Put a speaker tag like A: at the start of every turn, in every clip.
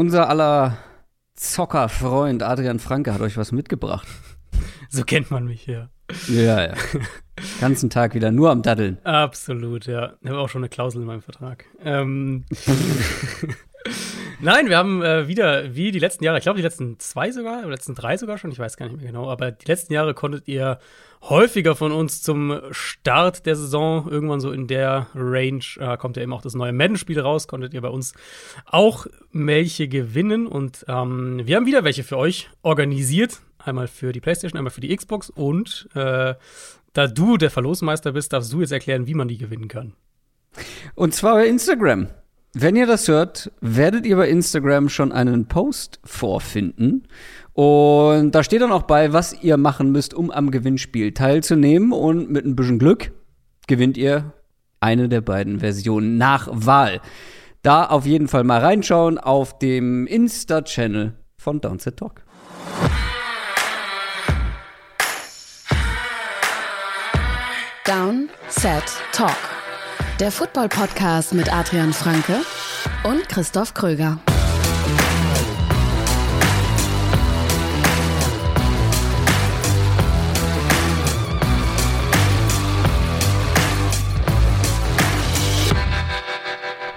A: Unser aller Zockerfreund Adrian Franke hat euch was mitgebracht.
B: So kennt man mich, ja.
A: Ja, ja. Ganzen Tag wieder nur am Daddeln.
B: Absolut, ja. Ich habe auch schon eine Klausel in meinem Vertrag. Ähm, Nein, wir haben äh, wieder, wie die letzten Jahre, ich glaube die letzten zwei sogar, oder letzten drei sogar schon, ich weiß gar nicht mehr genau, aber die letzten Jahre konntet ihr häufiger von uns zum Start der Saison, irgendwann so in der Range, äh, kommt ja eben auch das neue Madden-Spiel raus, konntet ihr bei uns auch welche gewinnen und ähm, wir haben wieder welche für euch organisiert. Einmal für die PlayStation, einmal für die Xbox und äh, da du der Verlosmeister bist, darfst du jetzt erklären, wie man die gewinnen kann.
A: Und zwar bei Instagram. Wenn ihr das hört, werdet ihr bei Instagram schon einen Post vorfinden. Und da steht dann auch bei, was ihr machen müsst, um am Gewinnspiel teilzunehmen. Und mit ein bisschen Glück gewinnt ihr eine der beiden Versionen nach Wahl. Da auf jeden Fall mal reinschauen auf dem Insta-Channel von Downset Talk.
C: Down, Set, Talk. Der Football-Podcast mit Adrian Franke und Christoph Kröger.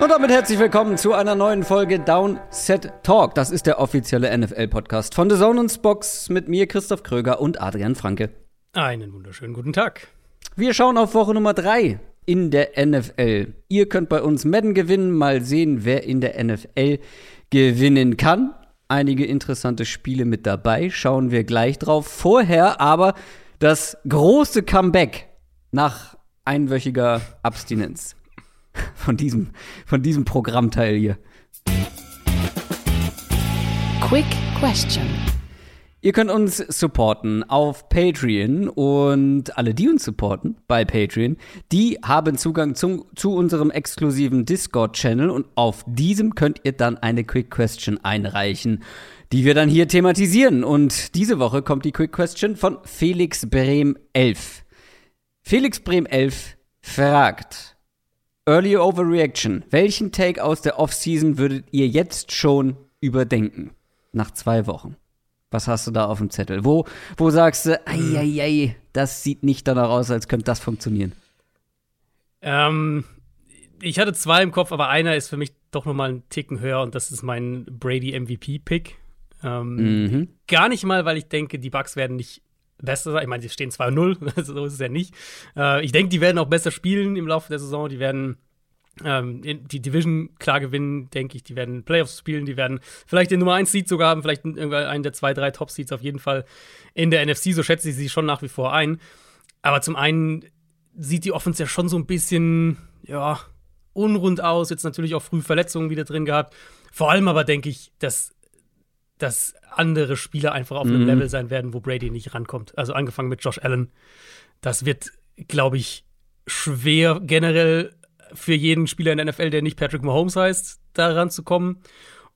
A: Und damit herzlich willkommen zu einer neuen Folge Down Set Talk. Das ist der offizielle NFL-Podcast von The Zone und Box mit mir, Christoph Kröger und Adrian Franke.
B: Einen wunderschönen guten Tag.
A: Wir schauen auf Woche Nummer drei in der NFL. Ihr könnt bei uns Madden gewinnen, mal sehen, wer in der NFL gewinnen kann. Einige interessante Spiele mit dabei, schauen wir gleich drauf. Vorher aber das große Comeback nach einwöchiger Abstinenz von diesem, von diesem Programmteil hier.
C: Quick Question.
A: Ihr könnt uns supporten auf Patreon und alle, die uns supporten bei Patreon, die haben Zugang zum, zu unserem exklusiven Discord-Channel und auf diesem könnt ihr dann eine Quick Question einreichen, die wir dann hier thematisieren. Und diese Woche kommt die Quick Question von Felix Brehm 11. Felix Brehm 11 fragt, Early Overreaction, welchen Take aus der Offseason würdet ihr jetzt schon überdenken? Nach zwei Wochen. Was hast du da auf dem Zettel? Wo, wo sagst du, ei, das sieht nicht danach aus, als könnte das funktionieren?
B: Ähm, ich hatte zwei im Kopf, aber einer ist für mich doch noch mal einen Ticken höher und das ist mein Brady MVP-Pick. Ähm, mhm. Gar nicht mal, weil ich denke, die Bucks werden nicht besser. Ich meine, sie stehen 2-0, so ist es ja nicht. Äh, ich denke, die werden auch besser spielen im Laufe der Saison. Die werden ähm, die Division klar gewinnen, denke ich. Die werden Playoffs spielen, die werden vielleicht den Nummer 1 Seed sogar haben, vielleicht einen der zwei, drei Top Seeds auf jeden Fall in der NFC. So schätze ich sie schon nach wie vor ein. Aber zum einen sieht die Offense ja schon so ein bisschen, ja, unrund aus. Jetzt natürlich auch früh Verletzungen wieder drin gehabt. Vor allem aber denke ich, dass, dass andere Spieler einfach auf einem mhm. Level sein werden, wo Brady nicht rankommt. Also angefangen mit Josh Allen. Das wird, glaube ich, schwer generell für jeden Spieler in der NFL, der nicht Patrick Mahomes heißt, daran zu kommen.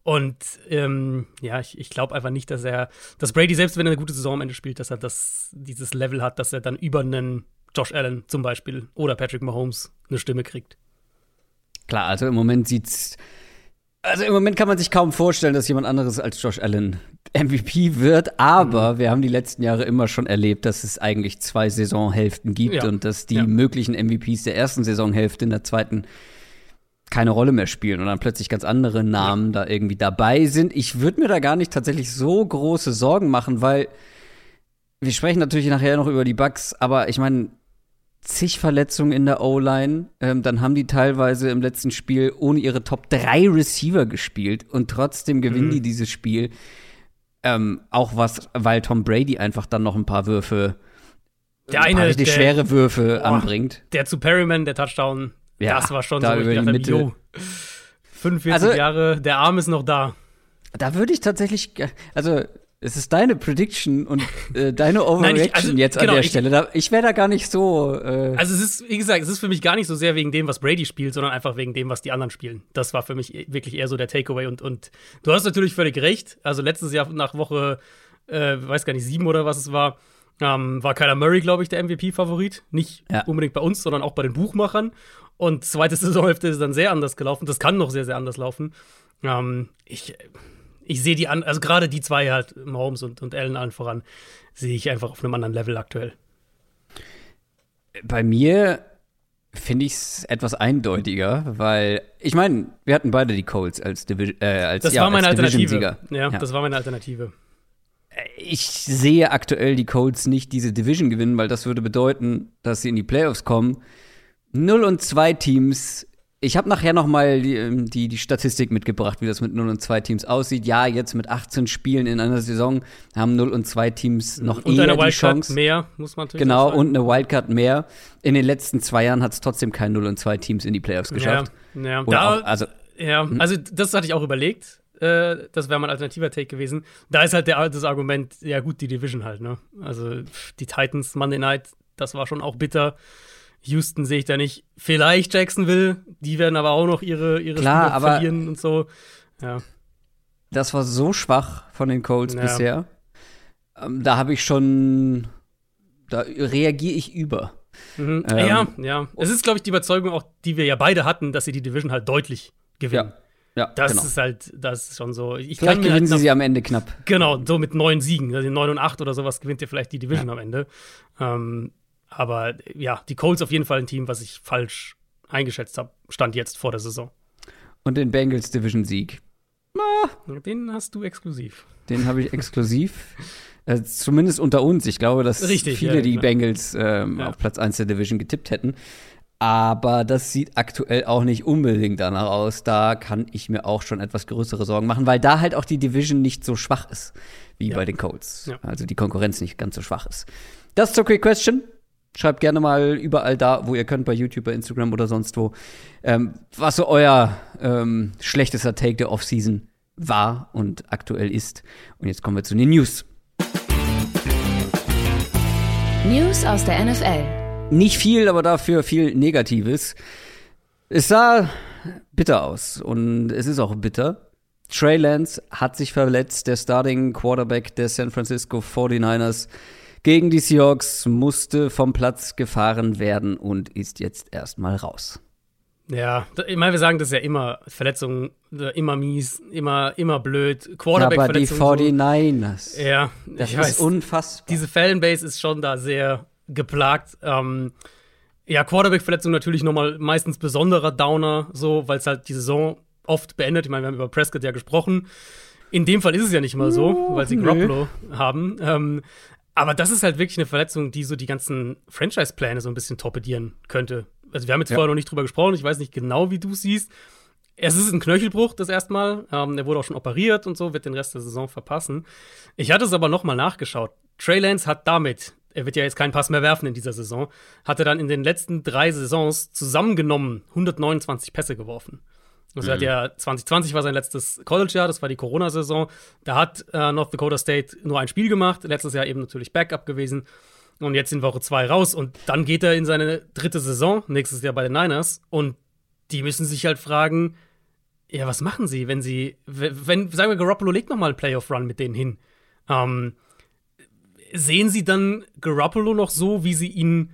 B: Und ähm, ja, ich, ich glaube einfach nicht, dass er, dass Brady, selbst wenn er eine gute Saison am Ende spielt, dass er das, dieses Level hat, dass er dann über einen Josh Allen zum Beispiel oder Patrick Mahomes eine Stimme kriegt.
A: Klar, also im Moment sieht's also im Moment kann man sich kaum vorstellen, dass jemand anderes als Josh Allen MVP wird, aber mhm. wir haben die letzten Jahre immer schon erlebt, dass es eigentlich zwei Saisonhälften gibt ja. und dass die ja. möglichen MVPs der ersten Saisonhälfte in der zweiten keine Rolle mehr spielen und dann plötzlich ganz andere Namen ja. da irgendwie dabei sind. Ich würde mir da gar nicht tatsächlich so große Sorgen machen, weil wir sprechen natürlich nachher noch über die Bugs, aber ich meine, zig Verletzungen in der O-Line. Ähm, dann haben die teilweise im letzten Spiel ohne ihre Top 3 Receiver gespielt und trotzdem gewinnen mhm. die dieses Spiel. Ähm, auch was, weil Tom Brady einfach dann noch ein paar Würfe,
B: der eine,
A: ein paar der, schwere Würfe boah, anbringt.
B: Der zu Perryman, der Touchdown, ja, das war schon
A: da
B: so,
A: über ich dachte, Mitte. Yo,
B: 45 also, Jahre, der Arm ist noch da.
A: Da würde ich tatsächlich, also es ist deine Prediction und äh, deine Overreaction Nein, ich, also, jetzt genau, an der ich, Stelle. Ich wäre da gar nicht so. Äh
B: also es ist, wie gesagt, es ist für mich gar nicht so sehr wegen dem, was Brady spielt, sondern einfach wegen dem, was die anderen spielen. Das war für mich e, wirklich eher so der Takeaway. Und, und du hast natürlich völlig recht. Also letztes Jahr nach Woche, äh, weiß gar nicht, sieben oder was es war, ähm, war Kyler Murray, glaube ich, der MVP-Favorit. Nicht ja. unbedingt bei uns, sondern auch bei den Buchmachern. Und zweite Saisonhälfte ist dann sehr anders gelaufen. Das kann noch sehr, sehr anders laufen. Ähm, ich ich sehe die an, also gerade die zwei halt, Mahomes und, und Allen allen voran, sehe ich einfach auf einem anderen Level aktuell.
A: Bei mir finde ich es etwas eindeutiger, weil ich meine, wir hatten beide die Colts als, Divi äh, als
B: Das
A: ja,
B: war meine
A: als
B: Alternative. Ja,
A: Ja.
B: das war meine Alternative.
A: Ich sehe aktuell die Colts nicht diese Division gewinnen, weil das würde bedeuten, dass sie in die Playoffs kommen. 0 und 2 Teams. Ich habe nachher noch mal die, ähm, die, die Statistik mitgebracht, wie das mit 0 und 2 Teams aussieht. Ja, jetzt mit 18 Spielen in einer Saison haben 0 und 2 Teams noch
B: Und
A: eher
B: eine
A: die
B: Wildcard
A: Chance.
B: mehr, muss man natürlich
A: Genau,
B: sagen.
A: und eine Wildcard mehr. In den letzten zwei Jahren hat es trotzdem kein 0 und 2 Teams in die Playoffs geschafft.
B: Ja, ja. Da,
A: auch, also,
B: ja, also das hatte ich auch überlegt. Äh, das wäre mein alternativer Take gewesen. Da ist halt der, das Argument, ja gut, die Division halt, ne? Also die Titans, Monday Night, das war schon auch bitter. Houston sehe ich da nicht. Vielleicht Jacksonville, die werden aber auch noch ihre, ihre
A: Klar,
B: Spiele
A: aber-
B: verlieren und so. Ja.
A: das war so schwach von den Colts
B: Ja.
A: bisher. Ähm, da habe ich schon, da reagiere ich über.
B: Mhm.
A: Ähm,
B: ja, ja. Es ist, glaube ich, die Überzeugung auch, die wir ja beide hatten, dass sie die Division halt deutlich gewinnen.
A: Ja,
B: Das
A: genau.
B: ist halt, das ist schon so. Ich
A: Vielleicht gewinnen
B: halt
A: sie
B: noch-
A: sie am Ende knapp.
B: Genau, so mit neun Siegen. Also 9 und 8 oder sowas gewinnt ihr vielleicht die Division am Ende. Ähm, aber ja, die Colts auf jeden Fall ein Team, was ich falsch eingeschätzt habe, stand jetzt vor der Saison.
A: Und den Bengals Division Sieg.
B: Den hast du exklusiv.
A: Den habe ich exklusiv. äh, zumindest unter uns. Ich glaube, dass
B: Richtig,
A: viele
B: ja,
A: die
B: klar.
A: Bengals ähm,
B: Ja.
A: auf Platz 1 der Division getippt hätten. Aber das sieht aktuell auch nicht unbedingt danach aus. Da kann ich mir auch schon etwas größere Sorgen machen, weil da halt auch die Division nicht so schwach ist wie
B: Ja.
A: bei den Colts. Also die Konkurrenz nicht ganz so schwach ist. Das zur Quick Question. Schreibt gerne mal überall da, wo ihr könnt, bei YouTube, bei Instagram oder sonst wo, ähm, was so euer ähm, schlechtester Take der Offseason war und aktuell ist. Und jetzt kommen wir zu den News.
C: News aus der NFL.
A: Nicht viel, aber dafür viel Negatives. Es sah bitter aus und es ist auch bitter. Trey Lance hat sich verletzt, der Starting Quarterback der San Francisco 49ers gegen die Seahawks musste vom Platz gefahren werden und ist jetzt erstmal raus.
B: Ja, ich meine, wir sagen das ja immer, Verletzungen, äh, immer mies, immer, immer blöd.
A: Aber die
B: Quarterback-Verletzungen.
A: 49ers,
B: so. Ja,
A: das ist
B: weiß.
A: unfassbar.
B: diese Fanbase ist schon da sehr geplagt. Ähm, ja, Quarterback-Verletzung natürlich nochmal meistens besonderer Downer, so, weil es halt die Saison oft beendet. Ich meine, wir haben über Prescott ja gesprochen. In dem Fall ist es ja nicht mal so, weil sie. Garoppolo haben. Ähm, aber das ist halt wirklich eine Verletzung, die so die ganzen Franchise-Pläne so ein bisschen torpedieren könnte. Also wir haben jetzt
A: Ja.
B: vorher noch nicht drüber gesprochen. Ich weiß nicht genau, wie du es siehst. Es ist ein Knöchelbruch, das erstmal. Ähm, er wurde auch schon operiert und so, wird den Rest der Saison verpassen. Ich hatte es aber noch mal nachgeschaut. Trey Lance hat damit, er wird ja jetzt keinen Pass mehr werfen in dieser Saison, hatte dann in den letzten drei Saisons zusammengenommen 129 Pässe geworfen. Also er hat ja 2020 war sein letztes College-Jahr, das war die Corona-Saison. Da hat äh, North Dakota State nur ein Spiel gemacht, letztes Jahr eben natürlich Backup gewesen. Und jetzt in Woche zwei raus und dann geht er in seine dritte Saison, nächstes Jahr bei den Niners. Und die müssen sich halt fragen, ja, was machen sie, wenn sie, wenn, sagen wir, Garoppolo legt noch mal einen Playoff-Run mit denen hin. Ähm, sehen sie dann Garoppolo noch so, wie sie ihn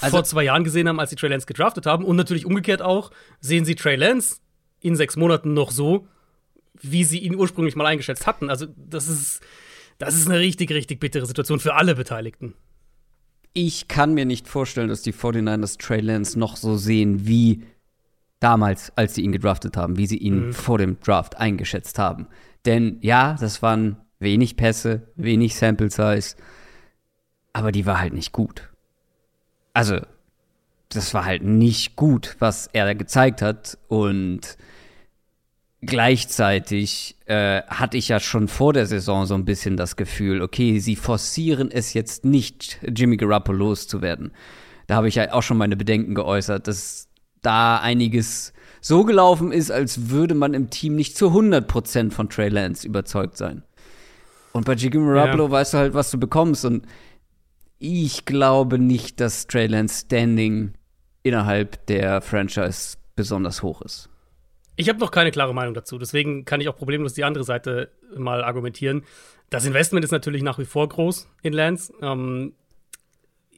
A: Also-
B: vor zwei Jahren gesehen haben, als sie Trey Lance gedraftet haben? Und natürlich umgekehrt auch, sehen sie Trey Lance in sechs Monaten noch so, wie sie ihn ursprünglich mal eingeschätzt hatten? Also, das ist, das ist eine richtig, richtig bittere Situation für alle Beteiligten.
A: Ich kann mir nicht vorstellen, dass die 49ers Trey Lance noch so sehen wie damals, als sie ihn gedraftet haben, wie sie ihn vor dem Draft eingeschätzt haben. Denn ja, das waren wenig Pässe, wenig Sample Size, aber die war halt nicht gut. Also, das war halt nicht gut, was er da gezeigt hat und gleichzeitig äh, hatte ich ja schon vor der Saison so ein bisschen das Gefühl, okay, sie forcieren es jetzt nicht, Jimmy Garoppolo loszuwerden. Da habe ich ja auch schon meine Bedenken geäußert, dass da einiges so gelaufen ist, als würde man im Team nicht zu 100% von Trey Lance überzeugt sein. Und bei Jimmy Garoppolo
B: Ja.
A: weißt du halt, was du bekommst und ich glaube nicht, dass Trey Lance Standing innerhalb der Franchise besonders hoch ist.
B: Ich habe noch keine klare Meinung dazu, deswegen kann ich auch problemlos die andere Seite mal argumentieren. Das Investment ist natürlich nach wie vor groß in Lance. Ähm,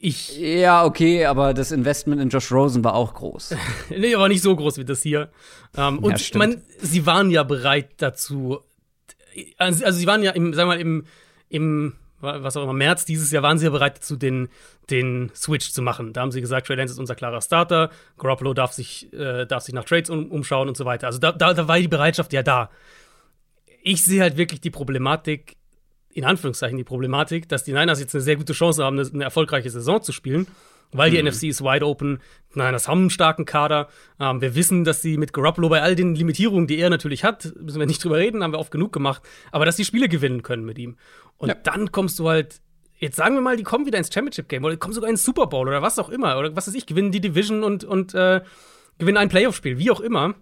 B: ich,
A: Ja, okay, aber das Investment in Josh Rosen war auch groß.
B: nee, aber nicht so groß wie das hier. Ähm, und
A: stimmt.
B: man, sie waren ja bereit dazu, also, also sie waren ja im, sagen wir mal, im, im was auch immer, März dieses Jahr waren sie ja bereit dazu, den, den Switch zu machen. Da haben sie gesagt, Trey Lance ist unser klarer Starter, Garoppolo darf sich, äh, darf sich nach Trades um, umschauen und so weiter. Also da, da, da war die Bereitschaft ja da. Ich sehe halt wirklich die Problematik, in Anführungszeichen die Problematik, dass die Niners jetzt eine sehr gute Chance haben, eine, eine erfolgreiche Saison zu spielen weil die mhm. NFC ist wide open. Nein, das haben einen starken Kader. Ähm, wir wissen, dass sie mit Garoppolo bei all den Limitierungen, die er natürlich hat, müssen wir nicht drüber reden, haben wir oft genug gemacht, aber dass die Spiele gewinnen können mit ihm. Und ja. dann kommst du halt, jetzt sagen wir mal, die kommen wieder ins Championship Game oder die kommen sogar ins Super Bowl oder was auch immer oder was weiß ich, gewinnen die Division und, und äh, gewinnen ein Playoff-Spiel, wie auch immer.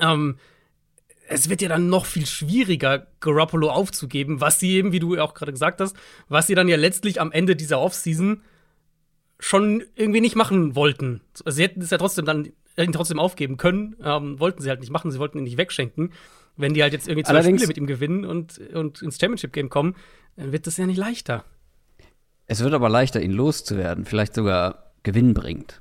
B: Ähm, es wird ja dann noch viel schwieriger, Garoppolo aufzugeben, was sie eben, wie du auch gerade gesagt hast, was sie dann ja letztlich am Ende dieser Offseason schon irgendwie nicht machen wollten. Also sie hätten es ja trotzdem dann ihn trotzdem aufgeben können, ähm, wollten sie halt nicht machen, sie wollten ihn nicht wegschenken. Wenn die halt jetzt irgendwie zwei Allerdings, Spiele mit ihm gewinnen und, und ins Championship-Game kommen, dann wird das ja nicht leichter.
A: Es wird aber leichter, ihn loszuwerden, vielleicht sogar gewinnbringend.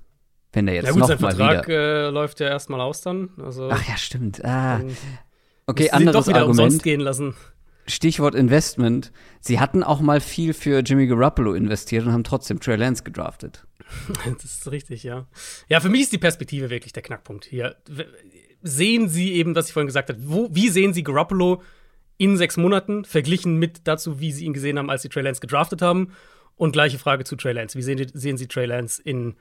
A: Wenn der jetzt ja gut,
B: noch
A: sein
B: mal Vertrag äh, läuft ja erstmal aus dann. Also,
A: Ach ja, stimmt. Ah. Okay, anderes doch wieder Argument.
B: gehen lassen.
A: Stichwort Investment. Sie hatten auch mal viel für Jimmy Garoppolo investiert und haben trotzdem Trey Lance gedraftet.
B: das ist richtig, ja. Ja, für mich ist die Perspektive wirklich der Knackpunkt hier. Sehen Sie eben, was ich vorhin gesagt habe, wo, wie sehen Sie Garoppolo in sechs Monaten verglichen mit dazu, wie Sie ihn gesehen haben, als Sie Trey Lance gedraftet haben? Und gleiche Frage zu Trey Lance. Wie sehen, sehen Sie Trey Lance in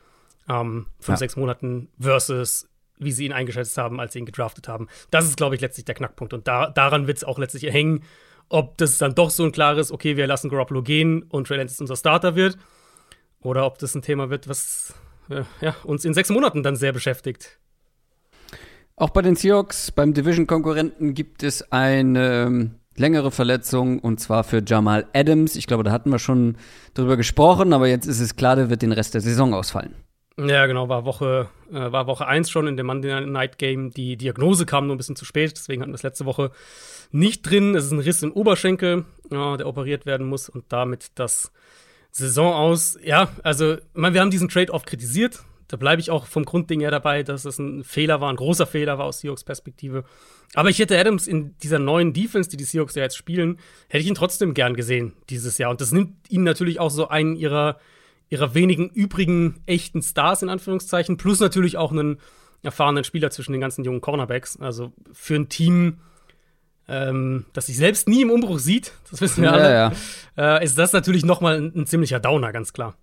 B: ähm, fünf, ja. sechs Monaten versus wie sie ihn eingeschätzt haben, als sie ihn gedraftet haben. Das ist, glaube ich, letztlich der Knackpunkt. Und da, daran wird es auch letztlich hängen, ob das dann doch so ein klares, okay, wir lassen Garoppolo gehen und Trey Lance unser Starter wird, oder ob das ein Thema wird, was äh, ja, uns in sechs Monaten dann sehr beschäftigt.
A: Auch bei den Seahawks, beim Division-Konkurrenten, gibt es eine ähm, längere Verletzung und zwar für Jamal Adams. Ich glaube, da hatten wir schon drüber gesprochen, aber jetzt ist es klar, der wird den Rest der Saison ausfallen.
B: Ja, genau, war Woche, äh, war Woche 1 schon in dem Monday Night Game. Die Diagnose kam nur ein bisschen zu spät, deswegen hatten wir es letzte Woche nicht drin. Es ist ein Riss im Oberschenkel, ja, der operiert werden muss und damit das Saison aus. Ja, also, meine, wir haben diesen Trade-off kritisiert. Da bleibe ich auch vom Grundding her dabei, dass es ein Fehler war, ein großer Fehler war aus Seahawks Perspektive. Aber ich hätte Adams in dieser neuen Defense, die die Seahawks ja jetzt spielen, hätte ich ihn trotzdem gern gesehen dieses Jahr. Und das nimmt ihnen natürlich auch so einen ihrer, ihrer wenigen übrigen echten Stars in Anführungszeichen, plus natürlich auch einen erfahrenen Spieler zwischen den ganzen jungen Cornerbacks. Also für ein Team, ähm, das sich selbst nie im Umbruch sieht, das wissen wir alle, ja. Äh, ist das natürlich noch mal ein, ein, ziemlicher Downer, ganz klar.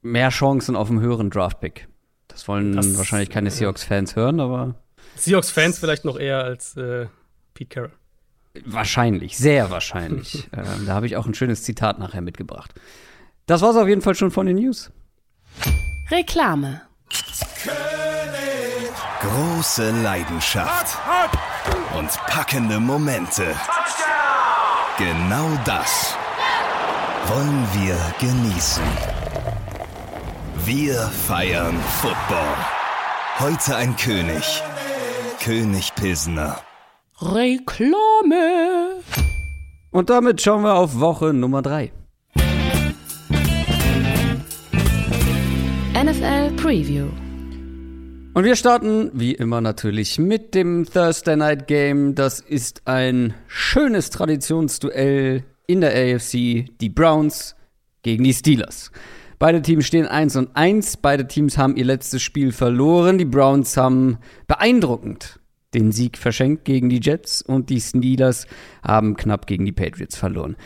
A: Mehr Chancen auf einen höheren Draftpick. Das wollen das, wahrscheinlich keine Seahawks-Fans hören, aber
B: Seahawks-Fans vielleicht noch eher als äh, Pete Carroll.
A: Wahrscheinlich, sehr wahrscheinlich. ähm, da habe ich auch ein schönes Zitat nachher mitgebracht. Das war's auf jeden Fall schon von den News.
C: Reklame.
D: Große Leidenschaft und packende Momente. Genau das wollen wir genießen. Wir feiern Football. Heute ein König. König Pilsner.
C: Reklame.
A: Und damit schauen wir auf Woche Nummer 3.
C: NFL Preview.
A: Und wir starten, wie immer natürlich, mit dem Thursday Night Game. Das ist ein schönes Traditionsduell in der AFC. Die Browns gegen die Steelers. Beide Teams stehen 1 und 1. Beide Teams haben ihr letztes Spiel verloren. Die Browns haben beeindruckend den Sieg verschenkt gegen die Jets und die Steelers haben knapp gegen die Patriots verloren.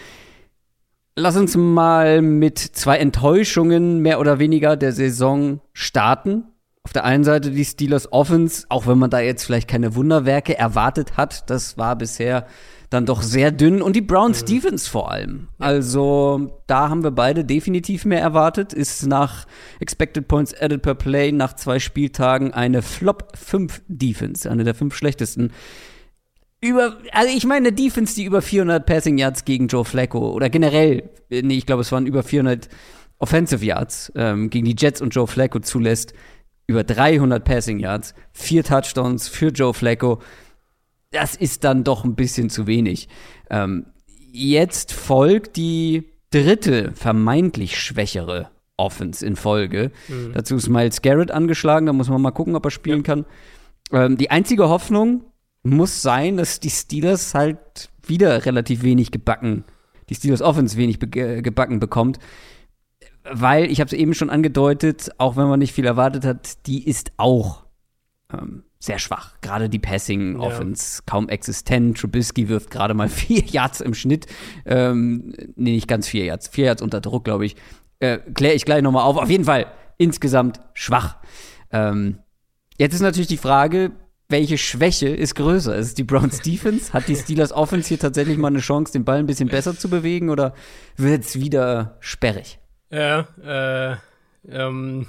A: Lass uns mal mit zwei Enttäuschungen mehr oder weniger der Saison starten. Auf der einen Seite die Steelers Offense, auch wenn man da jetzt vielleicht keine Wunderwerke erwartet hat, das war bisher dann doch sehr dünn und die Browns mhm. Defense vor allem. Also da haben wir beide definitiv mehr erwartet. Ist nach Expected Points Added per Play nach zwei Spieltagen eine Flop 5 Defense, eine der fünf schlechtesten. Über, also ich meine, eine Defense, die über 400 Passing Yards gegen Joe Flacco oder generell, nee, ich glaube, es waren über 400 Offensive Yards ähm, gegen die Jets und Joe Flacco zulässt, über 300 Passing Yards, vier Touchdowns für Joe Flacco. Das ist dann doch ein bisschen zu wenig. Ähm, jetzt folgt die dritte vermeintlich schwächere Offense in Folge. Mhm. Dazu ist Miles Garrett angeschlagen, da muss man mal gucken, ob er spielen ja. kann. Ähm, die einzige Hoffnung muss sein, dass die Steelers halt wieder relativ wenig gebacken, die Steelers Offense wenig gebacken bekommt. Weil, ich habe es eben schon angedeutet, auch wenn man nicht viel erwartet hat, die ist auch ähm, sehr schwach. Gerade die Passing Offense ja. kaum existent. Trubisky wirft gerade mal vier Yards im Schnitt. Ähm, nee, nicht ganz vier Yards. Vier Yards unter Druck, glaube ich. Äh, Kläre ich gleich nochmal auf. Auf jeden Fall insgesamt schwach. Ähm, jetzt ist natürlich die Frage, welche Schwäche ist größer? Ist es die Browns Defense? Hat die Steelers Offense hier tatsächlich mal eine Chance, den Ball ein bisschen besser zu bewegen oder wird es wieder sperrig?
B: Ja, äh, ähm,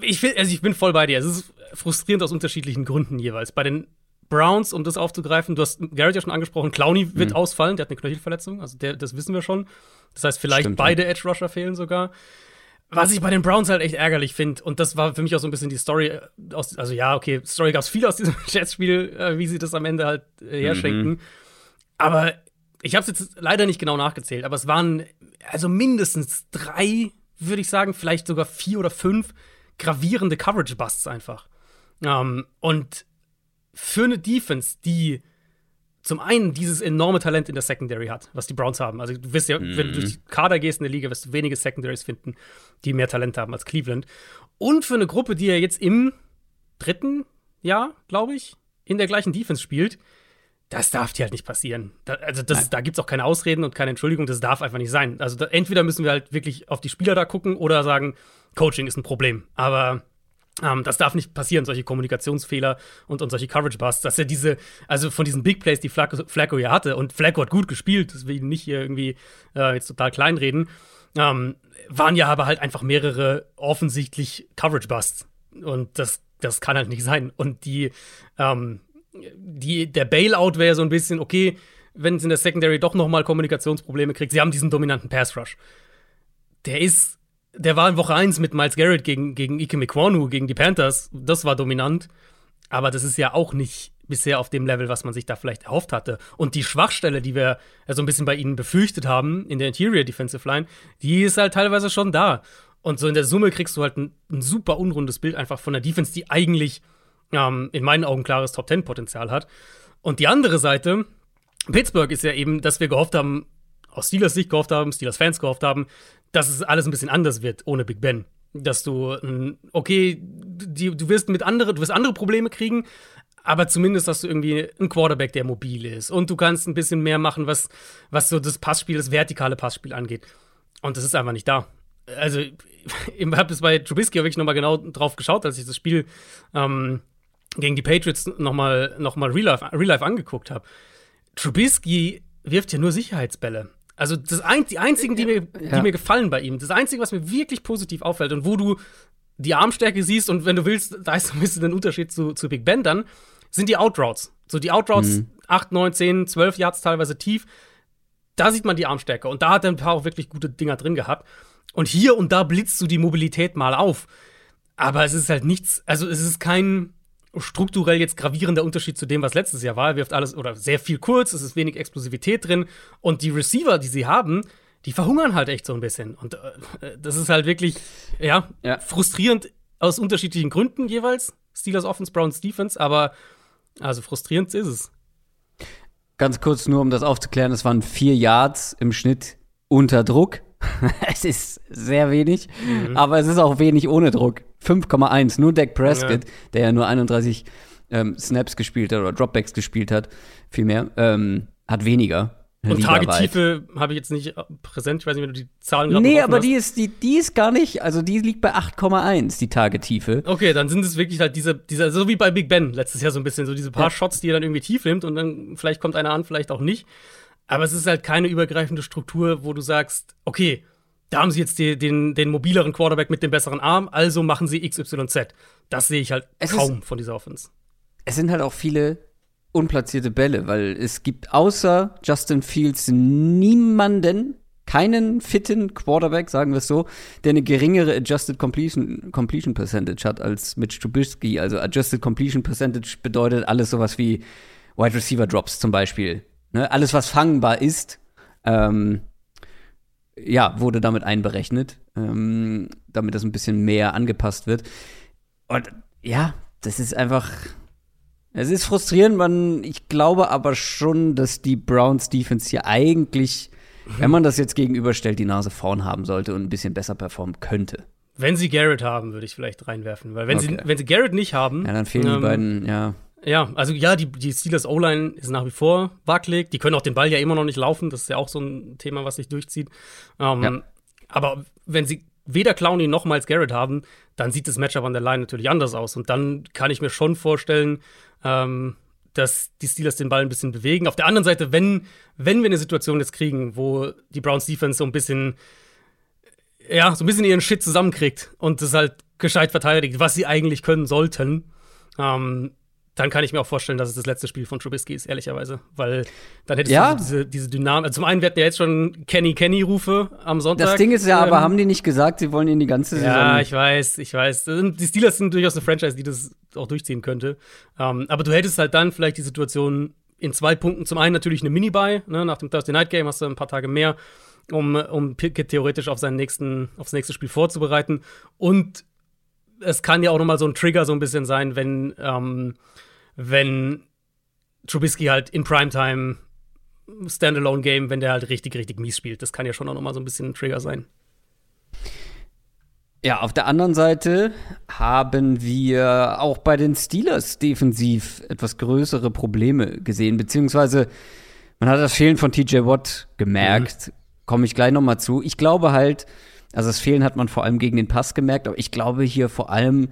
B: ich, will, also ich bin voll bei dir. Es ist frustrierend aus unterschiedlichen Gründen jeweils. Bei den Browns, um das aufzugreifen, du hast Garrett ja schon angesprochen, Clowney wird mhm. ausfallen, der hat eine Knöchelverletzung, also der, das wissen wir schon. Das heißt, vielleicht Stimmt, beide ja. Edge Rusher fehlen sogar. Was ich bei den Browns halt echt ärgerlich finde, und das war für mich auch so ein bisschen die Story äh, aus, also ja, okay, Story gab es viel aus diesem Jets-Spiel, äh, wie sie das am Ende halt äh, herschenken. Mhm. Aber ich habe es jetzt leider nicht genau nachgezählt, aber es waren also mindestens drei, würde ich sagen, vielleicht sogar vier oder fünf gravierende Coverage-Busts einfach. Ähm, und für eine Defense, die zum einen dieses enorme Talent in der Secondary hat, was die Browns haben. Also du wirst ja, mhm. wenn du durch die Kader gehst in der Liga, wirst du wenige Secondaries finden, die mehr Talent haben als Cleveland. Und für eine Gruppe, die ja jetzt im dritten Jahr, glaube ich, in der gleichen Defense spielt, das darf dir halt nicht passieren. Da, also das, da gibt es auch keine Ausreden und keine Entschuldigung, das darf einfach nicht sein. Also da, entweder müssen wir halt wirklich auf die Spieler da gucken oder sagen, Coaching ist ein Problem. Aber ähm, das darf nicht passieren, solche Kommunikationsfehler und, und solche Coverage-Busts, dass er diese, also von diesen Big Plays, die Flacco, Flacco ja hatte, und Flacco hat gut gespielt, das will ich nicht hier irgendwie äh, jetzt total kleinreden, ähm, waren ja aber halt einfach mehrere offensichtlich Coverage-Busts. Und das, das kann halt nicht sein. Und die, ähm, die, der Bailout wäre so ein bisschen, okay, wenn es in der Secondary doch nochmal Kommunikationsprobleme kriegt, sie haben diesen dominanten Pass-Rush. Der ist der war in Woche 1 mit Miles Garrett gegen, gegen Ike Mekwanu, gegen die Panthers. Das war dominant. Aber das ist ja auch nicht bisher auf dem Level, was man sich da vielleicht erhofft hatte. Und die Schwachstelle, die wir so ein bisschen bei ihnen befürchtet haben in der Interior Defensive Line, die ist halt teilweise schon da. Und so in der Summe kriegst du halt ein, ein super unrundes Bild einfach von der Defense, die eigentlich ähm, in meinen Augen klares Top-10-Potenzial hat. Und die andere Seite, Pittsburgh ist ja eben, dass wir gehofft haben, aus Steelers Sicht gehofft haben, Steelers Fans gehofft haben, dass es alles ein bisschen anders wird ohne Big Ben. Dass du, okay, die, du wirst mit andere, du wirst andere Probleme kriegen, aber zumindest hast du irgendwie einen Quarterback, der mobil ist. Und du kannst ein bisschen mehr machen, was, was so das Passspiel, das vertikale Passspiel angeht. Und das ist einfach nicht da. Also, ich habe das bei Trubisky wirklich nochmal genau drauf geschaut, als ich das Spiel ähm, gegen die Patriots nochmal noch mal Real Life, Real Life angeguckt habe. Trubisky wirft ja nur Sicherheitsbälle. Also das ein, die einzigen, die mir, ja. die mir gefallen bei ihm, das Einzige, was mir wirklich positiv auffällt und wo du die Armstärke siehst und wenn du willst, da ist ein bisschen ein Unterschied zu, zu Big Ben dann, sind die Outroutes. So die Outroutes, mhm. 8, 9, 10, 12 Yards teilweise tief. Da sieht man die Armstärke und da hat er ein paar auch wirklich gute Dinger drin gehabt. Und hier und da blitzt du die Mobilität mal auf. Aber es ist halt nichts, also es ist kein, strukturell jetzt gravierender Unterschied zu dem, was letztes Jahr war. Er wirft alles oder sehr viel kurz, es ist wenig Explosivität drin und die Receiver, die sie haben, die verhungern halt echt so ein bisschen. Und äh, das ist halt wirklich, ja, ja, frustrierend aus unterschiedlichen Gründen jeweils. Steelers Offense, Browns Defense, aber also frustrierend ist es.
A: Ganz kurz nur, um das aufzuklären, es waren vier Yards im Schnitt unter Druck. es ist sehr wenig, mhm. aber es ist auch wenig ohne Druck. 5,1. Nur Dak Prescott, ja. der ja nur 31 ähm, Snaps gespielt hat oder Dropbacks gespielt hat, vielmehr, ähm, hat weniger.
B: Und Tagetiefe habe ich jetzt nicht präsent. Ich weiß nicht, wenn du die Zahlen gerade
A: Nee, aber hast. die ist, die, die ist gar nicht, also die liegt bei 8,1, die Tagetiefe.
B: Okay, dann sind es wirklich halt diese, diese, so wie bei Big Ben letztes Jahr so ein bisschen, so diese paar ja. Shots, die er dann irgendwie tief nimmt und dann vielleicht kommt einer an, vielleicht auch nicht. Aber es ist halt keine übergreifende Struktur, wo du sagst, okay, da haben sie jetzt die, den, den mobileren Quarterback mit dem besseren Arm, also machen sie XYZ. Das sehe ich halt es kaum ist, von dieser Offense.
A: Es sind halt auch viele unplatzierte Bälle, weil es gibt außer Justin Fields niemanden, keinen fitten Quarterback, sagen wir es so, der eine geringere Adjusted Completion, Completion Percentage hat als Mitch Trubisky. Also Adjusted Completion Percentage bedeutet alles sowas wie Wide Receiver Drops zum Beispiel. Ne? Alles, was fangbar ist, ähm, ja, wurde damit einberechnet, ähm, damit das ein bisschen mehr angepasst wird. Und ja, das ist einfach, Es ist frustrierend, man, ich glaube aber schon, dass die Browns Defense hier eigentlich, wenn man das jetzt gegenüberstellt, die Nase vorn haben sollte und ein bisschen besser performen könnte.
B: Wenn sie Garrett haben, würde ich vielleicht reinwerfen. Weil wenn, okay. sie, wenn sie Garrett nicht haben.
A: Ja, dann fehlen ähm, die beiden, ja.
B: Ja, also ja, die, die Steelers O-Line ist nach wie vor wackelig. Die können auch den Ball ja immer noch nicht laufen. Das ist ja auch so ein Thema, was sich durchzieht. Ähm, ja. Aber wenn sie weder Clowney noch Miles Garrett haben, dann sieht das Matchup an der Line natürlich anders aus. Und dann kann ich mir schon vorstellen, ähm, dass die Steelers den Ball ein bisschen bewegen. Auf der anderen Seite, wenn, wenn wir eine Situation jetzt kriegen, wo die Browns Defense so ein bisschen, ja, so ein bisschen ihren Shit zusammenkriegt und das halt gescheit verteidigt, was sie eigentlich können sollten, ähm, dann kann ich mir auch vorstellen, dass es das letzte Spiel von Trubisky ist, ehrlicherweise. Weil dann hättest ja. du diese, diese Dynamik. Also zum einen, wir hatten ja jetzt schon Kenny-Kenny-Rufe am Sonntag.
A: Das Ding ist ja, ähm, aber haben die nicht gesagt, sie wollen ihn die ganze Saison.
B: Ja, ich weiß, ich weiß. Die Steelers sind durchaus eine Franchise, die das auch durchziehen könnte. Ähm, aber du hättest halt dann vielleicht die Situation in zwei Punkten. Zum einen natürlich eine Mini-Buy, ne? nach dem Thursday Night Game hast du ein paar Tage mehr, um, um Pickett theoretisch auf seinen nächsten, aufs nächste Spiel vorzubereiten. Und es kann ja auch nochmal so ein Trigger so ein bisschen sein, wenn, ähm, wenn Trubisky halt in Primetime Standalone-Game, wenn der halt richtig, richtig mies spielt. Das kann ja schon auch nochmal so ein bisschen ein Trigger sein.
A: Ja, auf der anderen Seite haben wir auch bei den Steelers defensiv etwas größere Probleme gesehen, beziehungsweise man hat das Fehlen von TJ Watt gemerkt. Mhm. Komme ich gleich nochmal zu. Ich glaube halt, also das Fehlen hat man vor allem gegen den Pass gemerkt, aber ich glaube hier vor allem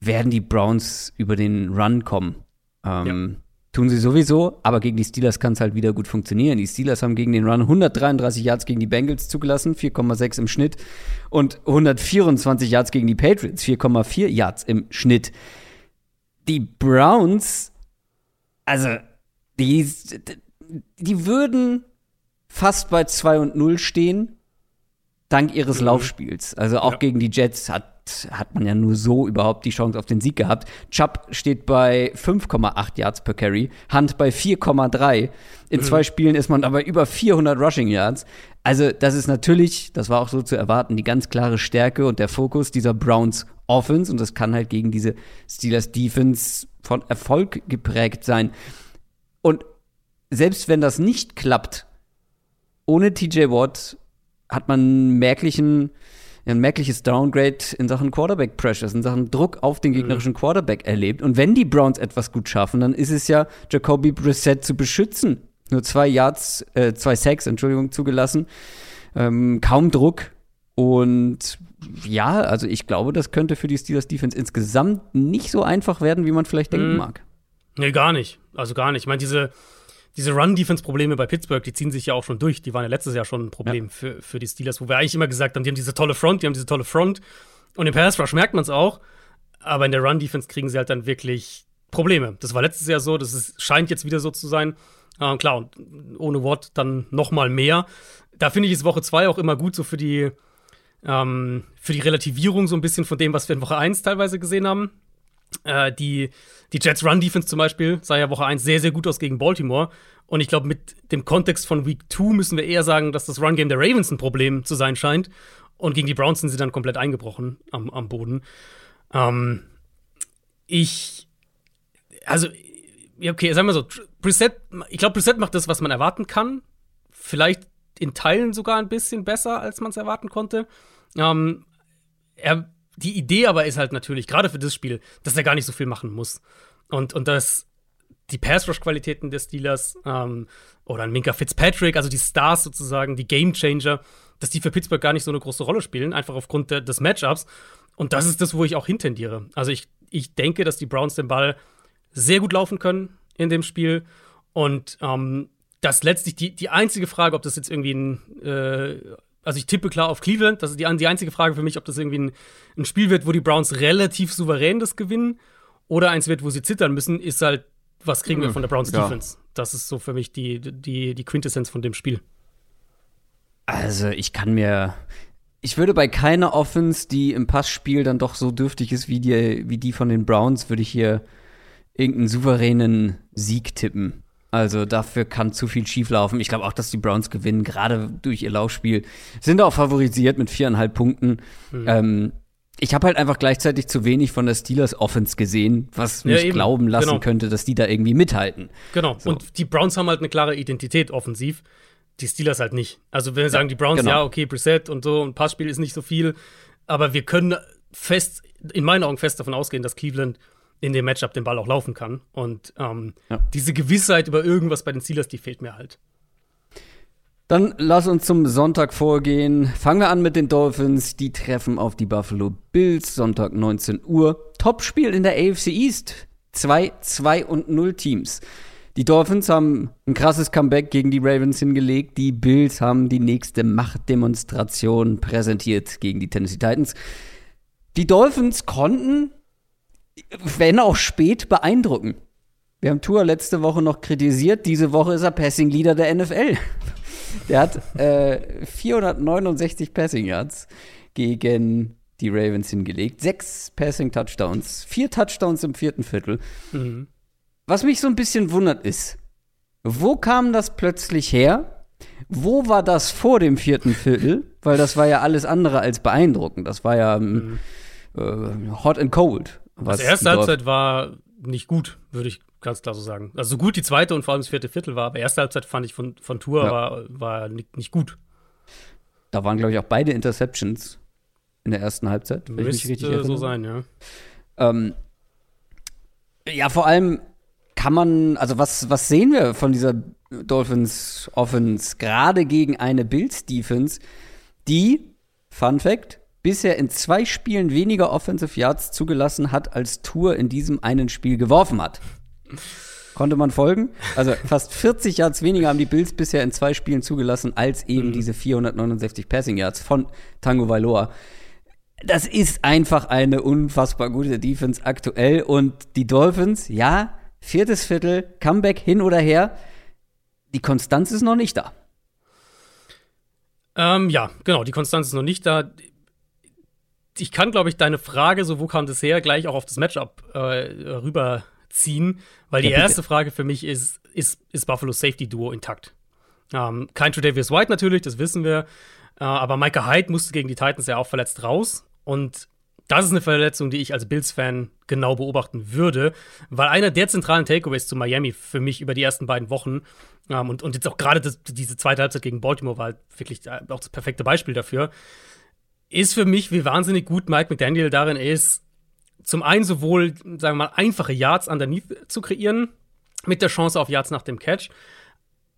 A: werden die Browns über den Run kommen. Ähm, ja. Tun sie sowieso, aber gegen die Steelers kann es halt wieder gut funktionieren. Die Steelers haben gegen den Run 133 Yards gegen die Bengals zugelassen, 4,6 im Schnitt, und 124 Yards gegen die Patriots, 4,4 Yards im Schnitt. Die Browns, also, die, die würden fast bei 2 und 0 stehen, dank ihres mhm. Laufspiels. Also auch ja. gegen die Jets hat, hat man ja nur so überhaupt die Chance auf den Sieg gehabt. Chubb steht bei 5,8 Yards per Carry, Hunt bei 4,3. In mhm. zwei Spielen ist man aber über 400 Rushing Yards. Also das ist natürlich, das war auch so zu erwarten, die ganz klare Stärke und der Fokus dieser Browns Offense und das kann halt gegen diese Steelers Defense von Erfolg geprägt sein. Und selbst wenn das nicht klappt, ohne TJ Watt hat man merklichen, ein merkliches Downgrade in Sachen Quarterback Pressures, in Sachen Druck auf den gegnerischen mhm. Quarterback erlebt. Und wenn die Browns etwas gut schaffen, dann ist es ja, Jacoby Brissett zu beschützen. Nur zwei Yards, äh, zwei Sacks, Entschuldigung, zugelassen. Ähm, kaum Druck. Und ja, also ich glaube, das könnte für die Steelers Defense insgesamt nicht so einfach werden, wie man vielleicht mhm. denken mag.
B: Nee, gar nicht. Also gar nicht. Ich meine, diese diese Run-Defense-Probleme bei Pittsburgh, die ziehen sich ja auch schon durch. Die waren ja letztes Jahr schon ein Problem ja. für, für die Steelers, wo wir eigentlich immer gesagt haben, die haben diese tolle Front, die haben diese tolle Front. Und im Pass-Rush merkt man es auch. Aber in der Run-Defense kriegen sie halt dann wirklich Probleme. Das war letztes Jahr so, das ist, scheint jetzt wieder so zu sein. Ähm, klar, und ohne Wort dann noch mal mehr. Da finde ich es Woche 2 auch immer gut, so für die, ähm, für die Relativierung so ein bisschen von dem, was wir in Woche 1 teilweise gesehen haben. Äh, die, die Jets Run Defense zum Beispiel sah ja Woche 1 sehr, sehr gut aus gegen Baltimore. Und ich glaube, mit dem Kontext von Week 2 müssen wir eher sagen, dass das Run Game der Ravens ein Problem zu sein scheint. Und gegen die Browns sind sie dann komplett eingebrochen am, am Boden. Ähm, ich, also, okay, sagen wir so, Preset, ich glaube, Preset macht das, was man erwarten kann. Vielleicht in Teilen sogar ein bisschen besser, als man es erwarten konnte. Ähm, er die Idee aber ist halt natürlich, gerade für das Spiel, dass er gar nicht so viel machen muss. Und, und dass die Pass-Rush-Qualitäten des Steelers ähm, oder ein Minka Fitzpatrick, also die Stars sozusagen, die Game-Changer, dass die für Pittsburgh gar nicht so eine große Rolle spielen, einfach aufgrund der, des Matchups. Und das ist das, wo ich auch hintendiere. Also ich, ich denke, dass die Browns den Ball sehr gut laufen können in dem Spiel. Und ähm, das letztlich die, die einzige Frage, ob das jetzt irgendwie ein äh, also ich tippe klar auf Cleveland. Das ist die, die einzige Frage für mich, ob das irgendwie ein, ein, Spiel wird, wo die Browns relativ souverän das gewinnen oder eins wird, wo sie zittern müssen, ist halt, was kriegen wir hm, von der Browns ja. Defense? Das ist so für mich die, die, die Quintessenz von dem Spiel.
A: Also ich kann mir, ich würde bei keiner Offense, die im Passspiel dann doch so dürftig ist wie die, wie die von den Browns, würde ich hier irgendeinen souveränen Sieg tippen. Also dafür kann zu viel schieflaufen. Ich glaube auch, dass die Browns gewinnen, gerade durch ihr Laufspiel. Sind auch favorisiert mit viereinhalb Punkten. Mhm. Ähm, ich habe halt einfach gleichzeitig zu wenig von der Steelers Offense gesehen, was mich ja, glauben lassen genau. könnte, dass die da irgendwie mithalten.
B: Genau. So. Und die Browns haben halt eine klare Identität offensiv. Die Steelers halt nicht. Also wenn wir ja, sagen, die Browns, genau. ja, okay, Preset und so und Passspiel ist nicht so viel, aber wir können fest, in meinen Augen fest davon ausgehen, dass Cleveland in dem Matchup den Ball auch laufen kann. Und ähm, ja. diese Gewissheit über irgendwas bei den Steelers, die fehlt mir halt.
A: Dann lass uns zum Sonntag vorgehen. Fangen wir an mit den Dolphins. Die treffen auf die Buffalo Bills. Sonntag 19 Uhr. Topspiel in der AFC East. Zwei 2 und 0 Teams. Die Dolphins haben ein krasses Comeback gegen die Ravens hingelegt. Die Bills haben die nächste Machtdemonstration präsentiert gegen die Tennessee Titans. Die Dolphins konnten, wenn auch spät, beeindrucken. Wir haben Tour letzte Woche noch kritisiert. Diese Woche ist er Passing Leader der NFL. Der hat äh, 469 Passing Yards gegen die Ravens hingelegt. Sechs Passing Touchdowns, vier Touchdowns im vierten Viertel. Mhm. Was mich so ein bisschen wundert ist, wo kam das plötzlich her? Wo war das vor dem vierten Viertel? Weil das war ja alles andere als beeindruckend. Das war ja ähm, mhm. äh, hot and cold.
B: Was also erste Halbzeit war nicht gut, würde ich ganz klar so sagen. Also so gut die zweite und vor allem das vierte Viertel war, aber erste Halbzeit fand ich von, von Tour ja. war, war nicht, nicht gut.
A: Da waren, glaube ich, auch beide Interceptions in der ersten Halbzeit.
B: Wenn Müsste ich mich so sein, ja.
A: Ähm, ja, vor allem kann man, also was, was sehen wir von dieser Dolphins Offense gerade gegen eine Bills Defense, die, Fun Fact, bisher in zwei Spielen weniger Offensive Yards zugelassen hat, als Tour in diesem einen Spiel geworfen hat. Konnte man folgen? Also fast 40 Yards weniger haben die Bills bisher in zwei Spielen zugelassen, als eben mhm. diese 469 Passing Yards von Tango Vailoa. Das ist einfach eine unfassbar gute Defense aktuell und die Dolphins, ja, viertes Viertel, Comeback hin oder her, die Konstanz ist noch nicht da.
B: Ähm, ja, genau, die Konstanz ist noch nicht da ich kann, glaube ich, deine Frage, so wo kam das her, gleich auch auf das Matchup äh, rüberziehen, weil die ja, erste Frage für mich ist, ist, ist Buffalo Safety Duo intakt? Ähm, kein Tredavious White natürlich, das wissen wir, äh, aber Micah Hyde musste gegen die Titans ja auch verletzt raus und das ist eine Verletzung, die ich als Bills-Fan genau beobachten würde, weil einer der zentralen Takeaways zu Miami für mich über die ersten beiden Wochen ähm, und, und jetzt auch gerade diese zweite Halbzeit gegen Baltimore war halt wirklich äh, auch das perfekte Beispiel dafür, ist für mich, wie wahnsinnig gut Mike McDaniel darin ist, zum einen sowohl, sagen wir mal, einfache Yards underneath zu kreieren, mit der Chance auf Yards nach dem Catch,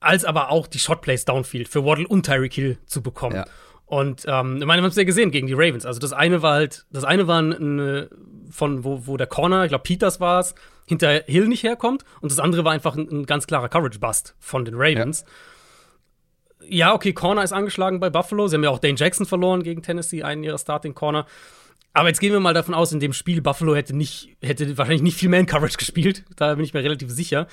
B: als aber auch die Shotplays downfield für Waddle und Tyreek Hill zu bekommen. Ja. Und ähm, ich meine, wir haben es ja gesehen gegen die Ravens. Also das eine war halt, das eine war eine, von wo, wo der Corner, ich glaube Peters war es, hinter Hill nicht herkommt. Und das andere war einfach ein, ein ganz klarer Coverage-Bust von den Ravens. Ja ja, okay, Corner ist angeschlagen bei Buffalo. Sie haben ja auch Dane Jackson verloren gegen Tennessee, einen ihrer Starting Corner. Aber jetzt gehen wir mal davon aus, in dem Spiel Buffalo hätte nicht, hätte wahrscheinlich nicht viel Man-Coverage gespielt. Da bin ich mir relativ sicher.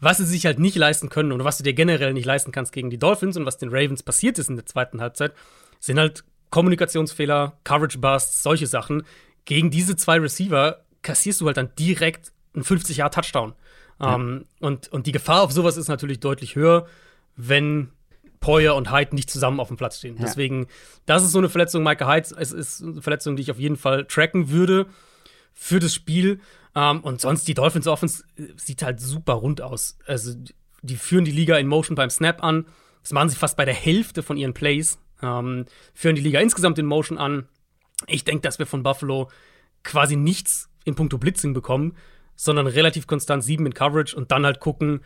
B: Was sie sich halt nicht leisten können und was du dir generell nicht leisten kannst gegen die Dolphins und was den Ravens passiert ist in der zweiten Halbzeit, sind halt Kommunikationsfehler, Coverage-Busts, solche Sachen. Gegen diese zwei Receiver kassierst du halt dann direkt einen 50-Jahr-Touchdown. Ja. Um, ähm, und, und die Gefahr auf sowas ist natürlich deutlich höher, wenn Poyer und Hyde nicht zusammen auf dem Platz stehen. Ja. Deswegen, das ist so eine Verletzung, Michael Hyde, es ist eine Verletzung, die ich auf jeden Fall tracken würde für das Spiel. Um, ähm, und sonst, die Dolphins Offense äh, sieht halt super rund aus. Also, die führen die Liga in Motion beim Snap an. Das machen sie fast bei der Hälfte von ihren Plays. Um, ähm, führen die Liga insgesamt in Motion an. Ich denke, dass wir von Buffalo quasi nichts in puncto Blitzing bekommen, sondern relativ konstant sieben in Coverage und dann halt gucken,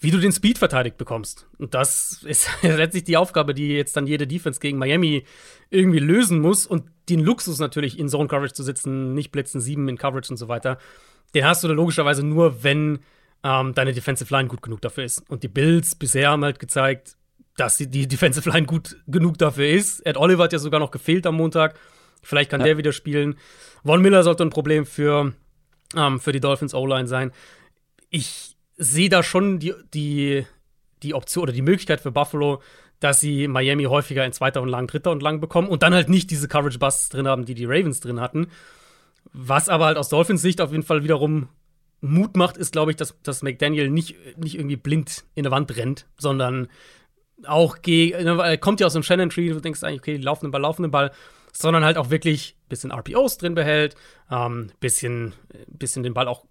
B: wie du den Speed verteidigt bekommst. Und das ist letztlich die Aufgabe, die jetzt dann jede Defense gegen Miami irgendwie lösen muss. Und den Luxus natürlich in Zone Coverage zu sitzen, nicht blitzen, sieben in Coverage und so weiter, den hast du da logischerweise nur, wenn ähm, deine Defensive Line gut genug dafür ist. Und die Bills bisher haben halt gezeigt, dass die Defensive Line gut genug dafür ist. Ed Oliver hat ja sogar noch gefehlt am Montag. Vielleicht kann ja. der wieder spielen. Von Miller sollte ein Problem für, ähm, für die Dolphins O-Line sein. Ich sehe da schon die, die, die Option oder die Möglichkeit für Buffalo, dass sie Miami häufiger in zweiter und lang, dritter und lang bekommen und dann halt nicht diese Coverage Busts drin haben, die die Ravens drin hatten. Was aber halt aus Dolphins Sicht auf jeden Fall wiederum Mut macht, ist, glaube ich, dass, dass McDaniel nicht, nicht irgendwie blind in der Wand rennt, sondern auch gegen, er kommt ja aus dem Shannon Tree, du denkst eigentlich, okay, laufenden Ball, laufenden Ball, sondern halt auch wirklich ein bisschen RPOs drin behält, ähm, bisschen, bisschen den Ball auch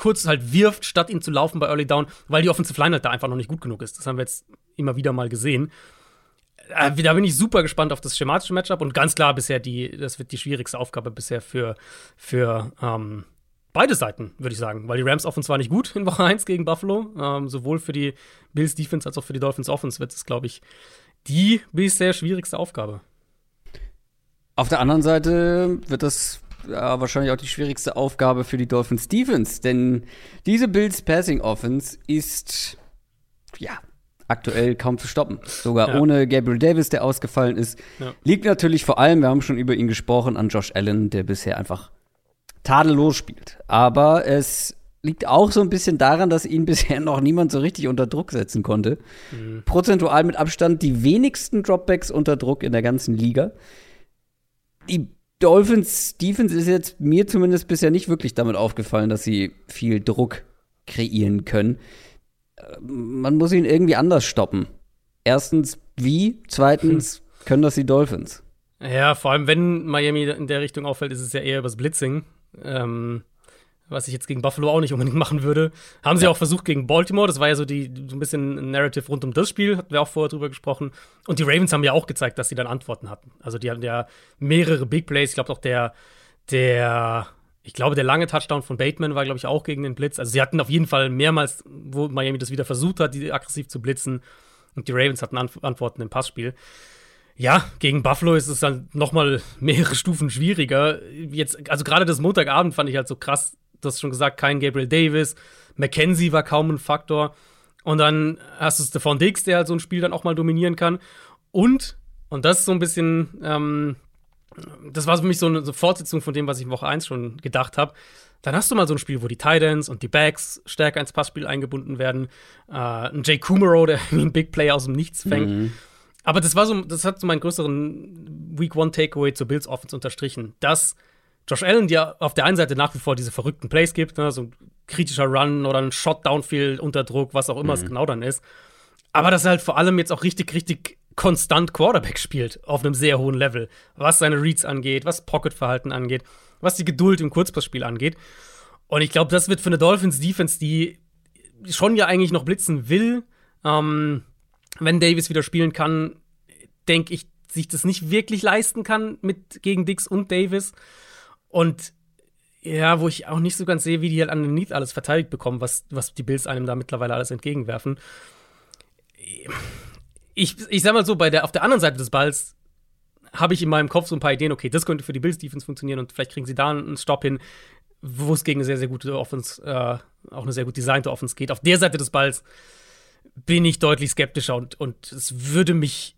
B: kurz halt wirft, statt ihn zu laufen bei Early Down, weil die Offensive Line halt da einfach noch nicht gut genug ist. Das haben wir jetzt immer wieder mal gesehen. Äh, da bin ich super gespannt auf das schematische Matchup und ganz klar bisher die, das wird die schwierigste Aufgabe bisher für, für ähm, beide Seiten, würde ich sagen. Weil die Rams Offense war nicht gut in Woche 1 gegen Buffalo. Ähm, sowohl für die Bills Defense als auch für die Dolphins Offense wird es, glaube ich, die bisher schwierigste Aufgabe.
A: Auf der anderen Seite wird das ja, wahrscheinlich auch die schwierigste Aufgabe für die Dolphins Defense, denn diese Bills Passing Offense ist ja aktuell kaum zu stoppen. Sogar ja. ohne Gabriel Davis, der ausgefallen ist. Ja. Liegt natürlich vor allem, wir haben schon über ihn gesprochen, an Josh Allen, der bisher einfach tadellos spielt. Aber es liegt auch so ein bisschen daran, dass ihn bisher noch niemand so richtig unter Druck setzen konnte. Mhm. Prozentual mit Abstand die wenigsten Dropbacks unter Druck in der ganzen Liga. Die Dolphins Defense ist jetzt mir zumindest bisher nicht wirklich damit aufgefallen, dass sie viel Druck kreieren können. Man muss ihn irgendwie anders stoppen. Erstens, wie? Zweitens, hm. können das die Dolphins?
B: Ja, vor allem, wenn Miami in der Richtung auffällt, ist es ja eher übers Blitzing. Ähm, was ich jetzt gegen Buffalo auch nicht unbedingt machen würde. Haben sie ja. auch versucht gegen Baltimore. Das war ja so, die, so ein bisschen ein Narrative rund um das Spiel. Hatten wir auch vorher drüber gesprochen. Und die Ravens haben ja auch gezeigt, dass sie dann Antworten hatten. Also die hatten ja mehrere Big Plays. Ich glaube auch der, der, ich glaube, der lange Touchdown von Bateman war, glaube ich, auch gegen den Blitz. Also sie hatten auf jeden Fall mehrmals, wo Miami das wieder versucht hat, die aggressiv zu blitzen. Und die Ravens hatten Ant Antworten im Passspiel. Ja, gegen Buffalo ist es dann noch mal mehrere Stufen schwieriger. Jetzt, also gerade das Montagabend fand ich halt so krass, du hast schon gesagt, kein Gabriel Davis. McKenzie war kaum ein Faktor. Und dann hast du Stephon Diggs, der halt so ein Spiel dann auch mal dominieren kann. Und, und das ist so ein bisschen, ähm, das war für mich so eine, so Fortsetzung von dem, was ich in Woche 1 schon gedacht habe. Dann hast du mal so ein Spiel, wo die Titans und die Backs stärker ins Passspiel eingebunden werden. Äh, ein Jay Kumaro, der einen Big Play aus dem Nichts fängt. Mhm. Aber das war so, das hat so meinen größeren Week One Takeaway zur Bills Offense unterstrichen, dass Josh Allen dir auf der einen Seite nach wie vor diese verrückten Plays gibt, ne, so ein kritischer Run oder ein Shot Downfield unter Druck, was auch immer mhm. es genau dann ist. Aber dass er halt vor allem jetzt auch richtig, richtig konstant Quarterback spielt auf einem sehr hohen Level, was seine Reads angeht, was Pocket-Verhalten angeht, was die Geduld im Kurzpassspiel angeht. Und ich glaube, das wird für eine Dolphins-Defense, die schon ja eigentlich noch blitzen will, ähm, wenn Davis wieder spielen kann, denke ich, sich das nicht wirklich leisten kann mit gegen Dix und Davis. Und ja, wo ich auch nicht so ganz sehe, wie die halt underneath alles verteidigt bekommen, was, was die Bills einem da mittlerweile alles entgegenwerfen. Ich, ich sag mal so, bei der, auf der anderen Seite des Balls habe ich in meinem Kopf so ein paar Ideen, okay, das könnte für die Bills Defense funktionieren und vielleicht kriegen sie da einen Stop hin, wo es gegen eine sehr, sehr gute Offense, äh, auch eine sehr gut designte Offense geht. Auf der Seite des Balls bin ich deutlich skeptischer und, und es würde mich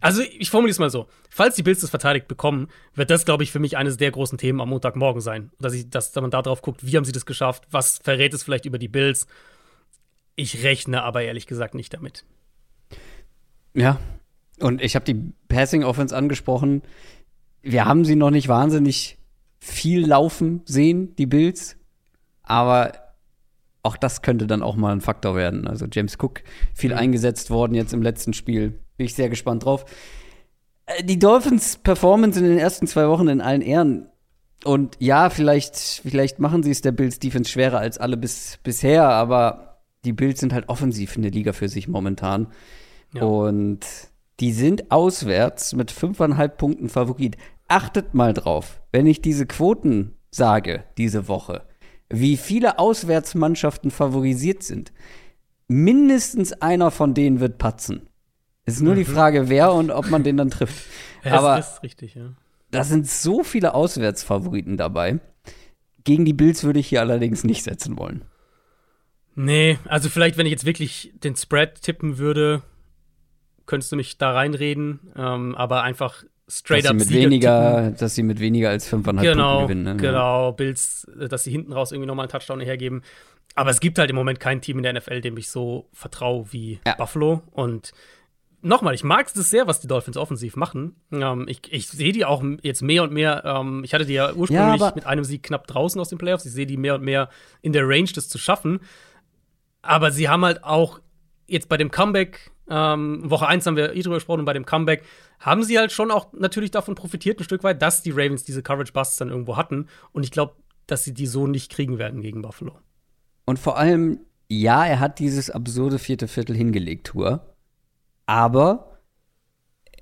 B: also ich formuliere es mal so. Falls die Bills das verteidigt bekommen, wird das, glaube ich, für mich eines der großen Themen am Montagmorgen sein. Dass, ich, dass man da drauf guckt, wie haben sie das geschafft, was verrät es vielleicht über die Bills. Ich rechne aber ehrlich gesagt nicht damit.
A: Ja, und ich habe die Passing Offense angesprochen. Wir haben sie noch nicht wahnsinnig viel laufen sehen, die Bills. Aber auch das könnte dann auch mal ein Faktor werden. Also James Cook viel mhm. eingesetzt worden jetzt im letzten Spiel. Bin ich sehr gespannt drauf. Äh, die Dolphins Performance in den ersten zwei Wochen in allen Ehren. Und ja, vielleicht, vielleicht machen sie es der Bills Defense schwerer als alle bis, bisher, aber die Bills sind halt offensiv in der Liga für sich momentan. Ja. Und die sind auswärts mit fünfeinhalb Punkten Favorit. Achtet mal drauf, wenn ich diese Quoten sage diese Woche, wie viele Auswärtsmannschaften favorisiert sind. Mindestens einer von denen wird patzen. Es ist nur mhm. die Frage, wer und ob man den dann trifft.
B: Ja, Aber das ist richtig, ja.
A: Da sind so viele Auswärtsfavoriten dabei. Gegen die Bills würde ich hier allerdings nicht setzen wollen.
B: Nee, also vielleicht, wenn ich jetzt wirklich den Spread tippen würde, könntest du mich da reinreden. Ähm, aber einfach straight
A: dass
B: up
A: sie mit weniger, dass sie mit weniger als 5,5
B: genau,
A: Punkten gewinnen.
B: Ne? Genau, Bills, dass sie hinten raus irgendwie nochmal einen Touchdown hergeben. Aber es gibt halt im Moment kein Team in der NFL, dem ich so vertraue wie ja. Buffalo. Und nochmal, ich mag es sehr, was die Dolphins offensiv machen. Ähm, ich, ich sehe die auch jetzt mehr und mehr. Ähm, ich hatte die ja ursprünglich ja, mit einem Sieg knapp draußen aus den Playoffs. Ich sehe die mehr und mehr in der Range, das zu schaffen. Aber sie haben halt auch jetzt bei dem Comeback Ähm, Woche 1 haben wir eh drüber gesprochen und bei dem Comeback haben sie halt schon auch natürlich davon profitiert, ein Stück weit, dass die Ravens diese Coverage-Busts dann irgendwo hatten. Und ich glaube, dass sie die so nicht kriegen werden gegen Buffalo.
A: Und vor allem, ja, er hat dieses absurde vierte Viertel hingelegt, Tour. Aber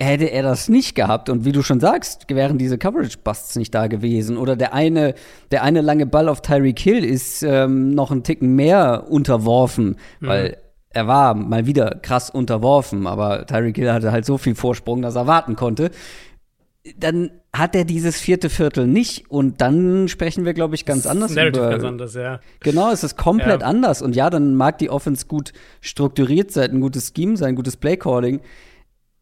A: hätte er das nicht gehabt und wie du schon sagst, wären diese Coverage-Busts nicht da gewesen oder der eine, der eine lange Ball auf Tyreek Hill ist ähm, noch einen Ticken mehr unterworfen, mhm. weil er war mal wieder krass unterworfen, aber Tyreek Hill hatte halt so viel Vorsprung, dass er warten konnte. Dann hat er dieses vierte Viertel nicht und dann sprechen wir, glaube ich, ganz das anders
B: Narrative über. ganz anders, ja.
A: Genau, es ist komplett ja. anders und ja, dann mag die Offense gut strukturiert sein, ein gutes Scheme sein, ein gutes Playcalling.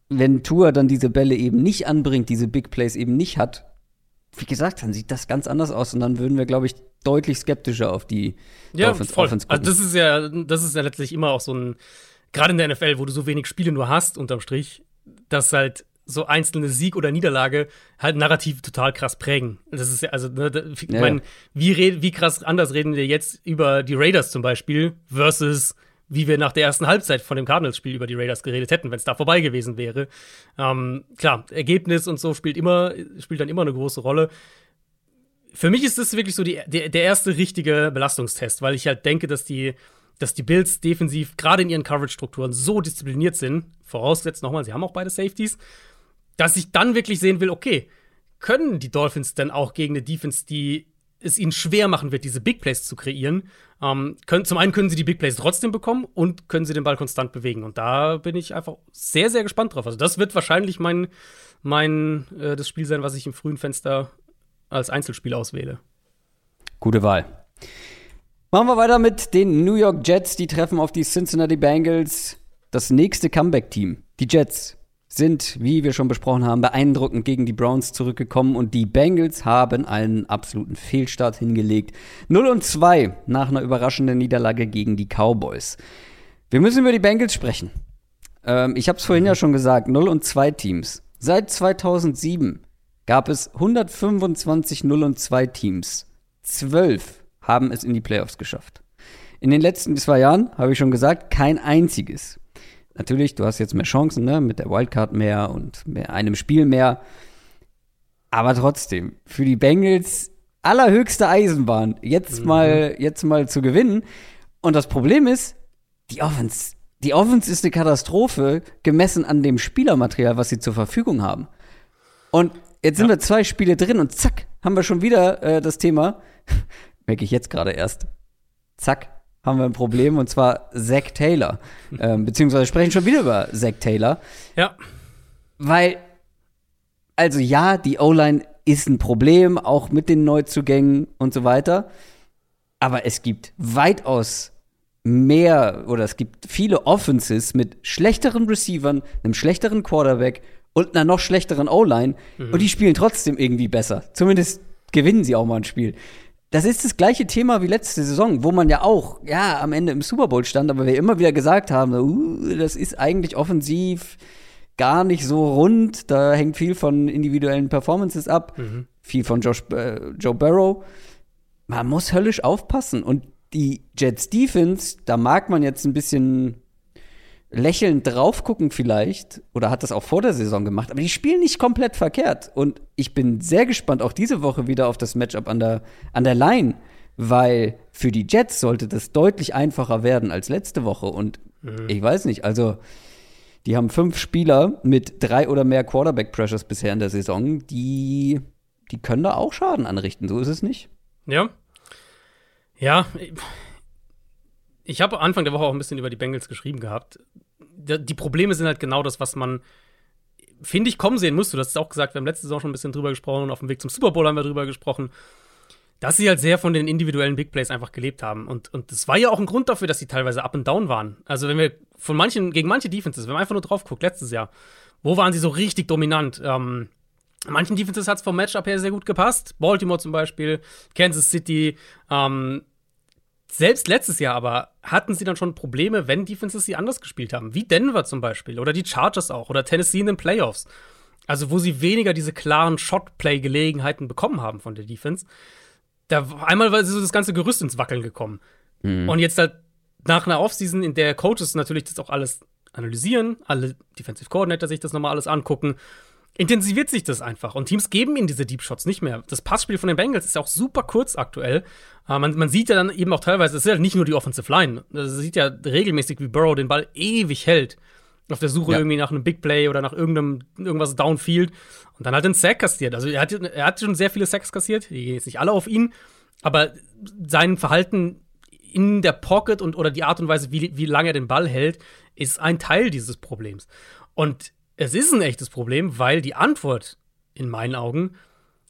A: Wenn Tour dann diese Bälle eben nicht anbringt, diese Big Plays eben nicht hat, wie gesagt, dann sieht das ganz anders aus und dann würden wir, glaube ich, deutlich skeptischer auf die
B: ja, Dolphins, voll. Offense gucken. Also das ist ja, das ist ja letztlich immer auch so ein, gerade in der NFL, wo du so wenig Spiele nur hast, unterm Strich, dass halt so einzelne Sieg oder Niederlage halt narrativ total krass prägen. Das ist ja, also, ne, ich ja, meine, wie, wie krass anders reden wir jetzt über die Raiders zum Beispiel versus wie wir nach der ersten Halbzeit von dem Cardinals-Spiel über die Raiders geredet hätten, wenn es da vorbei gewesen wäre. Ähm, klar, Ergebnis und so spielt immer, spielt dann immer eine große Rolle. Für mich ist das wirklich so die, der, der erste richtige Belastungstest, weil ich halt denke, dass die, dass die Bills defensiv gerade in ihren Coverage-Strukturen so diszipliniert sind, vorausgesetzt nochmal, sie haben auch beide Safeties, dass ich dann wirklich sehen will, okay, können die Dolphins denn auch gegen eine Defense, die es ihnen schwer machen wird, diese Big Plays zu kreieren. Ähm, können, zum einen können sie die Big Plays trotzdem bekommen und können sie den Ball konstant bewegen. Und da bin ich einfach sehr, sehr gespannt drauf. Also, das wird wahrscheinlich mein, mein äh, das Spiel sein, was ich im frühen Fenster als Einzelspiel auswähle.
A: Gute Wahl. Machen wir weiter mit den New York Jets. Die treffen auf die Cincinnati Bengals. Das nächste Comeback-Team. Die Jets sind, wie wir schon besprochen haben, beeindruckend gegen die Browns zurückgekommen und die Bengals haben einen absoluten Fehlstart hingelegt. 0 und 2 nach einer überraschenden Niederlage gegen die Cowboys. Wir müssen über die Bengals sprechen. Ähm, ich habe es vorhin ja schon gesagt, 0 und 2 Teams. Seit 2007 gab es 125 0 und 2 Teams. Zwölf haben es in die Playoffs geschafft. In den letzten zwei Jahren, habe ich schon gesagt, kein einziges. Natürlich, du hast jetzt mehr Chancen, ne? Mit der Wildcard mehr und mehr, einem Spiel mehr. Aber trotzdem, für die Bengals allerhöchste Eisenbahn, jetzt mhm. mal, jetzt mal zu gewinnen. Und das Problem ist, die Offense, die Offense ist eine Katastrophe, gemessen an dem Spielermaterial, was sie zur Verfügung haben. Und jetzt sind ja. wir zwei Spiele drin und zack, haben wir schon wieder äh, das Thema. Merke ich jetzt gerade erst. Zack, haben wir ein Problem und zwar Zack Taylor. ähm, beziehungsweise sprechen schon wieder über Zack Taylor.
B: Ja.
A: Weil, also ja, die O-Line ist ein Problem, auch mit den Neuzugängen und so weiter. Aber es gibt weitaus mehr oder es gibt viele Offenses mit schlechteren Receivern, einem schlechteren Quarterback und einer noch schlechteren O-Line mhm. und die spielen trotzdem irgendwie besser. Zumindest gewinnen sie auch mal ein Spiel das ist das gleiche Thema wie letzte Saison, wo man ja auch, ja, am Ende im Super Bowl stand, aber wir immer wieder gesagt haben, uh, das ist eigentlich offensiv gar nicht so rund. Da hängt viel von individuellen Performances ab, mhm. viel von Josh, äh, Joe Barrow. Man muss höllisch aufpassen. Und die Jets Defense, da mag man jetzt ein bisschen lächelnd drauf gucken vielleicht oder hat das auch vor der Saison gemacht, aber die spielen nicht komplett verkehrt und ich bin sehr gespannt auch diese Woche wieder auf das Matchup an der an der Line, weil für die Jets sollte das deutlich einfacher werden als letzte Woche und mhm. ich weiß nicht, also die haben fünf Spieler mit drei oder mehr Quarterback Pressures bisher in der Saison, die die können da auch Schaden anrichten, so ist es nicht.
B: Ja. Ja, ich habe Anfang der Woche auch ein bisschen über die Bengals geschrieben gehabt. Die Probleme sind halt genau das, was man, finde ich, kommen sehen musste. Du hast es auch gesagt, wir haben letzte Saison schon ein bisschen drüber gesprochen und auf dem Weg zum Super Bowl haben wir drüber gesprochen, dass sie halt sehr von den individuellen Big Plays einfach gelebt haben. Und, und das war ja auch ein Grund dafür, dass sie teilweise up and down waren. Also, wenn wir von manchen, gegen manche Defenses, wenn man einfach nur drauf guckt, letztes Jahr, wo waren sie so richtig dominant? Ähm, manchen Defenses hat es vom Matchup her sehr gut gepasst. Baltimore zum Beispiel, Kansas City, ähm, selbst letztes Jahr aber hatten sie dann schon Probleme, wenn Defenses sie anders gespielt haben. Wie Denver zum Beispiel oder die Chargers auch oder Tennessee in den Playoffs. Also, wo sie weniger diese klaren Shotplay-Gelegenheiten bekommen haben von der Defense. Da einmal war so das ganze Gerüst ins Wackeln gekommen. Mhm. Und jetzt halt nach einer Offseason, in der Coaches natürlich das auch alles analysieren, alle Defensive Coordinator sich das nochmal alles angucken, intensiviert sich das einfach. Und Teams geben ihnen diese Deep Shots nicht mehr. Das Passspiel von den Bengals ist ja auch super kurz aktuell. Aber man, man sieht ja dann eben auch teilweise, es ist ja nicht nur die Offensive Line. Das sieht ja regelmäßig, wie Burrow den Ball ewig hält. Auf der Suche ja. irgendwie nach einem Big Play oder nach irgendeinem irgendwas Downfield. Und dann halt einen Sack kassiert. Also er hat, er hat schon sehr viele Sacks kassiert. Die gehen jetzt nicht alle auf ihn. Aber sein Verhalten in der Pocket und oder die Art und Weise, wie, wie lange er den Ball hält, ist ein Teil dieses Problems. Und es ist ein echtes Problem, weil die Antwort in meinen Augen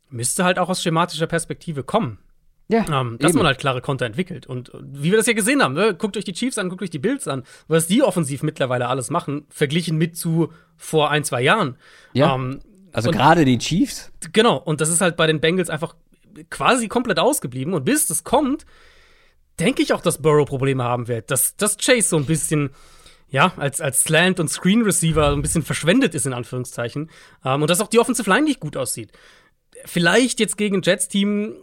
B: müsste halt auch aus schematischer Perspektive kommen. Ja, ähm, dass eben. man halt klare Konter entwickelt. Und wie wir das ja gesehen haben, ne? guckt euch die Chiefs an, guckt euch die Bills an, was die offensiv mittlerweile alles machen, verglichen mit zu vor ein, zwei Jahren.
A: Ja. Ähm, also gerade die Chiefs.
B: Genau, und das ist halt bei den Bengals einfach quasi komplett ausgeblieben. Und bis das kommt, denke ich auch, dass Burrow Probleme haben wird. Dass, dass Chase so ein bisschen ja, als, als Slant- und Screen-Receiver ein bisschen verschwendet ist, in Anführungszeichen. Ähm, und dass auch die Offensive Line nicht gut aussieht. Vielleicht jetzt gegen Jets-Team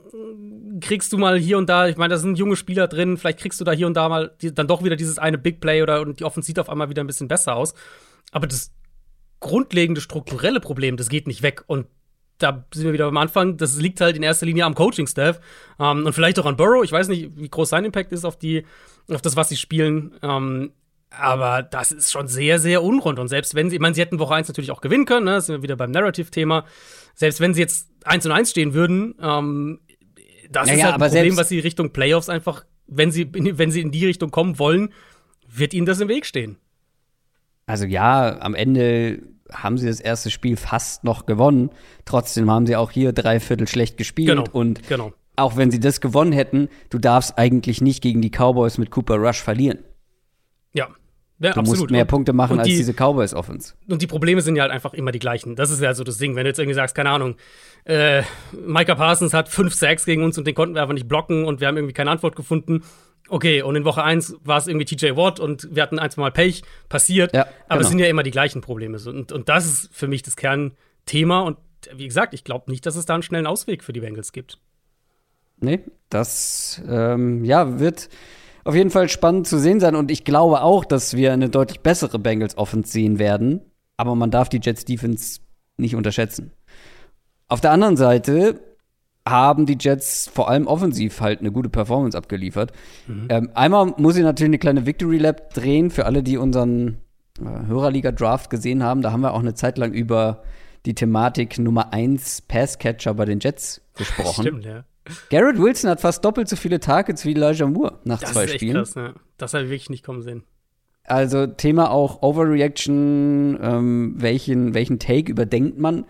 B: kriegst du mal hier und da, ich meine, da sind junge Spieler drin, vielleicht kriegst du da hier und da mal die, dann doch wieder dieses eine Big Play oder und die Offensive sieht auf einmal wieder ein bisschen besser aus. Aber das grundlegende strukturelle Problem, das geht nicht weg. Und da sind wir wieder am Anfang, das liegt halt in erster Linie am Coaching-Staff ähm, und vielleicht auch an Burrow. Ich weiß nicht, wie groß sein Impact ist auf die, auf das, was sie spielen. Ähm, aber das ist schon sehr, sehr unrund. Und selbst wenn sie, ich meine, sie hätten Woche 1 natürlich auch gewinnen können, ne? das sind wir wieder beim Narrative-Thema. Selbst wenn sie jetzt 1 und 1 stehen würden, ähm, das naja, ist halt ein Problem, was sie Richtung Playoffs einfach, wenn sie, wenn sie in die Richtung kommen wollen, wird ihnen das im Weg stehen.
A: Also ja, am Ende haben sie das erste Spiel fast noch gewonnen. Trotzdem haben sie auch hier drei Viertel schlecht gespielt. Genau, und genau. auch wenn sie das gewonnen hätten, du darfst eigentlich nicht gegen die Cowboys mit Cooper Rush verlieren.
B: Ja,
A: ja, du absolut. musst mehr Punkte machen die, als diese Cowboys Offense.
B: Und die Probleme sind ja halt einfach immer die gleichen. Das ist ja so das Ding. Wenn du jetzt irgendwie sagst, keine Ahnung, äh, Micah Parsons hat fünf Sacks gegen uns und den konnten wir einfach nicht blocken und wir haben irgendwie keine Antwort gefunden. Okay, und in Woche 1 war es irgendwie TJ Watt und wir hatten ein, zwei Mal Pech, passiert. Ja, aber es genau. sind ja immer die gleichen Probleme. Und, und das ist für mich das Kernthema. Und wie gesagt, ich glaube nicht, dass es da einen schnellen Ausweg für die Bengals gibt.
A: Nee, das ähm, ja, wird auf jeden Fall spannend zu sehen sein. Und ich glaube auch, dass wir eine deutlich bessere Bengals Offense sehen werden. Aber man darf die Jets Defense nicht unterschätzen. Auf der anderen Seite haben die Jets vor allem offensiv halt eine gute Performance abgeliefert. Mhm. Ähm, einmal muss ich natürlich eine kleine Victory Lab drehen für alle, die unseren äh, Hörerliga Draft gesehen haben. Da haben wir auch eine Zeit lang über die Thematik Nummer 1 Passcatcher bei den Jets gesprochen. Stimmt, ja. Garrett Wilson hat fast doppelt so viele Targets wie Elijah Moore nach das zwei Spielen. Das ist echt krass,
B: ne? Das habe ich wirklich nicht kommen sehen.
A: Also Thema auch Overreaction, ähm, welchen, welchen Take überdenkt man?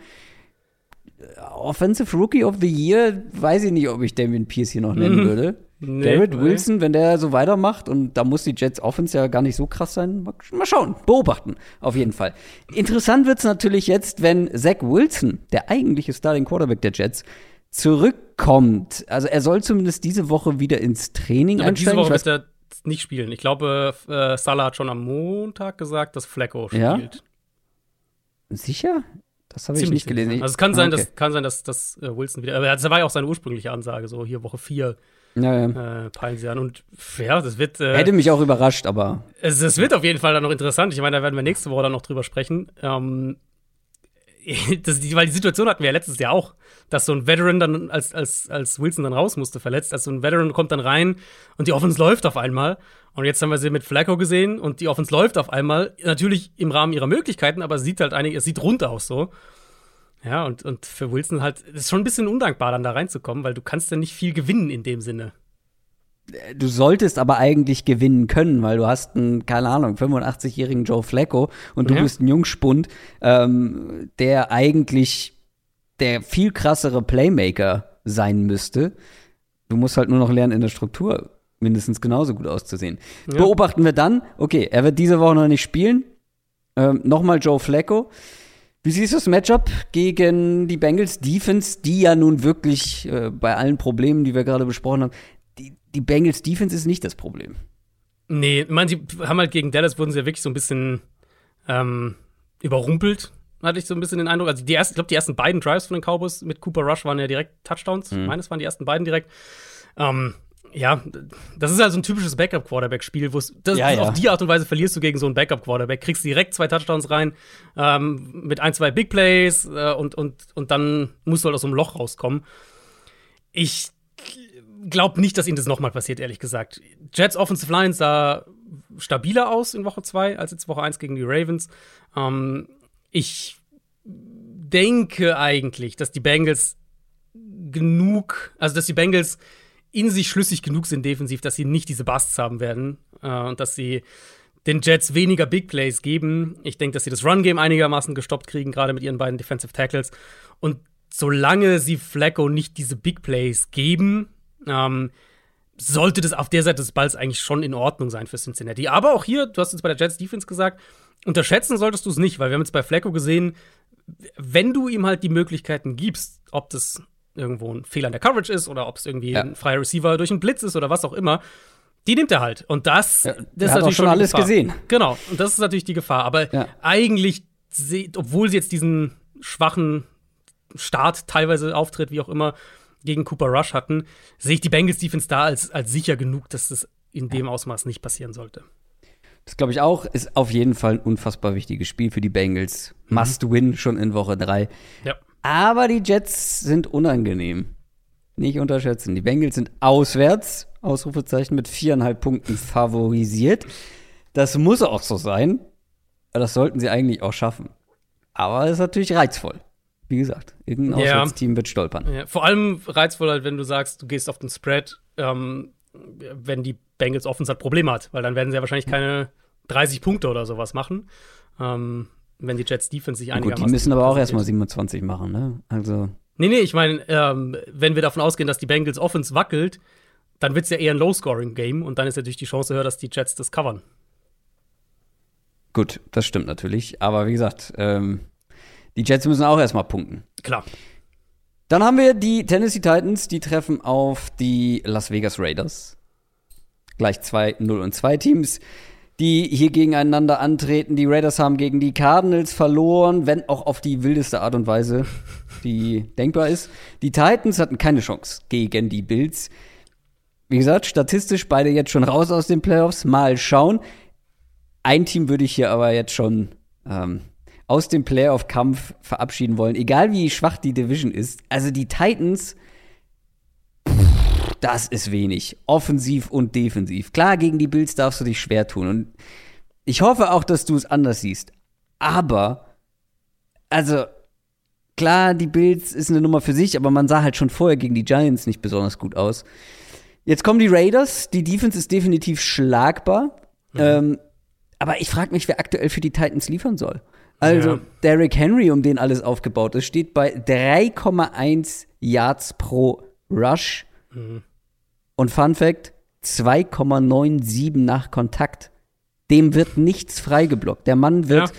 A: Offensive Rookie of the Year, weiß ich nicht, ob ich Damien Pierce hier noch nennen mhm. würde. Nee, Garrett Wilson, wenn der so weitermacht, und da muss die Jets Offense ja gar nicht so krass sein, mal schauen, beobachten, auf jeden Fall. Interessant wird es natürlich jetzt, wenn Zach Wilson, der eigentliche Starting Quarterback der Jets, zurückkommt. Also er soll zumindest diese Woche wieder ins Training
B: ja, einsteigen. Diese Woche wird er nicht spielen. Ich glaube, äh, Salah hat schon am Montag gesagt, dass Flacco spielt. Ja?
A: Sicher? Das habe ich nicht gelesen.
B: Also es kann ah, sein, okay. dass, kann sein, dass, dass äh, Wilson wieder. Aber das war ja auch seine ursprüngliche Ansage, so hier Woche 4 ja, ja. Äh, peilen sie an. Und ja, das wird. Äh,
A: Hätte mich auch überrascht, aber.
B: Es, es, wird auf jeden Fall dann noch interessant. Ich meine, da werden wir nächste Woche dann noch drüber sprechen. Ähm, das, weil die Situation hatten wir ja letztes Jahr auch, dass so ein Veteran dann, als, als, als Wilson dann raus musste, verletzt, also ein Veteran kommt dann rein und die Offense läuft auf einmal. Und jetzt haben wir sie mit Flacco gesehen und die Offense läuft auf einmal, natürlich im Rahmen ihrer Möglichkeiten, aber es sieht halt eigentlich, es sieht rund aus so. Ja, und, und für Wilson halt, es ist schon ein bisschen undankbar, dann da reinzukommen, weil du kannst ja nicht viel gewinnen in dem Sinne
A: du solltest aber eigentlich gewinnen können, weil du hast einen, keine Ahnung, 85-jährigen Joe Flacco und du ja. bist ein Jungspund, ähm, der eigentlich der viel krassere Playmaker sein müsste. Du musst halt nur noch lernen, in der Struktur mindestens genauso gut auszusehen. Ja. Beobachten wir dann, okay, er wird diese Woche noch nicht spielen. Ähm, Nochmal Joe Flacco. Wie siehst du das Matchup gegen die Bengals Defense, die ja nun wirklich äh, bei allen Problemen, die wir gerade besprochen haben, die Bengals Defense ist nicht das Problem.
B: Nee, ich meine, sie haben halt gegen Dallas wurden sie ja wirklich so ein bisschen ähm, überrumpelt, hatte ich so ein bisschen den Eindruck. Also die ersten, ich glaube, die ersten beiden Drives von den Cowboys mit Cooper Rush waren ja direkt Touchdowns. Mhm. Ich meine, es waren die ersten beiden direkt. Ähm, Ja, das ist halt so ein typisches Backup-Quarterback-Spiel, wo
A: ja, ja.
B: auf die Art und Weise verlierst du gegen so einen Backup-Quarterback, kriegst direkt zwei Touchdowns rein ähm, mit ein, zwei Big Plays äh, und, und, und dann musst du halt aus so einem Loch rauskommen. Ich glaube nicht, dass ihnen das nochmal passiert, ehrlich gesagt. Jets Offensive Line sah stabiler aus in Woche 2 als jetzt Woche 1 gegen die Ravens. Ähm, ich denke eigentlich, dass die Bengals genug, also dass die Bengals in sich schlüssig genug sind defensiv, dass sie nicht diese Busts haben werden äh, und dass sie den Jets weniger Big Plays geben. Ich denke, dass sie das Run-Game einigermaßen gestoppt kriegen, gerade mit ihren beiden Defensive Tackles. Und solange sie Flacco nicht diese Big Plays geben, ähm, sollte das auf der Seite des Balls eigentlich schon in Ordnung sein für Cincinnati. Aber auch hier, du hast jetzt bei der Jets Defense gesagt, unterschätzen solltest du es nicht, weil wir haben jetzt bei Flacco gesehen, wenn du ihm halt die Möglichkeiten gibst, ob das irgendwo ein Fehler in der Coverage ist oder ob es irgendwie ja. ein freier Receiver durch einen Blitz ist oder was auch immer, die nimmt er halt. Und das,
A: ja,
B: das
A: ist natürlich auch schon alles
B: Gefahr.
A: gesehen.
B: Genau. Und das ist natürlich die Gefahr. Aber
A: ja.
B: eigentlich, obwohl sie jetzt diesen schwachen Start teilweise auftritt, wie auch immer, gegen Cooper Rush hatten, sehe ich die Bengals Defense da als, als sicher genug, dass das in dem Ausmaß nicht passieren sollte.
A: Das glaube ich auch, ist auf jeden Fall ein unfassbar wichtiges Spiel für die Bengals. Mhm. Must win schon in Woche 3.
B: Ja.
A: Aber die Jets sind unangenehm. Nicht unterschätzen. Die Bengals sind auswärts, Ausrufezeichen, mit viereinhalb Punkten favorisiert. Das muss auch so sein. Das sollten sie eigentlich auch schaffen. Aber es ist natürlich reizvoll. Wie gesagt, irgendein
B: Ja.
A: Auswärtsteam wird stolpern.
B: Ja, vor allem reizvoll halt, wenn du sagst, du gehst auf den Spread, ähm, wenn die Bengals Offense halt Probleme hat, weil dann werden sie ja wahrscheinlich keine 30 Punkte oder sowas machen. Ähm, wenn die Jets Defense sich
A: Gut,
B: einigermaßen
A: die müssen aber auch erstmal 27 machen, ne? Also,
B: Nee, nee, ich meine, ähm, wenn wir davon ausgehen, dass die Bengals Offense wackelt, dann wird es ja eher ein Low-Scoring-Game und dann ist natürlich die Chance höher, dass die Jets das covern.
A: gut, das stimmt natürlich. Aber wie gesagt, ähm, die Jets müssen auch erstmal punkten.
B: Klar.
A: Dann haben wir die Tennessee Titans, die treffen auf die Las Vegas Raiders. Gleich zwei 0 und 2 Teams, die hier gegeneinander antreten. Die Raiders haben gegen die Cardinals verloren, wenn auch auf die wildeste Art und Weise, die denkbar ist. Die Titans hatten keine Chance gegen die Bills. Wie gesagt, statistisch beide jetzt schon raus aus den Playoffs. Mal schauen. Ein Team würde ich hier aber jetzt schon ähm, aus dem Playoff-Kampf verabschieden wollen, egal wie schwach die Division ist. Also die Titans, das ist wenig. Offensiv und defensiv. Klar, gegen die Bills darfst du dich schwer tun. Und ich hoffe auch, dass du es anders siehst. Aber, also, klar, die Bills ist eine Nummer für sich, aber man sah halt schon vorher gegen die Giants nicht besonders gut aus. Jetzt kommen die Raiders. Die Defense ist definitiv schlagbar. Ähm, aber ich frage mich, wer aktuell für die Titans liefern soll. Also,
B: Ja.
A: Derrick Henry, um den alles aufgebaut ist, steht bei 3,1 Yards pro Rush. Und Fun Fact: 2,97 nach Kontakt. Dem wird nichts freigeblockt. Der Mann wird
B: Ja.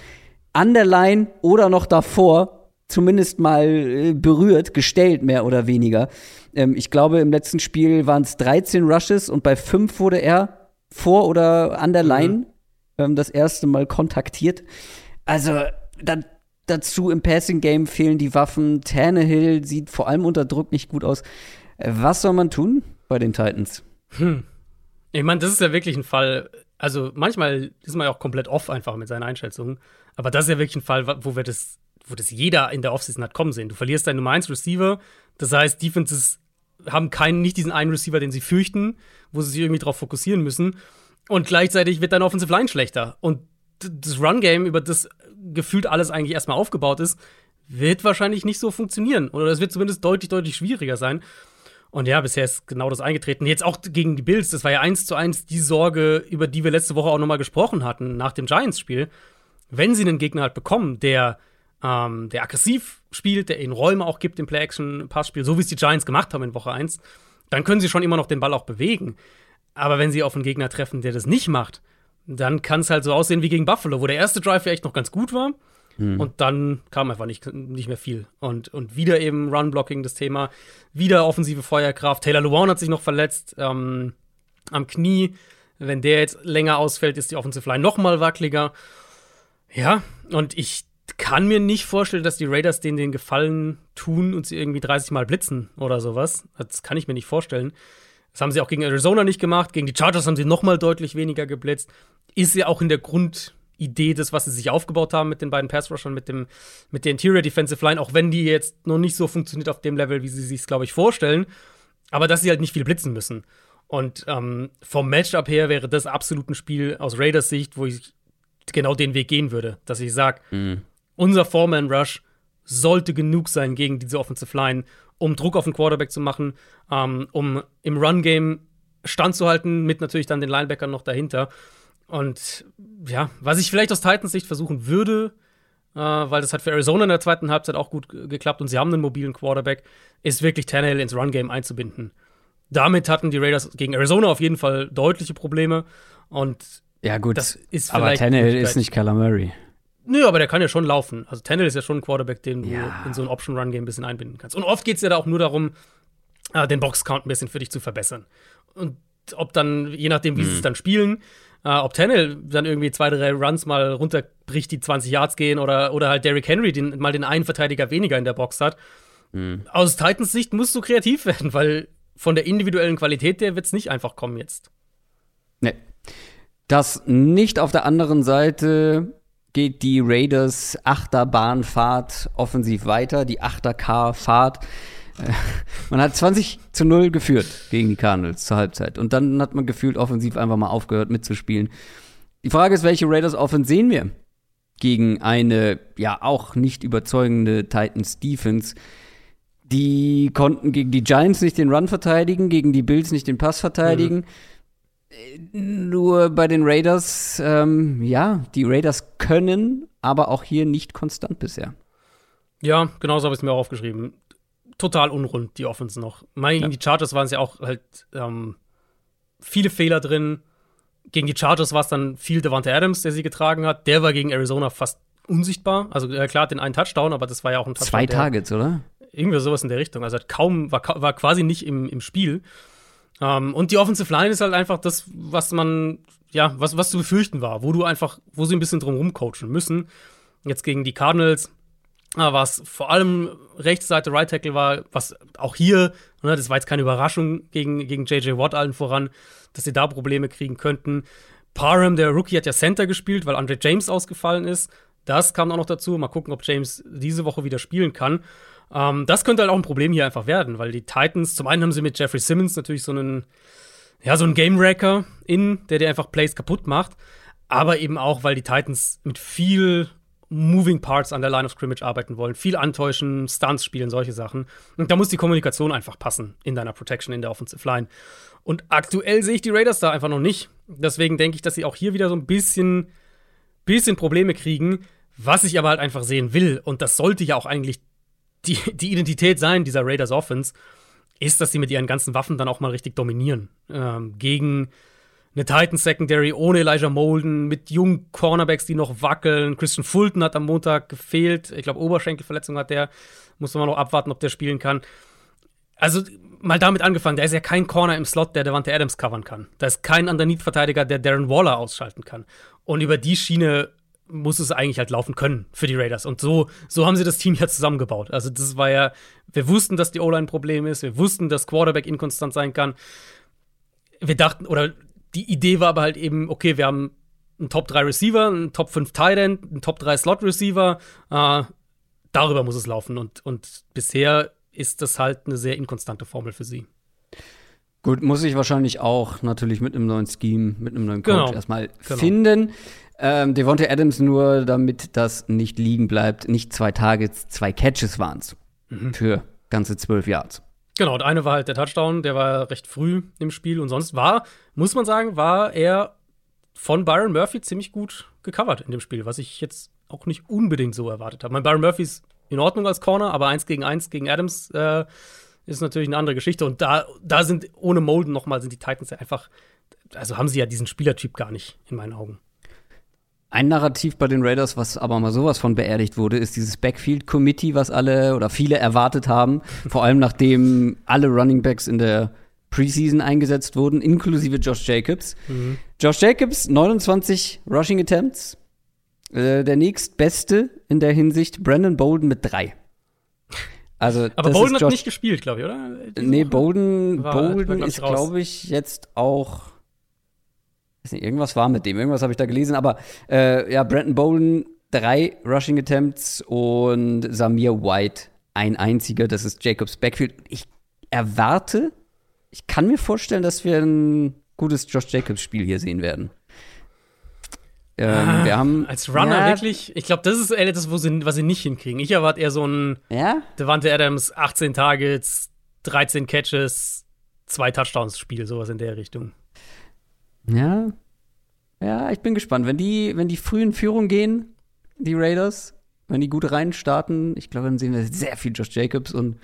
A: an der Line oder noch davor zumindest mal äh, berührt, gestellt, mehr oder weniger. Ähm, ich glaube, im letzten Spiel waren es 13 Rushes und bei 5 wurde er vor oder an der Line ähm, das erste Mal kontaktiert. Also, da, dazu im Passing-Game fehlen die Waffen. Tannehill sieht vor allem unter Druck nicht gut aus. Was soll man tun bei den Titans?
B: Ich meine, das ist ja wirklich ein Fall. Also manchmal ist man ja auch komplett off einfach mit seinen Einschätzungen. Aber das ist ja wirklich ein Fall, wo wir das, wo das jeder in der Offseason hat kommen sehen. Du verlierst deinen Nummer 1 Receiver. Das heißt, Defenses haben keinen, nicht diesen einen Receiver, den sie fürchten, wo sie sich irgendwie drauf fokussieren müssen. Und gleichzeitig wird deine Offensive Line schlechter. Und das Run-Game, über das gefühlt alles eigentlich erstmal aufgebaut ist, wird wahrscheinlich nicht so funktionieren. Oder es wird zumindest deutlich, deutlich schwieriger sein. Und ja, bisher ist genau das eingetreten. Jetzt auch gegen die Bills, das war ja eins zu eins die Sorge, über die wir letzte Woche auch nochmal gesprochen hatten, nach dem Giants-Spiel. Wenn sie einen Gegner halt bekommen, der, ähm, der aggressiv spielt, der ihnen Räume auch gibt im Play-Action-Passspiel, so wie es die Giants gemacht haben in Woche 1, dann können sie schon immer noch den Ball auch bewegen. Aber wenn sie auf einen Gegner treffen, der das nicht macht, dann kann es halt so aussehen wie gegen Buffalo, wo der erste Drive ja echt noch ganz gut war. Und dann kam einfach nicht, nicht mehr viel. Und, und wieder eben Run-Blocking das Thema, wieder offensive Feuerkraft. Taylor Lewan hat sich noch verletzt ähm, am Knie. Wenn der jetzt länger ausfällt, ist die Offensive Line noch mal wackeliger. Ja, und ich kann mir nicht vorstellen, dass die Raiders denen den Gefallen tun und sie irgendwie 30 Mal blitzen oder sowas. Das kann ich mir nicht vorstellen. Das haben sie auch gegen Arizona nicht gemacht. Gegen die Chargers haben sie noch mal deutlich weniger geblitzt. Ist ja auch in der Grundidee des, was sie sich aufgebaut haben mit den beiden Pass-Rushern, mit, mit der Interior Defensive Line, auch wenn die jetzt noch nicht so funktioniert auf dem Level, wie sie sich glaube ich, vorstellen. Aber dass sie halt nicht viel blitzen müssen. Und ähm, vom Matchup her wäre das absolut ein Spiel aus Raiders Sicht, wo ich genau den Weg gehen würde. Dass ich sage, mhm. unser Foreman-Rush sollte genug sein gegen diese Offensive Line, um Druck auf den Quarterback zu machen, ähm, um im Run-Game standzuhalten, mit natürlich dann den Linebackern noch dahinter. Und ja, was ich vielleicht aus Titans Sicht versuchen würde, äh, weil das hat für Arizona in der zweiten Halbzeit auch gut geklappt und sie haben einen mobilen Quarterback, ist wirklich Tannehill ins Run-Game einzubinden. Damit hatten die Raiders gegen Arizona auf jeden Fall deutliche Probleme. Und
A: ja, gut, aber Tannehill ist nicht Kyler Murray.
B: Nö, aber der kann ja schon laufen. Also Tannehill ist ja schon ein Quarterback, den du ja. in so ein Option-Run-Game ein bisschen einbinden kannst. Und oft geht es ja da auch nur darum, äh, den Box-Count ein bisschen für dich zu verbessern. Und ob dann, je nachdem, wie mhm. sie es dann spielen, äh, ob Tannehill dann irgendwie zwei, drei Runs mal runterbricht, die 20 Yards gehen, oder, oder halt Derrick Henry den, mal den einen Verteidiger weniger in der Box hat. Mhm. Aus Titans Sicht musst du kreativ werden, weil von der individuellen Qualität der wird es nicht einfach kommen jetzt.
A: Nee. Das nicht auf der anderen Seite geht die Raiders Achterbahnfahrt offensiv weiter, die Achter-K-Fahrt. Äh, man hat 20 zu 0 geführt gegen die Cardinals zur Halbzeit. Und dann hat man gefühlt offensiv einfach mal aufgehört mitzuspielen. Die Frage ist, welche Raiders Offense sehen wir gegen eine ja auch nicht überzeugende Titans Defense? Die konnten gegen die Giants nicht den Run verteidigen, gegen die Bills nicht den Pass verteidigen. Mhm. Nur bei den Raiders, ähm, ja, die Raiders können, aber auch hier nicht konstant bisher.
B: Ja, genauso habe ich es mir auch aufgeschrieben. Total unrund, die Offense noch. Mal gegen ja. die Chargers waren es ja auch halt ähm, viele Fehler drin. Gegen die Chargers war es dann viel Devante Adams, der sie getragen hat. Der war gegen Arizona fast unsichtbar. Also äh, klar, den einen Touchdown, aber das war ja auch ein Touchdown.
A: Zwei Targets, oder?
B: Irgendwie sowas in der Richtung. Also hat kaum, war, war quasi nicht im, im Spiel. Ähm, und die Offensive Line ist halt einfach das, was man, ja, was, was zu befürchten war, wo du einfach, wo sie ein bisschen drum rumcoachen müssen. Jetzt gegen die Cardinals, äh, was vor allem rechts Seite Right Tackle war, was auch hier, ne, das war jetzt keine Überraschung gegen, gegen JJ Watt allen voran, dass sie da Probleme kriegen könnten. Parham, der Rookie, hat ja Center gespielt, weil Andre James ausgefallen ist. Das kam auch noch dazu. Mal gucken, ob James diese Woche wieder spielen kann. Ähm, das könnte halt auch ein Problem hier einfach werden, weil die Titans, zum einen haben sie mit Jeffrey Simmons natürlich so einen, ja, so einen Game Wrecker in, der dir einfach Plays kaputt macht. Aber eben auch, weil die Titans mit viel Moving Parts an der Line of Scrimmage arbeiten wollen, viel antäuschen, Stunts spielen, solche Sachen. Und da muss die Kommunikation einfach passen in deiner Protection in der Offensive Line. Und aktuell sehe ich die Raiders da einfach noch nicht. Deswegen denke ich, dass sie auch hier wieder so ein bisschen, bisschen Probleme kriegen, was ich aber halt einfach sehen will. Und das sollte ja auch eigentlich die, die Identität sein dieser Raiders Offense, ist, dass sie mit ihren ganzen Waffen dann auch mal richtig dominieren. Ähm, gegen eine Titan Secondary ohne Elijah Molden, mit jungen Cornerbacks, die noch wackeln. Christian Fulton hat am Montag gefehlt. Ich glaube, Oberschenkelverletzung hat der. Muss man noch abwarten, ob der spielen kann. Also, mal damit angefangen, da ist ja kein Corner im Slot, der Devante Adams covern kann. Da ist kein Underneath-Verteidiger, der Darren Waller ausschalten kann. Und über die Schiene muss es eigentlich halt laufen können für die Raiders. Und so, so haben sie das Team ja zusammengebaut. Also, das war ja, wir wussten, dass die O-Line ein Problem ist, wir wussten, dass Quarterback inkonstant sein kann. Wir dachten, oder die Idee war aber halt eben, okay, wir haben einen Top 3 Receiver, einen Top 5 Tight End, einen Top 3 Slot Receiver. Äh, darüber muss es laufen. Und, und bisher ist das halt eine sehr inkonstante Formel für sie.
A: Gut, muss ich wahrscheinlich auch natürlich mit einem neuen Scheme, mit einem neuen Coach genau. erstmal genau. finden. Ähm, Devonta Adams nur, damit das nicht liegen bleibt, nicht zwei Targets, zwei Catches waren es. Mhm. Für ganze zwölf Yards.
B: Genau, und eine war halt der Touchdown, der war recht früh im Spiel und sonst war, muss man sagen, war er von Byron Murphy ziemlich gut gecovert in dem Spiel, was ich jetzt auch nicht unbedingt so erwartet habe. Mein Byron Murphy ist in Ordnung als Corner, aber eins gegen eins gegen Adams äh, ist natürlich eine andere Geschichte. Und da, da sind ohne Molden nochmal sind die Titans ja einfach, also haben sie ja diesen Spielertyp gar nicht in meinen Augen.
A: Ein Narrativ bei den Raiders, was aber mal sowas von beerdigt wurde, ist dieses Backfield Committee, was alle oder viele erwartet haben. Vor allem nachdem alle Running Backs in der Preseason eingesetzt wurden, inklusive Josh Jacobs. Mhm. Josh Jacobs, 29 Rushing Attempts. Äh, der nächstbeste in der Hinsicht, Brandon Bolden mit drei. Also,
B: Aber Bolden hat nicht gespielt, glaube ich, oder?
A: Diese nee, Bolden, war, Bolden war, ist, glaube ich, jetzt auch. Nicht, irgendwas war mit dem, irgendwas habe ich da gelesen, aber äh, ja, Brandon Bolden, drei Rushing Attempts und Samir White, ein einziger, das ist Jacobs Backfield. Ich erwarte, ich kann mir vorstellen, dass wir ein gutes Josh Jacobs-Spiel hier sehen werden.
B: Ähm, ah, wir haben, als Runner ja, wirklich, ich glaube, das ist das, wo sie, was sie nicht hinkriegen. Ich erwarte eher so ein
A: ja?
B: Devante Adams, 18 Targets, 13 Catches, zwei Touchdowns-Spiel, sowas in der Richtung.
A: Ja. Ja, ich bin gespannt. Wenn die, wenn die früh in Führung gehen, die Raiders, wenn die gut reinstarten, ich glaube, dann sehen wir sehr viel Josh Jacobs und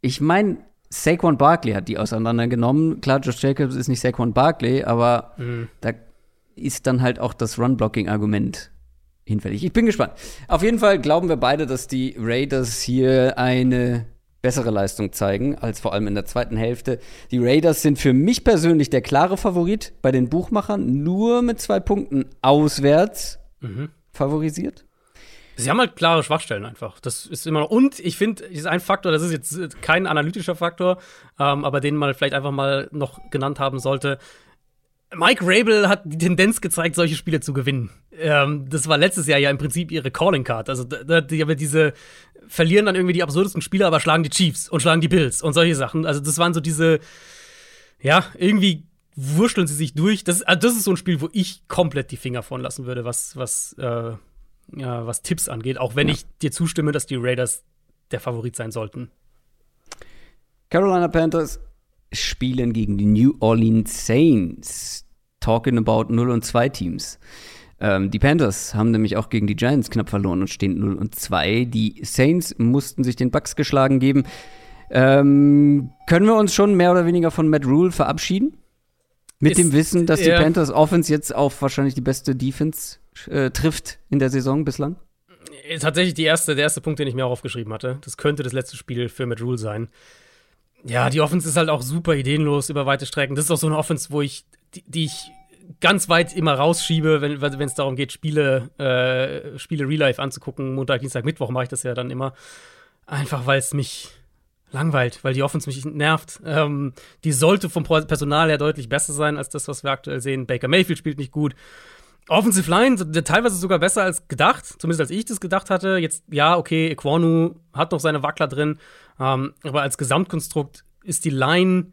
A: ich meine, Saquon Barkley hat die auseinandergenommen. Klar, Josh Jacobs ist nicht Saquon Barkley, aber mhm. da ist dann halt auch das Run-Blocking-Argument hinfällig. Ich bin gespannt. Auf jeden Fall glauben wir beide, dass die Raiders hier eine bessere Leistung zeigen, als vor allem in der zweiten Hälfte. Die Raiders sind für mich persönlich der klare Favorit bei den Buchmachern, nur mit zwei Punkten auswärts mhm. favorisiert.
B: Sie haben halt klare Schwachstellen einfach. Das ist immer noch. Und ich finde, ist ein Faktor, das ist jetzt kein analytischer Faktor, ähm, aber den man vielleicht einfach mal noch genannt haben sollte. Mike Rabel hat die Tendenz gezeigt, solche Spiele zu gewinnen. Ähm, das war letztes Jahr ja im Prinzip ihre Calling Card. Also da, die aber diese verlieren dann irgendwie die absurdesten Spiele, aber schlagen die Chiefs und schlagen die Bills und solche Sachen. Also das waren so diese, ja, irgendwie wurschteln sie sich durch. Das, also das ist so ein Spiel, wo ich komplett die Finger von lassen würde, was, was, äh, ja, was Tipps angeht. Auch wenn ja. ich dir zustimme, dass die Raiders der Favorit sein sollten.
A: Carolina Panthers spielen gegen die New Orleans Saints. Talking about 0 und 2 Teams. Ähm, die Panthers haben nämlich auch gegen die Giants knapp verloren und stehen 0 und 2. Die Saints mussten sich den Bucks geschlagen geben. Ähm, können wir uns schon mehr oder weniger von Matt Rule verabschieden? Mit Ist, dem Wissen, dass die Panthers Offense jetzt auf wahrscheinlich die beste Defense äh, trifft in der Saison bislang?
B: Tatsächlich die erste, der erste Punkt, den ich mir auch aufgeschrieben hatte. Das könnte das letzte Spiel für Matt Rule sein. Ja, die Offense ist halt auch super ideenlos über weite Strecken. Das ist auch so eine Offense, wo ich, die, die ich ganz weit immer rausschiebe, wenn es darum geht, Spiele, äh, Spiele Real Life anzugucken. Montag, Dienstag, Mittwoch mache ich das ja dann immer. Einfach weil es mich langweilt, weil die Offense mich nervt. Ähm, die sollte vom Personal her deutlich besser sein als das, was wir aktuell sehen. Baker Mayfield spielt nicht gut. Offensive Line, teilweise sogar besser als gedacht, zumindest als ich das gedacht hatte. Jetzt, ja, okay, Equanu hat noch seine Wackler drin, ähm, aber als Gesamtkonstrukt ist die Line,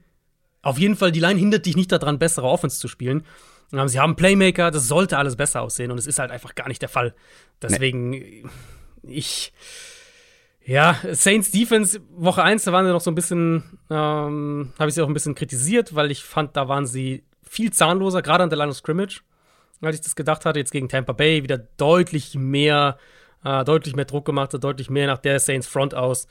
B: auf jeden Fall, die Line hindert dich nicht daran, bessere Offense zu spielen. Ähm, sie haben Playmaker, das sollte alles besser aussehen und es ist halt einfach gar nicht der Fall. Deswegen, nee. ich, ja, Saints Defense, Woche 1, da waren sie noch so ein bisschen, ähm, habe ich sie auch ein bisschen kritisiert, weil ich fand, da waren sie viel zahnloser, gerade an der Line of Scrimmage als ich das gedacht hatte. Jetzt gegen Tampa Bay wieder deutlich mehr, äh, deutlich mehr Druck gemacht, deutlich mehr nach der Saints Front aus,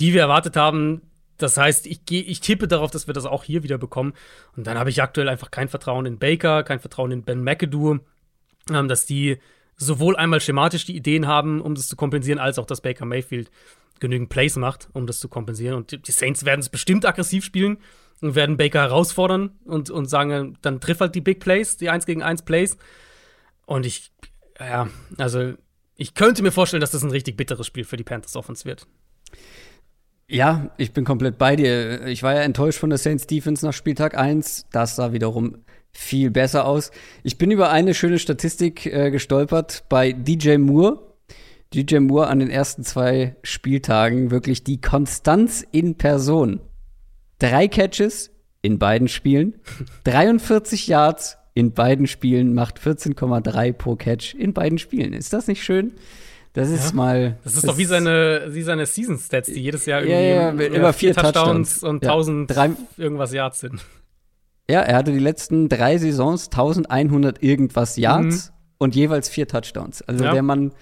B: die wir erwartet haben. Das heißt, ich, geh, ich tippe darauf, dass wir das auch hier wieder bekommen. Und dann habe ich aktuell einfach kein Vertrauen in Baker, kein Vertrauen in Ben McAdoo, ähm, dass die sowohl einmal schematisch die Ideen haben, um das zu kompensieren, als auch, dass Baker Mayfield genügend Plays macht, um das zu kompensieren. Und die Saints werden es bestimmt aggressiv spielen und werden Baker herausfordern und, und sagen, dann triff halt die Big Plays, die 1 gegen 1 Plays. Und ich, ja, also ich könnte mir vorstellen, dass das ein richtig bitteres Spiel für die Panthers Offense wird.
A: Ja, ich bin komplett bei dir. Ich war ja enttäuscht von der Saints Defense nach Spieltag 1. Das sah wiederum viel besser aus. Ich bin über eine schöne Statistik äh, gestolpert bei DJ Moore. DJ Moore an den ersten zwei Spieltagen wirklich die Konstanz in Person. Drei Catches in beiden Spielen, 43 Yards in beiden Spielen, macht 14,3 pro Catch in beiden Spielen. Ist das nicht schön? Das ist ja, mal.
B: Das ist das doch wie seine, wie seine Season Stats, die jedes Jahr irgendwie
A: ja, ja, immer vier, vier Touchdowns,
B: Touchdowns und ja, 1000 drei, irgendwas Yards sind.
A: Ja, er hatte die letzten drei Saisons 1100 irgendwas Yards mhm. und jeweils vier Touchdowns. Also der Mann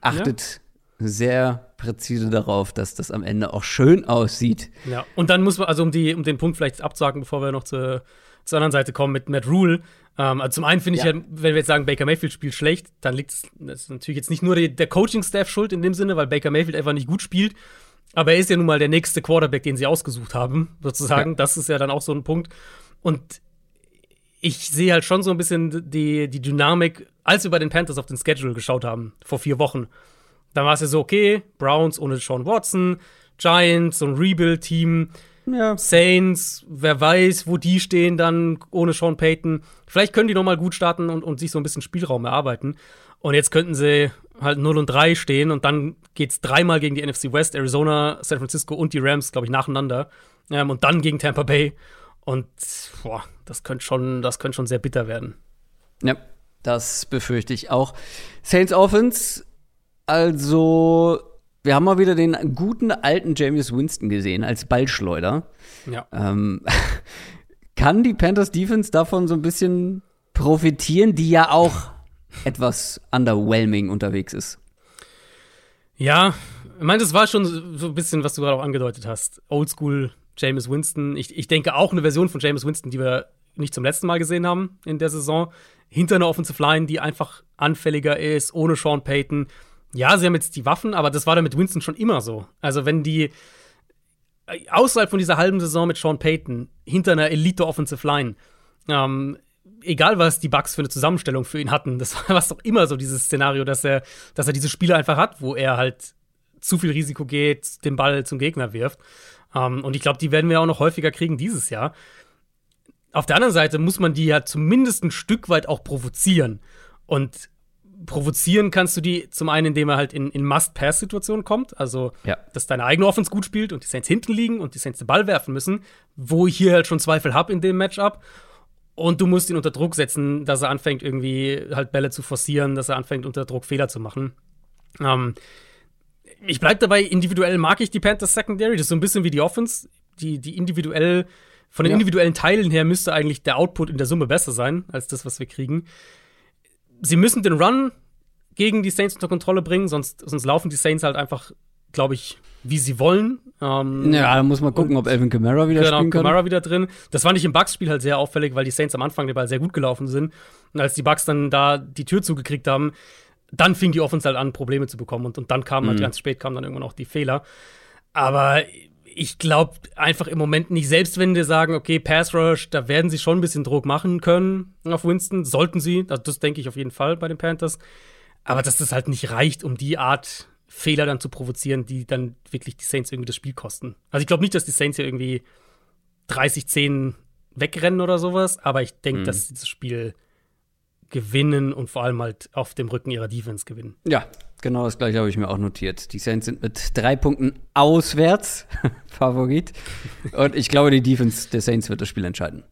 A: achtet sehr präzise darauf, dass das am Ende auch schön aussieht.
B: Ja, und dann muss man, also um, die, um den Punkt vielleicht abzuhaken, bevor wir noch zu, zur anderen Seite kommen mit Matt Rule. Ähm, also zum einen finde ich ja. ja, wenn wir jetzt sagen, Baker Mayfield spielt schlecht, dann liegt es natürlich jetzt nicht nur die, der Coaching-Staff schuld in dem Sinne, weil Baker Mayfield einfach nicht gut spielt. Aber er ist ja nun mal der nächste Quarterback, den sie ausgesucht haben, sozusagen. Ja. Das ist ja dann auch so ein Punkt. Und ich sehe halt schon so ein bisschen die, die Dynamik, als wir bei den Panthers auf den Schedule geschaut haben, vor vier Wochen. Dann war es ja so, okay, Browns ohne Sean Watson, Giants, so ein Rebuild-Team. Ja. Saints, wer weiß, wo die stehen dann ohne Sean Payton. Vielleicht können die noch mal gut starten und, und sich so ein bisschen Spielraum erarbeiten. Und jetzt könnten sie halt 0 und 3 stehen und dann geht's dreimal gegen die NFC West, Arizona, San Francisco und die Rams, glaube ich, nacheinander. Ähm, und dann gegen Tampa Bay. Und boah, das könnte schon, das könnte schon sehr bitter werden.
A: Ja, das befürchte ich auch. Saints Offense, also wir haben mal wieder den guten alten James Winston gesehen als Ballschleuder.
B: Ja.
A: Ähm, kann die Panthers Defense davon so ein bisschen profitieren, die ja auch etwas underwhelming unterwegs ist?
B: Ja, ich meine, das war schon so ein bisschen, was du gerade auch angedeutet hast. Oldschool James Winston. Ich, ich denke auch eine Version von James Winston, die wir nicht zum letzten Mal gesehen haben in der Saison. Hinter einer Offensive Line, die einfach anfälliger ist, ohne Sean Payton ja, sie haben jetzt die Waffen, aber das war dann mit Winston schon immer so. Also, wenn die äh, außerhalb von dieser halben Saison mit Sean Payton hinter einer Elite Offensive Line, ähm, egal was die Bucks für eine Zusammenstellung für ihn hatten, das war doch immer so dieses Szenario, dass er, dass er diese Spiele einfach hat, wo er halt zu viel Risiko geht, den Ball zum Gegner wirft. Ähm, und ich glaube, die werden wir auch noch häufiger kriegen dieses Jahr. Auf der anderen Seite muss man die ja zumindest ein Stück weit auch provozieren. Und provozieren kannst du die zum einen, indem er halt in, in Must-Pass-Situationen kommt, also ja. dass deine eigene Offense gut spielt und die Saints hinten liegen und die Saints den Ball werfen müssen, wo ich hier halt schon Zweifel habe in dem Matchup. Und du musst ihn unter Druck setzen, dass er anfängt, irgendwie halt Bälle zu forcieren, dass er anfängt, unter Druck Fehler zu machen. Ähm, ich bleib dabei, individuell mag ich die Panthers Secondary. Das ist so ein bisschen wie die Offense, die, die individuell, von den ja. individuellen Teilen her müsste eigentlich der Output in der Summe besser sein, als das, was wir kriegen sie müssen den Run gegen die Saints unter Kontrolle bringen, sonst, sonst laufen die Saints halt einfach, glaube ich, wie sie wollen.
A: Ähm, ja, da muss man gucken, ob Elvin Kamara wieder genau, spielen kann.
B: Kamara wieder drin. Das fand ich im Bucks-Spiel halt sehr auffällig, weil die Saints am Anfang den Ball sehr gut gelaufen sind. Und als die Bucks dann da die Tür zugekriegt haben, dann fing die Offense halt an, Probleme zu bekommen. Und, und dann kamen halt mhm. ganz spät kamen dann irgendwann auch die Fehler. Aber ich glaube einfach im Moment nicht, selbst wenn wir sagen, okay, Pass Rush, da werden sie schon ein bisschen Druck machen können auf Winston, sollten sie, das denke ich auf jeden Fall bei den Panthers. Aber dass das halt nicht reicht, um die Art Fehler dann zu provozieren, die dann wirklich die Saints irgendwie das Spiel kosten. Also ich glaube nicht, dass die Saints hier irgendwie 30-10 wegrennen oder sowas, aber ich denke, mhm. dass sie das Spiel gewinnen und vor allem halt auf dem Rücken ihrer Defense gewinnen.
A: Ja, Genau das gleiche habe ich mir auch notiert. Die Saints sind mit drei Punkten auswärts Favorit. Und ich glaube, die Defense der Saints wird das Spiel entscheiden.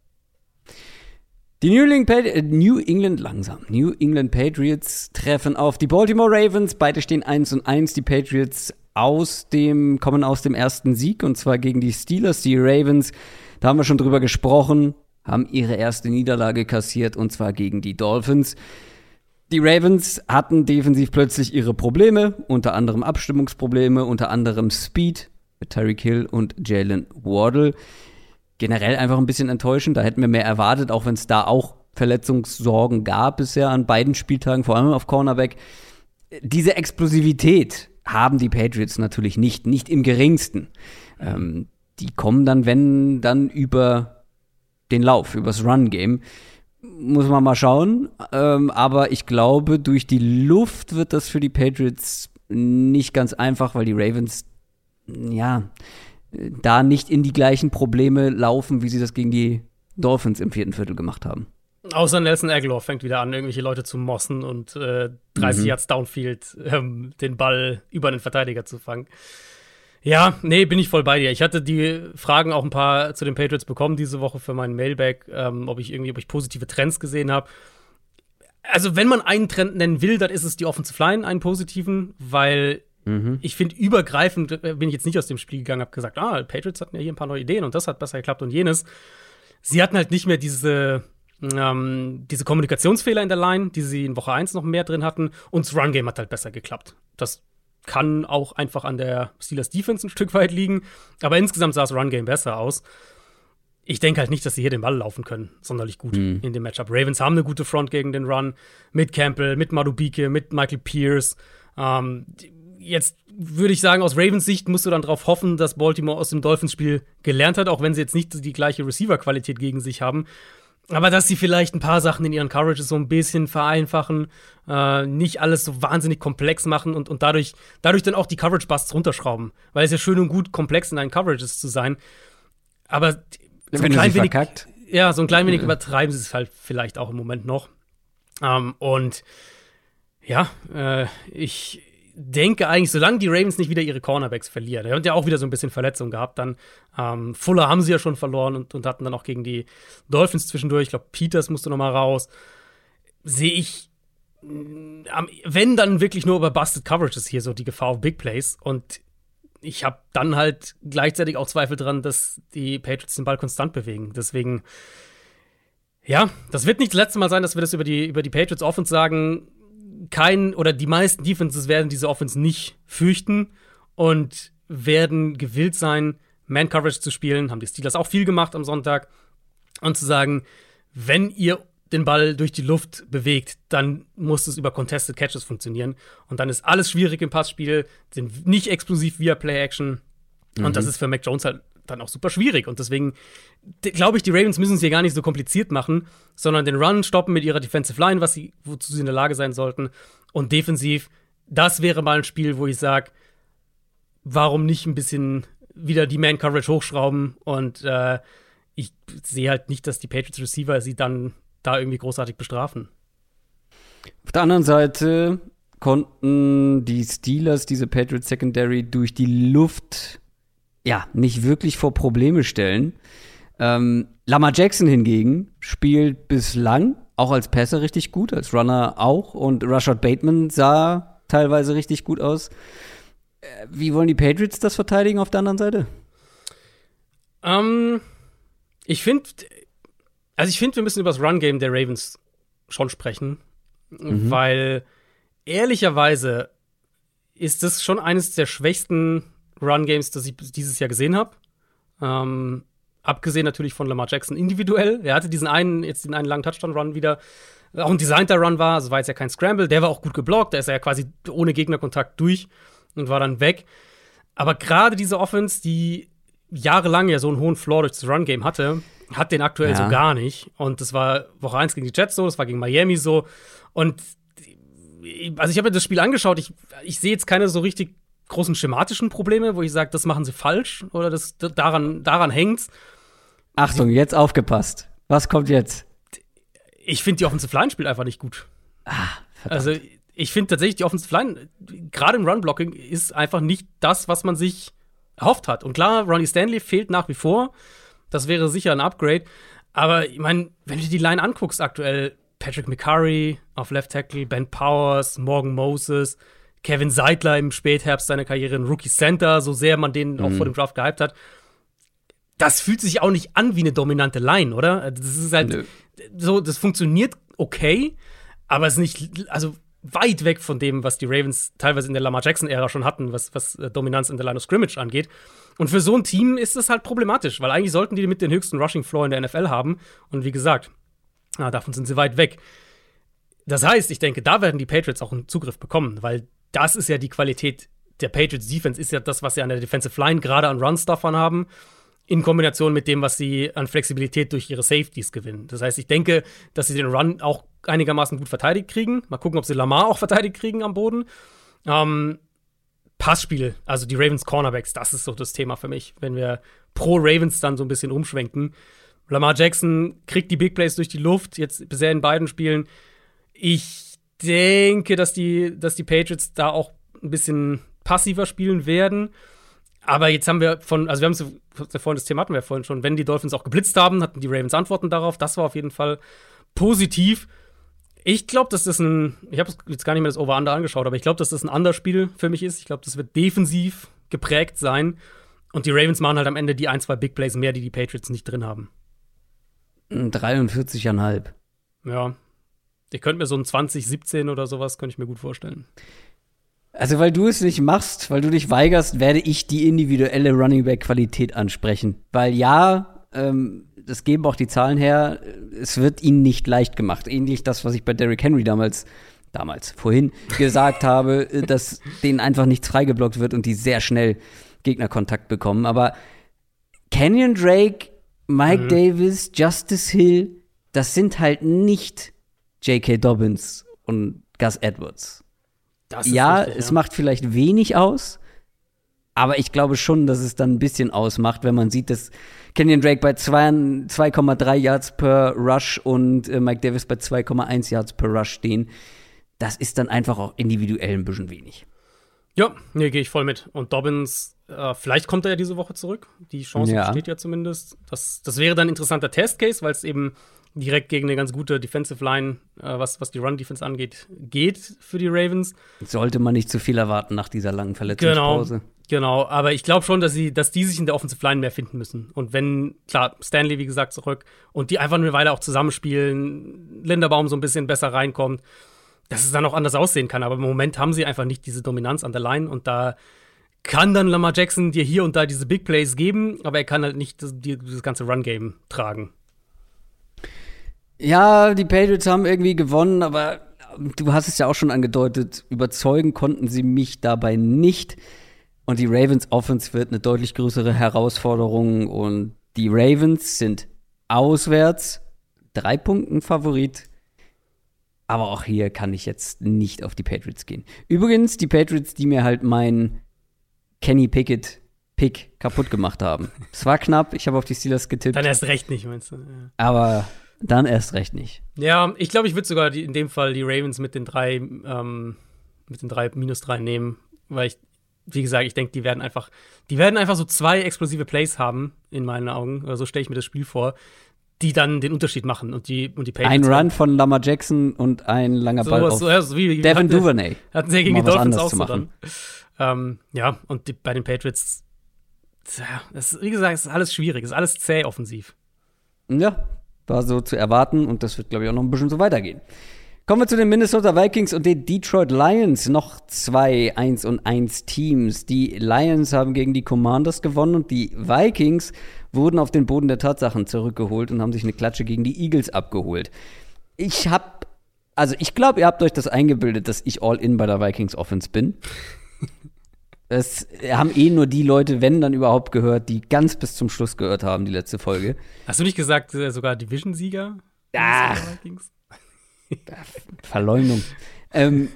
A: Die New England, äh, New England, langsam. New England Patriots treffen auf die Baltimore Ravens. Beide stehen 1 und 1. Die Patriots aus dem, kommen aus dem ersten Sieg und zwar gegen die Steelers. Die Ravens, da haben wir schon drüber gesprochen, haben ihre erste Niederlage kassiert und zwar gegen die Dolphins. Die Ravens hatten defensiv plötzlich ihre Probleme, unter anderem Abstimmungsprobleme, unter anderem Speed mit Tyreek Hill und Jalen Wardle. Generell einfach ein bisschen enttäuschend, da hätten wir mehr erwartet, auch wenn es da auch Verletzungssorgen gab bisher an beiden Spieltagen, vor allem auf Cornerback. Diese Explosivität haben die Patriots natürlich nicht, nicht im geringsten. Ähm, die kommen dann, wenn, dann über den Lauf, übers Run-Game muss man mal schauen. Ähm, aber ich glaube, durch die Luft wird das für die Patriots nicht ganz einfach, weil die Ravens, ja, da nicht in die gleichen Probleme laufen, wie sie das gegen die Dolphins im vierten Viertel gemacht haben.
B: Außer Nelson Aguilar fängt wieder an, irgendwelche Leute zu mossen und äh, 30 mhm. Yards Downfield ähm, den Ball über den Verteidiger zu fangen. Ja, nee, bin ich voll bei dir. Ich hatte die Fragen auch ein paar zu den Patriots bekommen diese Woche für meinen Mailback, ähm, ob ich irgendwie, ob ich positive Trends gesehen habe. Also, wenn man einen Trend nennen will, dann ist es die Offensive Line, einen positiven, weil mhm. ich finde, übergreifend äh, bin ich jetzt nicht aus dem Spiel gegangen, habe gesagt, ah, Patriots hatten ja hier ein paar neue Ideen und das hat besser geklappt und jenes. Sie hatten halt nicht mehr diese, ähm, diese Kommunikationsfehler in der Line, die sie in Woche 1 noch mehr drin hatten und das Run-Game hat halt besser geklappt. Das kann auch einfach an der Steelers Defense ein Stück weit liegen. Aber insgesamt sah das Run-Game besser aus. Ich denke halt nicht, dass sie hier den Ball laufen können, sonderlich gut mhm. in dem Matchup. Ravens haben eine gute Front gegen den Run. Mit Campbell, mit Madubike, mit Michael Pierce. Ähm, jetzt würde ich sagen, aus Ravens Sicht musst du dann darauf hoffen, dass Baltimore aus dem Dolphins-Spiel gelernt hat, auch wenn sie jetzt nicht die gleiche Receiver-Qualität gegen sich haben. Aber dass sie vielleicht ein paar Sachen in ihren Coverages so ein bisschen vereinfachen, äh, nicht alles so wahnsinnig komplex machen und, und dadurch, dadurch dann auch die Coverage-Busts runterschrauben. Weil es ja schön und gut, komplex in deinen Coverages zu sein. Aber
A: so ein klein wenig, verkackt.
B: Ja, so ein klein wenig ja. übertreiben sie es halt vielleicht auch im Moment noch. Ähm, und ja, äh, ich denke eigentlich, solange die Ravens nicht wieder ihre Cornerbacks verlieren, die haben ja auch wieder so ein bisschen Verletzung gehabt, dann ähm, Fuller haben sie ja schon verloren und, und hatten dann auch gegen die Dolphins zwischendurch, ich glaube, Peters musste noch mal raus, sehe ich, mm, wenn dann wirklich nur über Busted Coverages hier so die Gefahr auf Big Plays und ich habe dann halt gleichzeitig auch Zweifel dran, dass die Patriots den Ball konstant bewegen. Deswegen, ja, das wird nicht das letzte Mal sein, dass wir das über die, über die Patriots Offense sagen kein oder die meisten Defenses werden diese Offense nicht fürchten und werden gewillt sein, Man-Coverage zu spielen. Haben die Steelers auch viel gemacht am Sonntag. Und zu sagen, wenn ihr den Ball durch die Luft bewegt, dann muss es über Contested Catches funktionieren. Und dann ist alles schwierig im Passspiel, sind nicht explosiv via Play-Action. Mhm. Und das ist für Mac Jones halt dann auch super schwierig. Und deswegen glaube ich, die Ravens müssen es hier gar nicht so kompliziert machen, sondern den Run stoppen mit ihrer Defensive Line, was sie, wozu sie in der Lage sein sollten. Und defensiv, das wäre mal ein Spiel, wo ich sage, warum nicht ein bisschen wieder die Man-Coverage hochschrauben und äh, ich sehe halt nicht, dass die Patriots Receiver sie dann da irgendwie großartig bestrafen.
A: Auf der anderen Seite konnten die Steelers diese Patriots Secondary durch die Luft ja, nicht wirklich vor Probleme stellen. Ähm, Lamar Jackson hingegen spielt bislang auch als Passer richtig gut, als Runner auch. Und Rashad Bateman sah teilweise richtig gut aus. Äh, wie wollen die Patriots das verteidigen auf der anderen Seite?
B: Ähm, ich finde, also ich finde, wir müssen über das Run-Game der Ravens schon sprechen, mhm. weil ehrlicherweise ist das schon eines der schwächsten Run-Games, das ich dieses Jahr gesehen habe. Ähm, abgesehen natürlich von Lamar Jackson individuell. Er hatte diesen einen, jetzt den einen langen Touchdown-Run wieder. Auch ein designter Run war, also war jetzt ja kein Scramble. Der war auch gut geblockt. Da ist er ja quasi ohne Gegnerkontakt durch und war dann weg. Aber gerade diese Offense, die jahrelang ja so einen hohen Floor durch das Run-Game hatte, hat den aktuell ja. so gar nicht. Und das war Woche 1 gegen die Jets so, das war gegen Miami so. Und also ich habe mir das Spiel angeschaut, ich, ich sehe jetzt keine so richtig großen schematischen Probleme, wo ich sage, das machen sie falsch oder das, daran, daran hängt's.
A: Achtung, jetzt aufgepasst. Was kommt jetzt?
B: Ich finde die Offensive Line spielt einfach nicht gut.
A: Ah,
B: verdammt. Also ich finde tatsächlich die Offensive Line, gerade im Run-Blocking, ist einfach nicht das, was man sich erhofft hat. Und klar, Ronnie Stanley fehlt nach wie vor. Das wäre sicher ein Upgrade. Aber ich meine, wenn du dir die Line anguckst aktuell, Patrick McCurry auf Left Tackle, Ben Powers, Morgan Moses, Kevin Seidler im Spätherbst seiner Karriere ein Rookie Center, so sehr man den mhm. auch vor dem Draft gehypt hat. Das fühlt sich auch nicht an wie eine dominante Line, oder? Das ist halt Nö. so, das funktioniert okay, aber es ist nicht, also weit weg von dem, was die Ravens teilweise in der Lamar Jackson-Ära schon hatten, was, was äh, Dominanz in der Line of Scrimmage angeht. Und für so ein Team ist das halt problematisch, weil eigentlich sollten die mit den höchsten Rushing Floor in der NFL haben. Und wie gesagt, na, davon sind sie weit weg. Das heißt, ich denke, da werden die Patriots auch einen Zugriff bekommen, weil das ist ja die Qualität der Patriots Defense, ist ja das, was sie an der Defensive Line gerade an Run-Stuffern haben, in Kombination mit dem, was sie an Flexibilität durch ihre Safeties gewinnen. Das heißt, ich denke, dass sie den Run auch einigermaßen gut verteidigt kriegen. Mal gucken, ob sie Lamar auch verteidigt kriegen am Boden. Ähm, Passspiel, also die Ravens Cornerbacks, das ist so das Thema für mich, wenn wir pro Ravens dann so ein bisschen umschwenken. Lamar Jackson kriegt die Big Plays durch die Luft, jetzt bisher in beiden Spielen. Ich denke, dass die, dass die Patriots da auch ein bisschen passiver spielen werden. Aber jetzt haben wir von, also wir haben es vorhin das Thema hatten wir vorhin schon, wenn die Dolphins auch geblitzt haben, hatten die Ravens Antworten darauf. Das war auf jeden Fall positiv. Ich glaube, dass das ein, ich habe jetzt gar nicht mehr das Over-Under angeschaut, aber ich glaube, dass das ein anderes Spiel für mich ist. Ich glaube, das wird defensiv geprägt sein. Und die Ravens machen halt am Ende die ein, zwei Big Plays mehr, die die Patriots nicht drin haben.
A: 43,5.
B: Ja, ich könnte mir so ein 2017 oder sowas, könnte ich mir gut vorstellen.
A: Also, weil du es nicht machst, weil du dich weigerst, werde ich die individuelle Running Back Qualität ansprechen. Weil ja, ähm, das geben auch die Zahlen her, es wird ihnen nicht leicht gemacht. Ähnlich das, was ich bei Derrick Henry damals, damals, vorhin gesagt habe, dass denen einfach nichts freigeblockt wird und die sehr schnell Gegnerkontakt bekommen. Aber Canyon Drake, Mike mhm. Davis, Justice Hill, das sind halt nicht J.K. Dobbins und Gus Edwards. ja, richtig, es ja. macht vielleicht wenig aus, aber ich glaube schon, dass es dann ein bisschen ausmacht, wenn man sieht, dass Kenyon Drake bei 2,3 Yards per Rush und äh, Mike Davis bei 2,1 Yards per Rush stehen. Das ist dann einfach auch individuell ein bisschen wenig.
B: Ja, nee, gehe ich voll mit. Und Dobbins, äh, vielleicht kommt er ja diese Woche zurück. Die Chance ja. besteht ja zumindest. Das, das wäre dann ein interessanter Testcase, weil es eben direkt gegen eine ganz gute Defensive Line, äh, was, was die Run-Defense angeht, geht für die Ravens.
A: Sollte man nicht zu viel erwarten nach dieser langen Verletzungspause.
B: Genau. Genau, aber ich glaube schon, dass sie, dass die sich in der Offensive Line mehr finden müssen. Und wenn, klar, Stanley, wie gesagt, zurück und die einfach eine Weile auch zusammenspielen, Linderbaum so ein bisschen besser reinkommt, dass es dann auch anders aussehen kann. Aber im Moment haben sie einfach nicht diese Dominanz an der Line und da kann dann Lamar Jackson dir hier und da diese Big Plays geben, aber er kann halt nicht das, dieses ganze Run-Game tragen.
A: Ja, die Patriots haben irgendwie gewonnen, aber du hast es ja auch schon angedeutet, überzeugen konnten sie mich dabei nicht. Und die Ravens Offense wird eine deutlich größere Herausforderung. Und die Ravens sind auswärts drei Punkten Favorit. Aber auch hier kann ich jetzt nicht auf die Patriots gehen. Übrigens, die Patriots, die mir halt mein Kenny Pickett Pick kaputt gemacht haben. Es war knapp, ich habe auf die Steelers getippt.
B: Dann erst recht nicht, meinst du? Ja.
A: Aber dann erst recht nicht.
B: Ja, ich glaube, ich würde sogar die, in dem Fall die Ravens mit den drei, ähm, mit den drei minus drei nehmen, weil ich wie gesagt, ich denke, die werden einfach, die werden einfach so zwei explosive Plays haben, in meinen Augen. Oder so stelle ich mir das Spiel vor, die dann den Unterschied machen und die, und die
A: Patriots Ein Run von Lamar Jackson und ein langer Ball
B: so, auf so, wie,
A: Devin Duvernay.
B: Hatten sie ja gegen die Dolphins auch so dann. Ähm, ja, und die, bei den Patriots, ja, das, wie gesagt, es ist alles schwierig, es ist alles zäh offensiv.
A: Ja, war so zu erwarten und das wird, glaube ich, auch noch ein bisschen so weitergehen. Kommen wir zu den Minnesota Vikings und den Detroit Lions. Noch zwei 1 und 1 Teams. Die Lions haben gegen die Commanders gewonnen und die Vikings wurden auf den Boden der Tatsachen zurückgeholt und haben sich eine Klatsche gegen die Eagles abgeholt. Ich hab, also ich glaube, ihr habt euch das eingebildet, dass ich all in bei der Vikings Offense bin. Das haben eh nur die Leute, wenn dann überhaupt gehört, die ganz bis zum Schluss gehört haben, die letzte Folge.
B: Hast du nicht gesagt, äh, sogar Division-Sieger?
A: Ach, Verleumdung. ähm,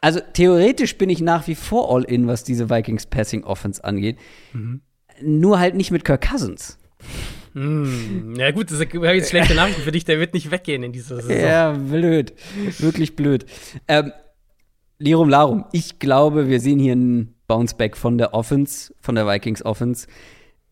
A: also theoretisch bin ich nach wie vor all in, was diese Vikings Passing Offense angeht. Mhm. Nur halt nicht mit Kirk Cousins.
B: Mm, ja gut, das ist jetzt schlechte Nachrichten für dich, der wird nicht weggehen in dieser Saison.
A: Ja, blöd. Wirklich blöd. Ähm, Lirum Larum, ich glaube, wir sehen hier einen Bounceback von der Offense, von der Vikings Offense.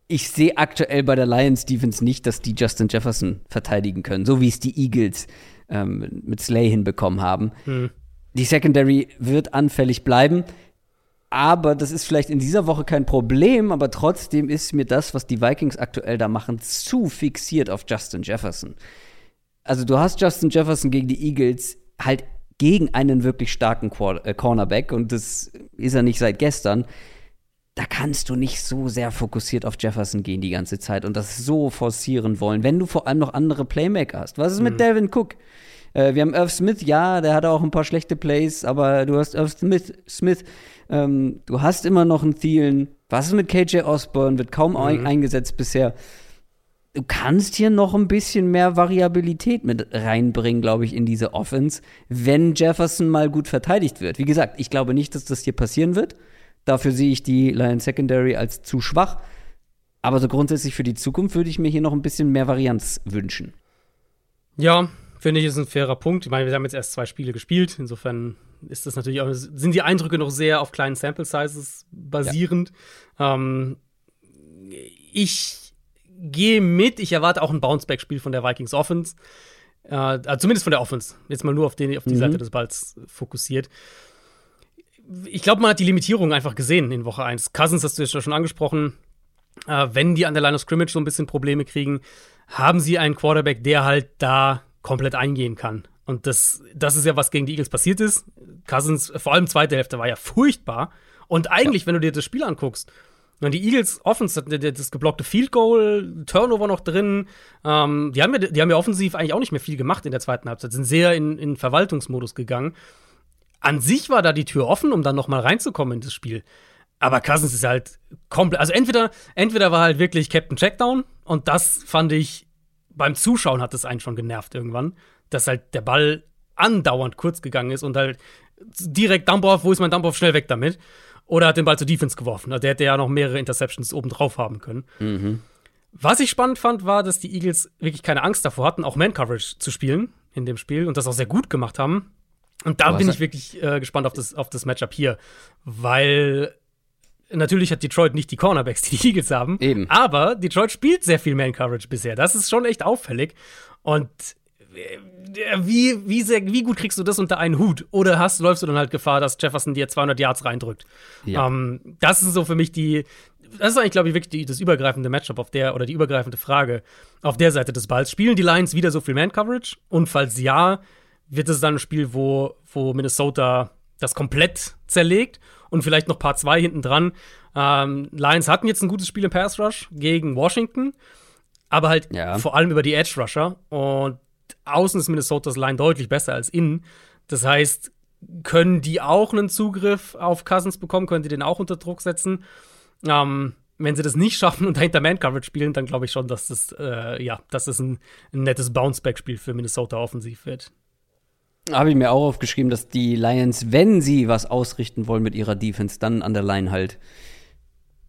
A: Ich sehe aktuell bei der Lions Defense nicht, dass die Justin Jefferson verteidigen können, so wie es die Eagles ähm, mit Slay hinbekommen haben. Hm. Die Secondary wird anfällig bleiben. Aber das ist vielleicht in dieser Woche kein Problem, aber trotzdem ist mir das, was die Vikings aktuell da machen, zu fixiert auf Justin Jefferson. Also du hast Justin Jefferson gegen die Eagles halt gegen einen wirklich starken Quar äh, Cornerback und das ist er nicht seit gestern. Da kannst du nicht so sehr fokussiert auf Jefferson gehen die ganze Zeit und das so forcieren wollen, wenn du vor allem noch andere Playmaker hast. Was ist mhm. mit Devin Cook? Äh, wir haben Irv Smith, ja, der hat auch ein paar schlechte Plays, aber du hast Irv Smith, Smith ähm, du hast immer noch einen Thielen. Was ist mit KJ Osborne? Wird kaum mhm. eingesetzt bisher. Du kannst hier noch ein bisschen mehr Variabilität mit reinbringen, glaube ich, in diese Offense, wenn Jefferson mal gut verteidigt wird. Wie gesagt, ich glaube nicht, dass das hier passieren wird. Dafür sehe ich die Lions Secondary als zu schwach. Aber so grundsätzlich für die Zukunft würde ich mir hier noch ein bisschen mehr Varianz wünschen.
B: Ja, finde ich, ist ein fairer Punkt. Ich meine, wir haben jetzt erst zwei Spiele gespielt. Insofern ist das natürlich auch, sind die Eindrücke noch sehr auf kleinen Sample Sizes basierend. Ja. Ähm, ich gehe mit. Ich erwarte auch ein Bounceback-Spiel von der Vikings Offense. Äh, also zumindest von der Offense. Jetzt mal nur auf, den, auf die mhm. Seite des Balls fokussiert. Ich glaube, man hat die Limitierung einfach gesehen in Woche 1. Cousins hast du jetzt schon angesprochen. Äh, wenn die an der Line of Scrimmage so ein bisschen Probleme kriegen, haben sie einen Quarterback, der halt da komplett eingehen kann. Und das, das ist ja, was gegen die Eagles passiert ist. Cousins, vor allem zweite Hälfte, war ja furchtbar. Und eigentlich, ja. wenn du dir das Spiel anguckst, und die Eagles Offense, das geblockte Field Goal, Turnover noch drin, ähm, die, haben ja, die haben ja offensiv eigentlich auch nicht mehr viel gemacht in der zweiten Halbzeit, sind sehr in, in Verwaltungsmodus gegangen. An sich war da die Tür offen, um dann noch mal reinzukommen in das Spiel. Aber Cousins ist halt komplett, also entweder, entweder war halt wirklich Captain Checkdown und das fand ich beim Zuschauen hat es einen schon genervt irgendwann, dass halt der Ball andauernd kurz gegangen ist und halt direkt Dump-Off, wo ist mein Dump-Off, schnell weg damit. Oder hat den Ball zur Defense geworfen. Also der hätte ja noch mehrere Interceptions obendrauf haben können.
A: Mhm.
B: Was ich spannend fand, war, dass die Eagles wirklich keine Angst davor hatten, auch Man-Coverage zu spielen in dem Spiel und das auch sehr gut gemacht haben. Und da bin ich wirklich äh, gespannt auf das, auf das Matchup hier, weil natürlich hat Detroit nicht die Cornerbacks, die die Eagles haben.
A: Eben.
B: Aber Detroit spielt sehr viel Man-Coverage bisher. Das ist schon echt auffällig. Und wie, wie, sehr, wie gut kriegst du das unter einen Hut? Oder hast, läufst du dann halt Gefahr, dass Jefferson dir 200 Yards reindrückt?
A: Ja.
B: Ähm, das ist so für mich die, das ist eigentlich, glaube ich, wirklich die, das übergreifende Matchup auf der, oder die übergreifende Frage auf der Seite des Balls. Spielen die Lions wieder so viel Man-Coverage? Und falls ja, wird es dann ein Spiel, wo, wo Minnesota das komplett zerlegt und vielleicht noch Part 2 hinten dran. Ähm, Lions hatten jetzt ein gutes Spiel im Pass Rush gegen Washington, aber halt
A: Ja.
B: vor allem über die Edge Rusher. Und außen ist Minnesotas Line deutlich besser als innen. Das heißt, können die auch einen Zugriff auf Cousins bekommen? Können die den auch unter Druck setzen? Ähm, wenn sie das nicht schaffen und dahinter Man-Coverage spielen, dann glaube ich schon, dass das, äh, ja, dass das ein, ein nettes Bounce-Back-Spiel für Minnesota offensiv wird.
A: Habe ich mir auch aufgeschrieben, dass die Lions, wenn sie was ausrichten wollen mit ihrer Defense, dann an der Line halt,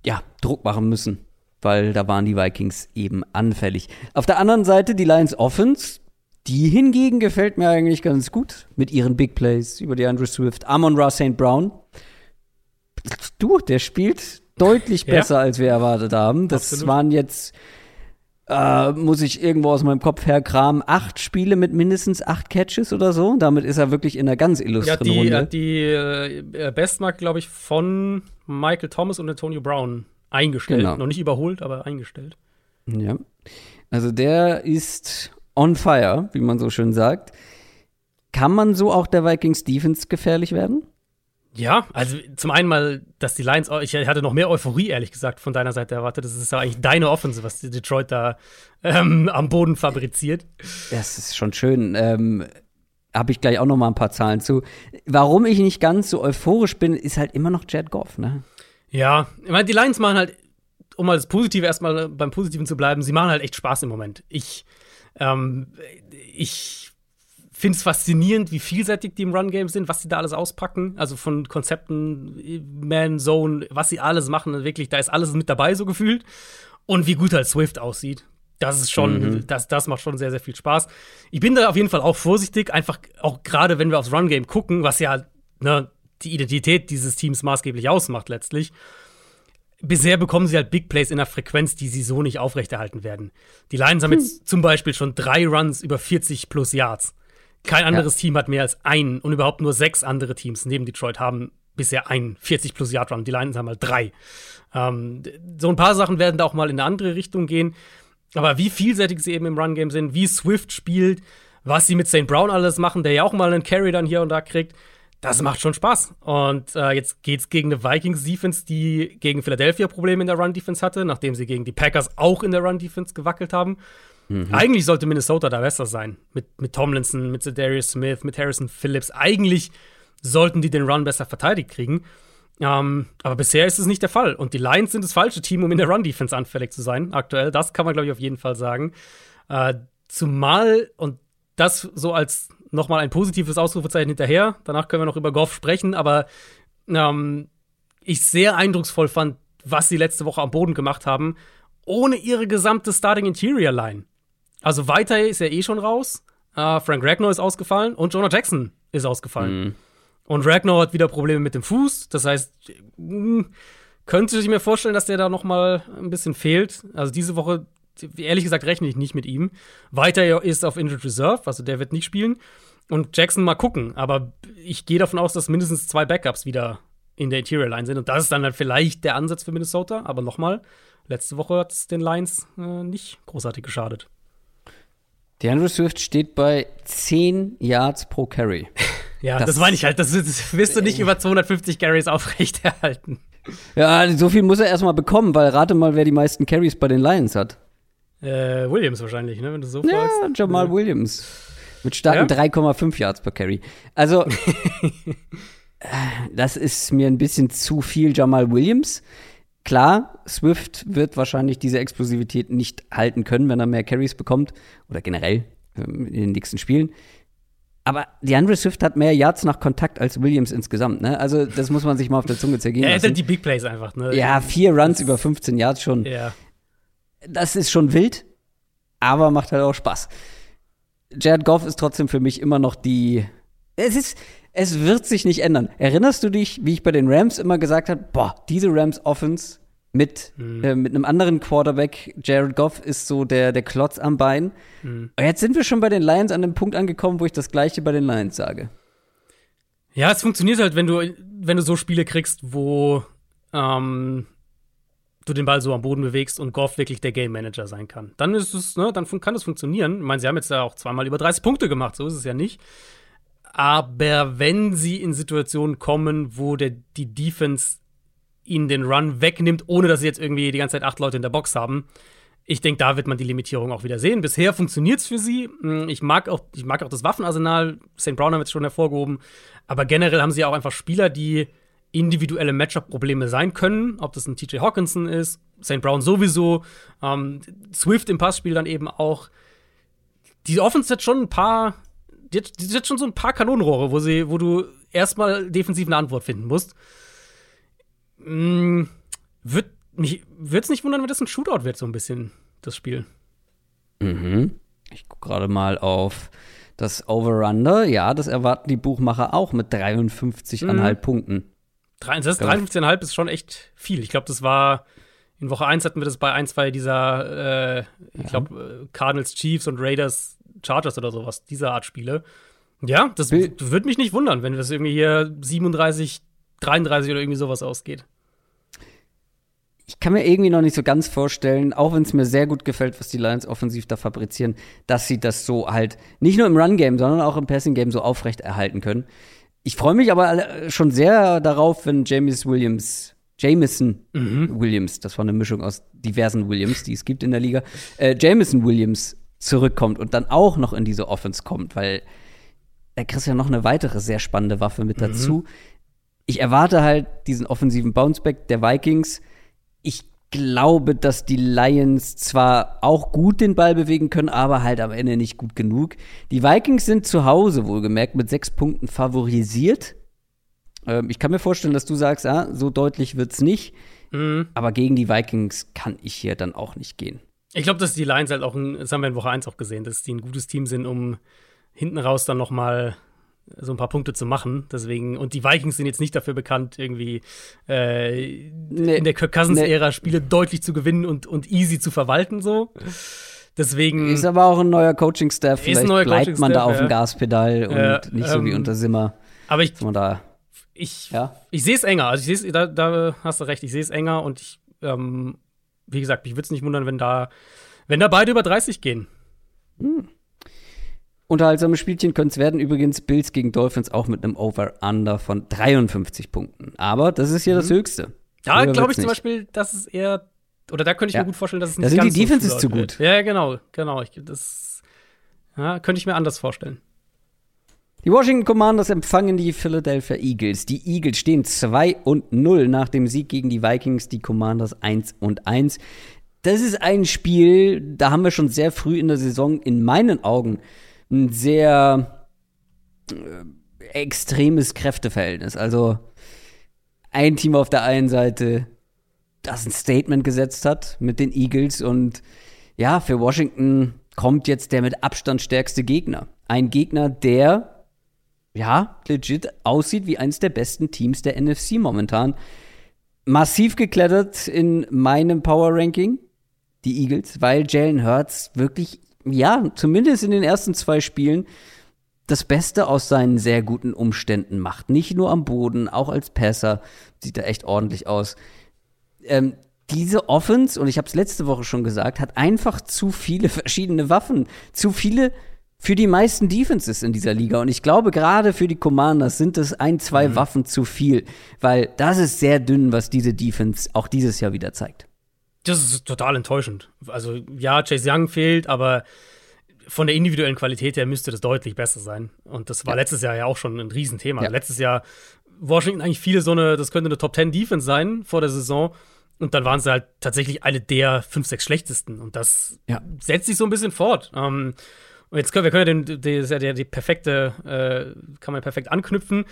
A: ja, Druck machen müssen. Weil da waren die Vikings eben anfällig. Auf der anderen Seite die Lions Offense, die hingegen gefällt mir eigentlich ganz gut. Mit ihren Big Plays über die Andrew Swift, Amon Ra St. Brown. Du, der spielt deutlich
B: Ja.
A: besser, als wir erwartet haben. Das
B: Absolut.
A: waren jetzt äh, muss ich irgendwo aus meinem Kopf herkramen, acht Spiele mit mindestens acht Catches oder so. Damit ist er wirklich in einer ganz
B: Ja,
A: illustren
B: die,
A: Runde.
B: ja, die äh, Bestmark, glaube ich, von Michael Thomas und Antonio Brown eingestellt.
A: Genau.
B: Noch nicht überholt, aber eingestellt.
A: Ja. Also der ist on fire, wie man so schön sagt. Kann man so auch der Vikings Defense gefährlich werden?
B: Ja, also zum einen mal, dass die Lions, ich hatte noch mehr Euphorie, ehrlich gesagt, von deiner Seite erwartet. Das ist ja eigentlich deine Offense, was Detroit da ähm, am Boden fabriziert.
A: Das ist schon schön. Ähm, Habe ich gleich auch noch mal ein paar Zahlen zu. Warum ich nicht ganz so euphorisch bin, ist halt immer noch Jared Goff, ne?
B: Ja, ich meine, die Lions machen halt, um mal das Positive erstmal beim Positiven zu bleiben, sie machen halt echt Spaß im Moment. Ich, ähm, ich finde es faszinierend, wie vielseitig die im Run-Game sind, was sie da alles auspacken. Also von Konzepten, Man, Zone, was sie alles machen. Wirklich, da ist alles mit dabei, so gefühlt. Und wie gut halt Swift aussieht. Das ist schon, das, das macht schon sehr, sehr viel Spaß. Ich bin da auf jeden Fall auch vorsichtig, einfach auch gerade wenn wir aufs Run-Game gucken, was ja ne, die Identität dieses Teams maßgeblich ausmacht letztlich. Bisher bekommen sie halt Big Plays in einer Frequenz, die sie so nicht aufrechterhalten werden. Die Lions haben jetzt zum Beispiel schon drei Runs über 40 plus Yards. Kein anderes Team hat mehr als einen und überhaupt nur sechs andere Teams neben Detroit haben bisher einen 40 plus Yard Run. Die Lions haben halt drei. Ähm, so ein paar Sachen werden da auch mal in eine andere Richtung gehen. Aber wie vielseitig sie eben im Run-Game sind, wie Swift spielt, was sie mit St. Brown alles machen, der ja auch mal einen Carry dann hier und da kriegt, das macht schon Spaß. Und äh, jetzt geht's gegen eine Vikings-Defense, die gegen Philadelphia Probleme in der Run-Defense hatte, nachdem sie gegen die Packers auch in der Run-Defense gewackelt haben. Eigentlich sollte Minnesota da besser sein. Mit, mit Tomlinson, mit Darius Smith, mit Harrison Phillips. Eigentlich sollten die den Run besser verteidigt kriegen. Ähm, aber bisher ist es nicht der Fall. Und die Lions sind das falsche Team, um in der Run-Defense anfällig zu sein, aktuell. Das kann man, glaube ich, auf jeden Fall sagen. Äh, zumal, und das so als nochmal ein positives Ausrufezeichen hinterher, danach können wir noch über Goff sprechen, aber ähm, ich sehr eindrucksvoll fand, was sie letzte Woche am Boden gemacht haben, ohne ihre gesamte Starting Interior Line. Also weiter ist ja eh schon raus. Äh, Frank Ragnar ist ausgefallen und Jonah Jackson ist ausgefallen. Und Ragnar hat wieder Probleme mit dem Fuß. Das heißt, mh, könnte ich mir vorstellen, dass der da noch mal ein bisschen fehlt. Also diese Woche, ehrlich gesagt, rechne ich nicht mit ihm. Weiter ist auf Injured Reserve, also der wird nicht spielen. Und Jackson mal gucken. Aber ich gehe davon aus, dass mindestens zwei Backups wieder in der Interior Line sind. Und das ist dann halt vielleicht der Ansatz für Minnesota. Aber noch mal, letzte Woche hat es den Lions äh, nicht großartig geschadet.
A: DeAndre Swift steht bei 10 Yards pro Carry.
B: Ja,
A: Das-
B: das, meine ich halt. Das, das wirst du nicht über 250 Carries aufrechterhalten.
A: Ja, so viel muss er erstmal bekommen, weil rate mal, wer die meisten Carries bei den Lions hat.
B: Äh, Williams wahrscheinlich, ne, wenn du so
A: Ja,
B: fragst.
A: Jamal Williams. Mit starken
B: Ja?
A: 3,5 Yards per Carry. Also, äh, das ist mir ein bisschen zu viel Jamal Williams. Klar, Swift wird wahrscheinlich diese Explosivität nicht halten können, wenn er mehr Carries bekommt oder generell ähm, in den nächsten Spielen. Aber DeAndre Swift hat mehr Yards nach Kontakt als Williams insgesamt, ne? Also, das muss man sich mal auf der Zunge zergehen
B: Er
A: lassen.
B: hätte die Big Plays einfach, ne?
A: Ja, vier Runs über 15 Yards schon.
B: Ja.
A: Das ist schon wild, aber macht halt auch Spaß. Jared Goff ist trotzdem für mich immer noch die. Es ist. Es wird sich nicht ändern. Erinnerst du dich, wie ich bei den Rams immer gesagt habe, boah, diese Rams Offense mit, äh, mit einem anderen Quarterback, Jared Goff ist so der, der Klotz am Bein. Und jetzt sind wir schon bei den Lions an dem Punkt angekommen, wo ich das gleiche bei den Lions sage.
B: Ja, es funktioniert halt, wenn du, wenn du so Spiele kriegst, wo ähm, du den Ball so am Boden bewegst und Goff wirklich der Game Manager sein kann. Dann ist es, ne, dann kann es funktionieren. Ich meine, sie haben jetzt ja auch zweimal über 30 Punkte gemacht, so ist es ja nicht. Aber wenn sie in Situationen kommen, wo der, die Defense ihnen den Run wegnimmt, ohne dass sie jetzt irgendwie die ganze Zeit acht Leute in der Box haben, ich denke, da wird man die Limitierung auch wieder sehen. Bisher funktioniert es für sie. Mm, Ich mag, auch, ich mag auch das Waffenarsenal. St. Brown haben jetzt schon hervorgehoben. Aber generell haben sie auch einfach Spieler, die individuelle Matchup-Probleme sein können. Ob das ein TJ Hawkinson ist, St. Brown sowieso, ähm, Swift im Passspiel dann eben auch. Die Offense hat schon ein paar, die hat, die hat schon so ein paar Kanonenrohre, wo, sie, wo du erstmal defensiv eine Antwort finden musst. Mm, wird mich würde es nicht wundern, wenn das ein Shootout wird, so ein bisschen, das Spiel.
A: Mhm. Ich gucke gerade mal auf das Over-Under. Ja, das erwarten die Buchmacher auch mit 53,5 Punkten.
B: Das
A: Glaube
B: 53,5 ist schon echt viel. Ich glaube, das war in Woche 1 hatten wir das bei ein, zwei dieser, äh, ich glaube, äh, Cardinals, Chiefs und Raiders, Chargers oder sowas, dieser Art Spiele. Ja, das würde mich nicht wundern, wenn das irgendwie hier 37, 33 oder irgendwie sowas ausgeht.
A: Ich kann mir irgendwie noch nicht so ganz vorstellen, auch wenn es mir sehr gut gefällt, was die Lions offensiv da fabrizieren, dass sie das so halt nicht nur im Run-Game, sondern auch im Passing-Game so aufrecht erhalten können. Ich freue mich aber alle- schon sehr darauf, wenn James Williams, Jameson Williams, das war eine Mischung aus diversen Williams, die es gibt in der Liga, äh, Jameson Williams zurückkommt und dann auch noch in diese Offense kommt, weil da kriegst du ja noch eine weitere sehr spannende Waffe mit dazu. Ich erwarte halt diesen offensiven Bounceback der Vikings. Ich glaube, dass die Lions zwar auch gut den Ball bewegen können, aber halt am Ende nicht gut genug. Die Vikings sind zu Hause wohlgemerkt mit sechs Punkten favorisiert. Ähm, ich kann mir vorstellen, dass du sagst, ah, so deutlich wird's nicht.
B: Mhm.
A: Aber gegen die Vikings kann ich hier dann auch nicht gehen.
B: Ich glaube, dass die Lions halt auch, ein, das haben wir in Woche 1 auch gesehen, dass die ein gutes Team sind, um hinten raus dann noch mal so ein paar Punkte zu machen. Deswegen, und die Vikings sind jetzt nicht dafür bekannt, irgendwie äh, in der Kirk Cousins-Ära Spiele deutlich zu gewinnen und, und easy zu verwalten, so. Deswegen.
A: Ist aber auch ein neuer Coaching-Staff. Vielleicht
B: neuer
A: bleibt man da auf dem. Gaspedal und
B: Ja,
A: nicht so wie
B: ähm,
A: unter Simmer.
B: aber ich,
A: man da,
B: ich,
A: ja.
B: ich sehe es enger. Also ich sehe da, da hast du recht, ich sehe es enger und ich, ähm, wie gesagt, mich würde es nicht wundern, wenn da, wenn da beide über 30 gehen.
A: Unterhaltsame Spielchen können es werden. Übrigens Bills gegen Dolphins auch mit einem Over-Under von 53 Punkten. Aber das ist hier das Höchste.
B: Da glaube ich zum. Beispiel, dass es eher, oder da könnte ich
A: Ja.
B: mir gut vorstellen, dass es
A: Da
B: nicht
A: sind die
B: ganz
A: Defenses zu
B: wird.
A: gut.
B: Ja, genau, genau. Ich, das ja, könnte ich mir anders vorstellen.
A: Die Washington Commanders empfangen die Philadelphia Eagles. Die Eagles stehen 2 und 0 nach dem Sieg gegen die Vikings, die Commanders 1 und 1. Das ist ein Spiel, da haben wir schon sehr früh in der Saison in meinen Augen ein sehr äh, extremes Kräfteverhältnis. Also ein Team auf der einen Seite, das ein Statement gesetzt hat mit den Eagles und ja, für Washington kommt jetzt der mit Abstand stärkste Gegner. Ein Gegner, der ja legit aussieht wie eines der besten Teams der NFC momentan. Massiv geklettert in meinem Power Ranking, die Eagles, weil Jalen Hurts wirklich, ja, zumindest in den ersten zwei Spielen das Beste aus seinen sehr guten Umständen macht. Nicht nur am Boden, auch als Passer sieht er echt ordentlich aus. Ähm, diese Offense, und ich habe es letzte Woche schon gesagt, hat einfach zu viele verschiedene Waffen, zu viele für die meisten Defenses in dieser Liga. Und ich glaube, gerade für die Commanders sind es ein, zwei Waffen zu viel, weil das ist sehr dünn, was diese Defense auch dieses Jahr wieder zeigt.
B: Das ist total enttäuschend. Also, ja, Chase Young fehlt, aber von der individuellen Qualität her müsste das deutlich besser sein. Und das war
A: Ja.
B: letztes Jahr ja auch schon ein Riesenthema.
A: Ja.
B: Letztes Jahr Washington eigentlich viele so eine, das könnte eine Top 10 Defense sein vor der Saison. Und dann waren sie halt tatsächlich eine der fünf, sechs schlechtesten. Und das ja. setzt sich so ein bisschen fort. Ähm, und jetzt können wir können ja den, die, die, die perfekte, äh, kann man perfekt anknüpfen.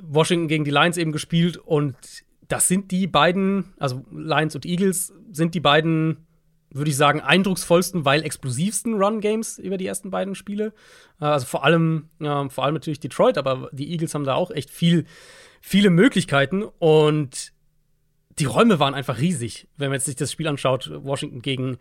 B: Washington gegen die Lions eben gespielt und das sind die beiden, also Lions und Eagles, sind die beiden, würde ich sagen, eindrucksvollsten, weil explosivsten Run-Games über die ersten beiden Spiele. Äh, also vor allem, äh, vor allem natürlich Detroit, aber die Eagles haben da auch echt viel, viele Möglichkeiten und die Räume waren einfach riesig, wenn man jetzt sich das Spiel anschaut, Washington gegen,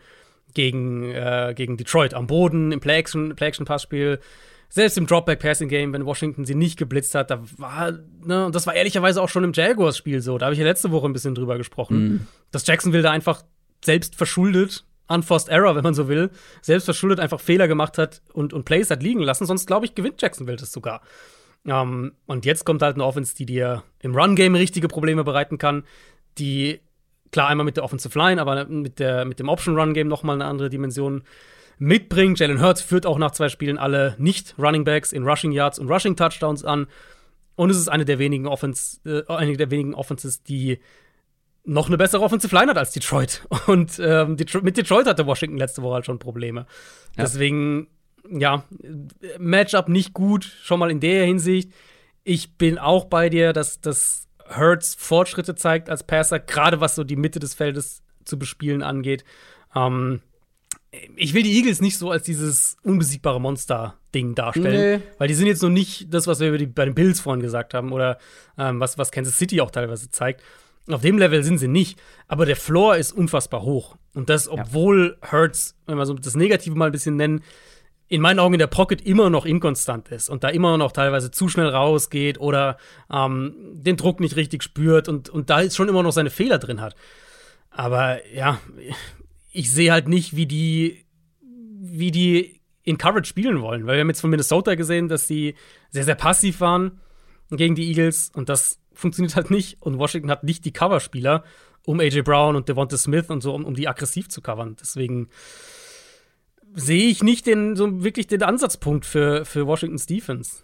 B: gegen, äh, gegen Detroit am Boden, im Play-Action-Passspiel. Play selbst im Dropback-Passing-Game, wenn Washington sie nicht geblitzt hat, da war, ne, und das war ehrlicherweise auch schon im Jaguars-Spiel so, da habe ich ja letzte Woche ein bisschen drüber gesprochen, mhm. dass Jacksonville da einfach selbst verschuldet, unforced error, wenn man so will, selbst verschuldet einfach Fehler gemacht hat und, und Plays hat liegen lassen, sonst glaube ich, gewinnt Jacksonville das sogar. Um, ähm, und jetzt kommt halt eine Offense, die dir im Run-Game richtige Probleme bereiten kann, die klar einmal mit der Offensive Line, aber mit, der, mit dem Option-Run-Game nochmal eine andere Dimension mitbringt. Jalen Hurts führt auch nach zwei Spielen alle nicht Running Backs in Rushing Yards und Rushing Touchdowns an. Und es ist eine der wenigen Offense, äh, eine der wenigen Offenses, die noch eine bessere Offensive Line hat als Detroit. Und ähm, Detroit, mit Detroit hatte Washington letzte Woche halt schon Probleme. Ja. Deswegen, ja, Matchup nicht gut, schon mal in der Hinsicht. Ich bin auch bei dir, dass das Hurts Fortschritte zeigt als Passer, gerade was so die Mitte des Feldes zu bespielen angeht. Ähm, ich will die Eagles nicht so als dieses unbesiegbare Monster-Ding darstellen, nee. weil die sind jetzt noch nicht das, was wir die, bei den Bills vorhin gesagt haben oder ähm, was, was Kansas City auch teilweise zeigt. Auf dem Level sind sie nicht, aber der Floor ist unfassbar hoch. Und das, obwohl ja. Hurts, wenn wir so das Negative mal ein bisschen nennen, in meinen Augen in der Pocket immer noch inkonstant ist und da immer noch teilweise zu schnell rausgeht oder ähm, den Druck nicht richtig spürt und, und da schon immer noch seine Fehler drin hat. Aber ja, ich sehe halt nicht, wie die, wie die in Coverage spielen wollen. Weil wir haben jetzt von Minnesota gesehen, dass sie sehr, sehr passiv waren gegen die Eagles und das funktioniert halt nicht. Und Washington hat nicht die Coverspieler, um AJ Brown und Devonta Smith und so, um, um die aggressiv zu covern. Deswegen sehe ich nicht den, so wirklich den Ansatzpunkt für, für Washingtons Defense.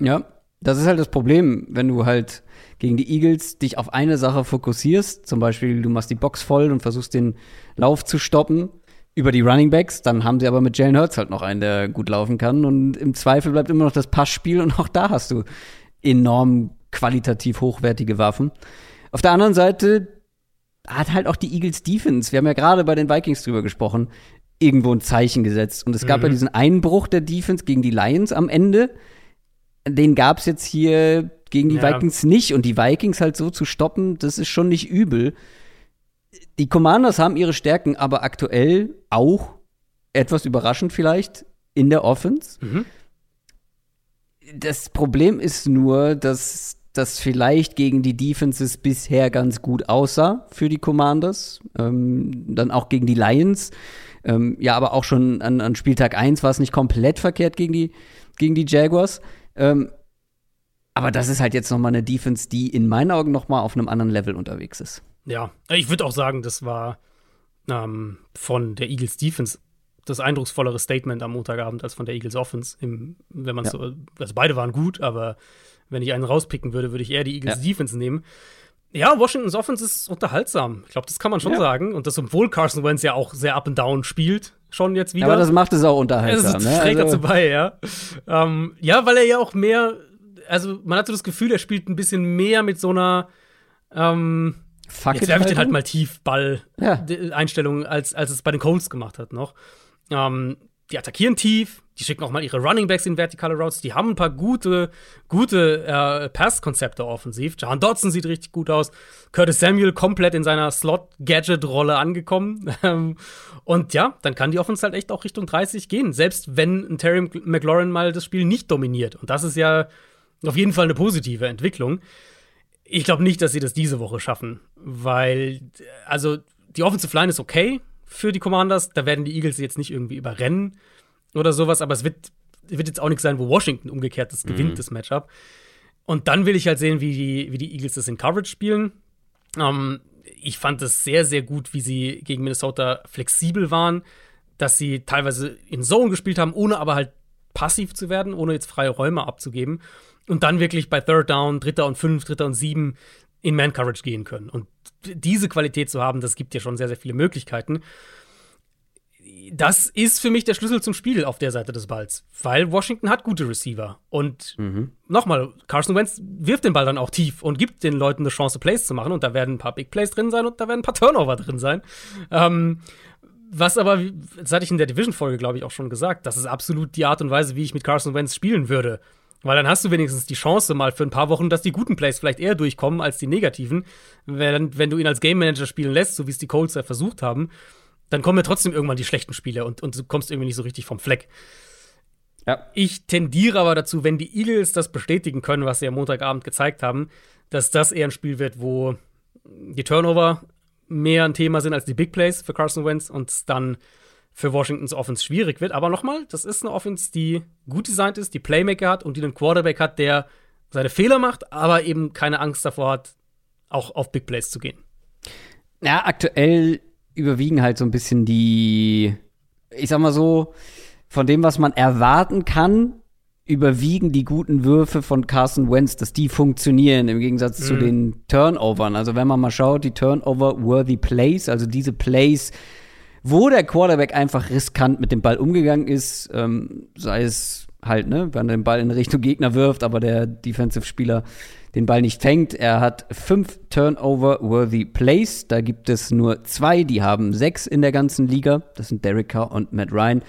A: Ja, das ist halt das Problem, wenn du halt gegen die Eagles dich auf eine Sache fokussierst, zum Beispiel du machst die Box voll und versuchst den Lauf zu stoppen über die Running Backs, dann haben sie aber mit Jalen Hurts halt noch einen, der gut laufen kann. Und im Zweifel bleibt immer noch das Passspiel. Und auch da hast du enorm qualitativ hochwertige Waffen. Auf der anderen Seite hat halt auch die Eagles Defense, wir haben ja gerade bei den Vikings drüber gesprochen, irgendwo ein Zeichen gesetzt. Und es gab mhm. ja diesen Einbruch der Defense gegen die Lions am Ende den gab es jetzt hier gegen die ja. Vikings nicht. Und die Vikings halt so zu stoppen, das ist schon nicht übel. Die Commanders haben ihre Stärken, aber aktuell auch, etwas überraschend vielleicht, in der Offense. Mhm. Das Problem ist nur, dass das vielleicht gegen die Defenses bisher ganz gut aussah für die Commanders. Ähm, dann auch gegen die Lions. Ähm, ja, aber auch schon an, an Spieltag 1 war es nicht komplett verkehrt gegen die, gegen die Jaguars. Ähm, aber das ist halt jetzt noch mal eine Defense, die in meinen Augen noch mal auf einem anderen Level unterwegs ist.
B: Ja, ich würde auch sagen, das war ähm, von der Eagles Defense das eindrucksvollere Statement am Montagabend als von der Eagles Offense. Im, wenn man ja. so, also beide waren gut, aber wenn ich einen rauspicken würde, würde ich eher die Eagles ja. Defense nehmen. Ja, Washingtons Offense ist unterhaltsam. Ich glaube, das kann man schon ja. sagen. Und das, obwohl Carson Wentz ja auch sehr up and down spielt, schon jetzt wieder.
A: Aber das macht es auch unterhaltsam. Das
B: ne? trägt also dazu bei, ja. Ähm, ja, weil er ja auch mehr, also man hat so das Gefühl, er spielt ein bisschen mehr mit so einer ähm, Fuck jetzt werfe ich den halt mal tief Ball-Einstellung, ja. als, als es bei den Colts gemacht hat noch. Ähm, die attackieren tief, die schicken auch mal ihre Running Backs in vertikale Routes, die haben ein paar gute, gute äh, Pass-Konzepte offensiv. John Dodson sieht richtig gut aus. Curtis Samuel komplett in seiner Slot-Gadget-Rolle angekommen. Und ja, dann kann die Offense halt echt auch Richtung 30 gehen, selbst wenn ein Terry McLaurin mal das Spiel nicht dominiert. Und das ist ja auf jeden Fall eine positive Entwicklung. Ich glaube nicht, dass sie das diese Woche schaffen, weil, also, die Offensive Line ist okay, für die Commanders. Da werden die Eagles jetzt nicht irgendwie überrennen oder sowas, aber es wird, wird jetzt auch nichts sein, wo Washington umgekehrt das gewinnt, mhm. das Matchup. Und dann will ich halt sehen, wie die, wie die Eagles das in Coverage spielen. Ähm, ich fand es sehr, sehr gut, wie sie gegen Minnesota flexibel waren, dass sie teilweise in Zone gespielt haben, ohne aber halt passiv zu werden, ohne jetzt freie Räume abzugeben. Und dann wirklich bei Third Down, Dritter und Fünf, Dritter und Sieben in Man-Coverage gehen können. Und diese Qualität zu haben, das gibt dir schon sehr, sehr viele Möglichkeiten. Das ist für mich der Schlüssel zum Spiel auf der Seite des Balls, weil Washington hat gute Receiver. Und mhm. nochmal, Carson Wentz wirft den Ball dann auch tief und gibt den Leuten eine Chance, Plays zu machen. Und da werden ein paar Big Plays drin sein und da werden ein paar Turnover drin sein. Ähm, was aber, das hatte ich in der Division-Folge, glaube ich, auch schon gesagt, das ist absolut die Art und Weise, wie ich mit Carson Wentz spielen würde. Weil dann hast du wenigstens die Chance mal für ein paar Wochen, dass die guten Plays vielleicht eher durchkommen als die negativen. Wenn, wenn du ihn als Game Manager spielen lässt, so wie es die Colts ja versucht haben, dann kommen ja trotzdem irgendwann die schlechten Spiele und, und du kommst irgendwie nicht so richtig vom Fleck. Ja. Ich tendiere aber dazu, wenn die Eagles das bestätigen können, was sie am Montagabend gezeigt haben, dass das eher ein Spiel wird, wo die Turnover mehr ein Thema sind als die Big Plays für Carson Wentz und dann für Washingtons Offense schwierig wird. Aber nochmal, das ist eine Offense, die gut designt ist, die Playmaker hat und die einen Quarterback hat, der seine Fehler macht, aber eben keine Angst davor hat, auch auf Big Plays zu gehen.
A: Ja, aktuell überwiegen halt so ein bisschen die, ich sag mal so, von dem, was man erwarten kann, überwiegen die guten Würfe von Carson Wentz, dass die funktionieren im Gegensatz mhm. zu den Turnovern. Also wenn man mal schaut, die Turnover-worthy Plays, also diese Plays, wo der Quarterback einfach riskant mit dem Ball umgegangen ist, ähm, sei es halt, ne, wenn er den Ball in Richtung Gegner wirft, aber der Defensive-Spieler den Ball nicht fängt. Er hat fünf Turnover-worthy Plays. Da gibt es nur zwei, die haben sechs in der ganzen Liga. Das sind Derek Carr und Matt Ryan.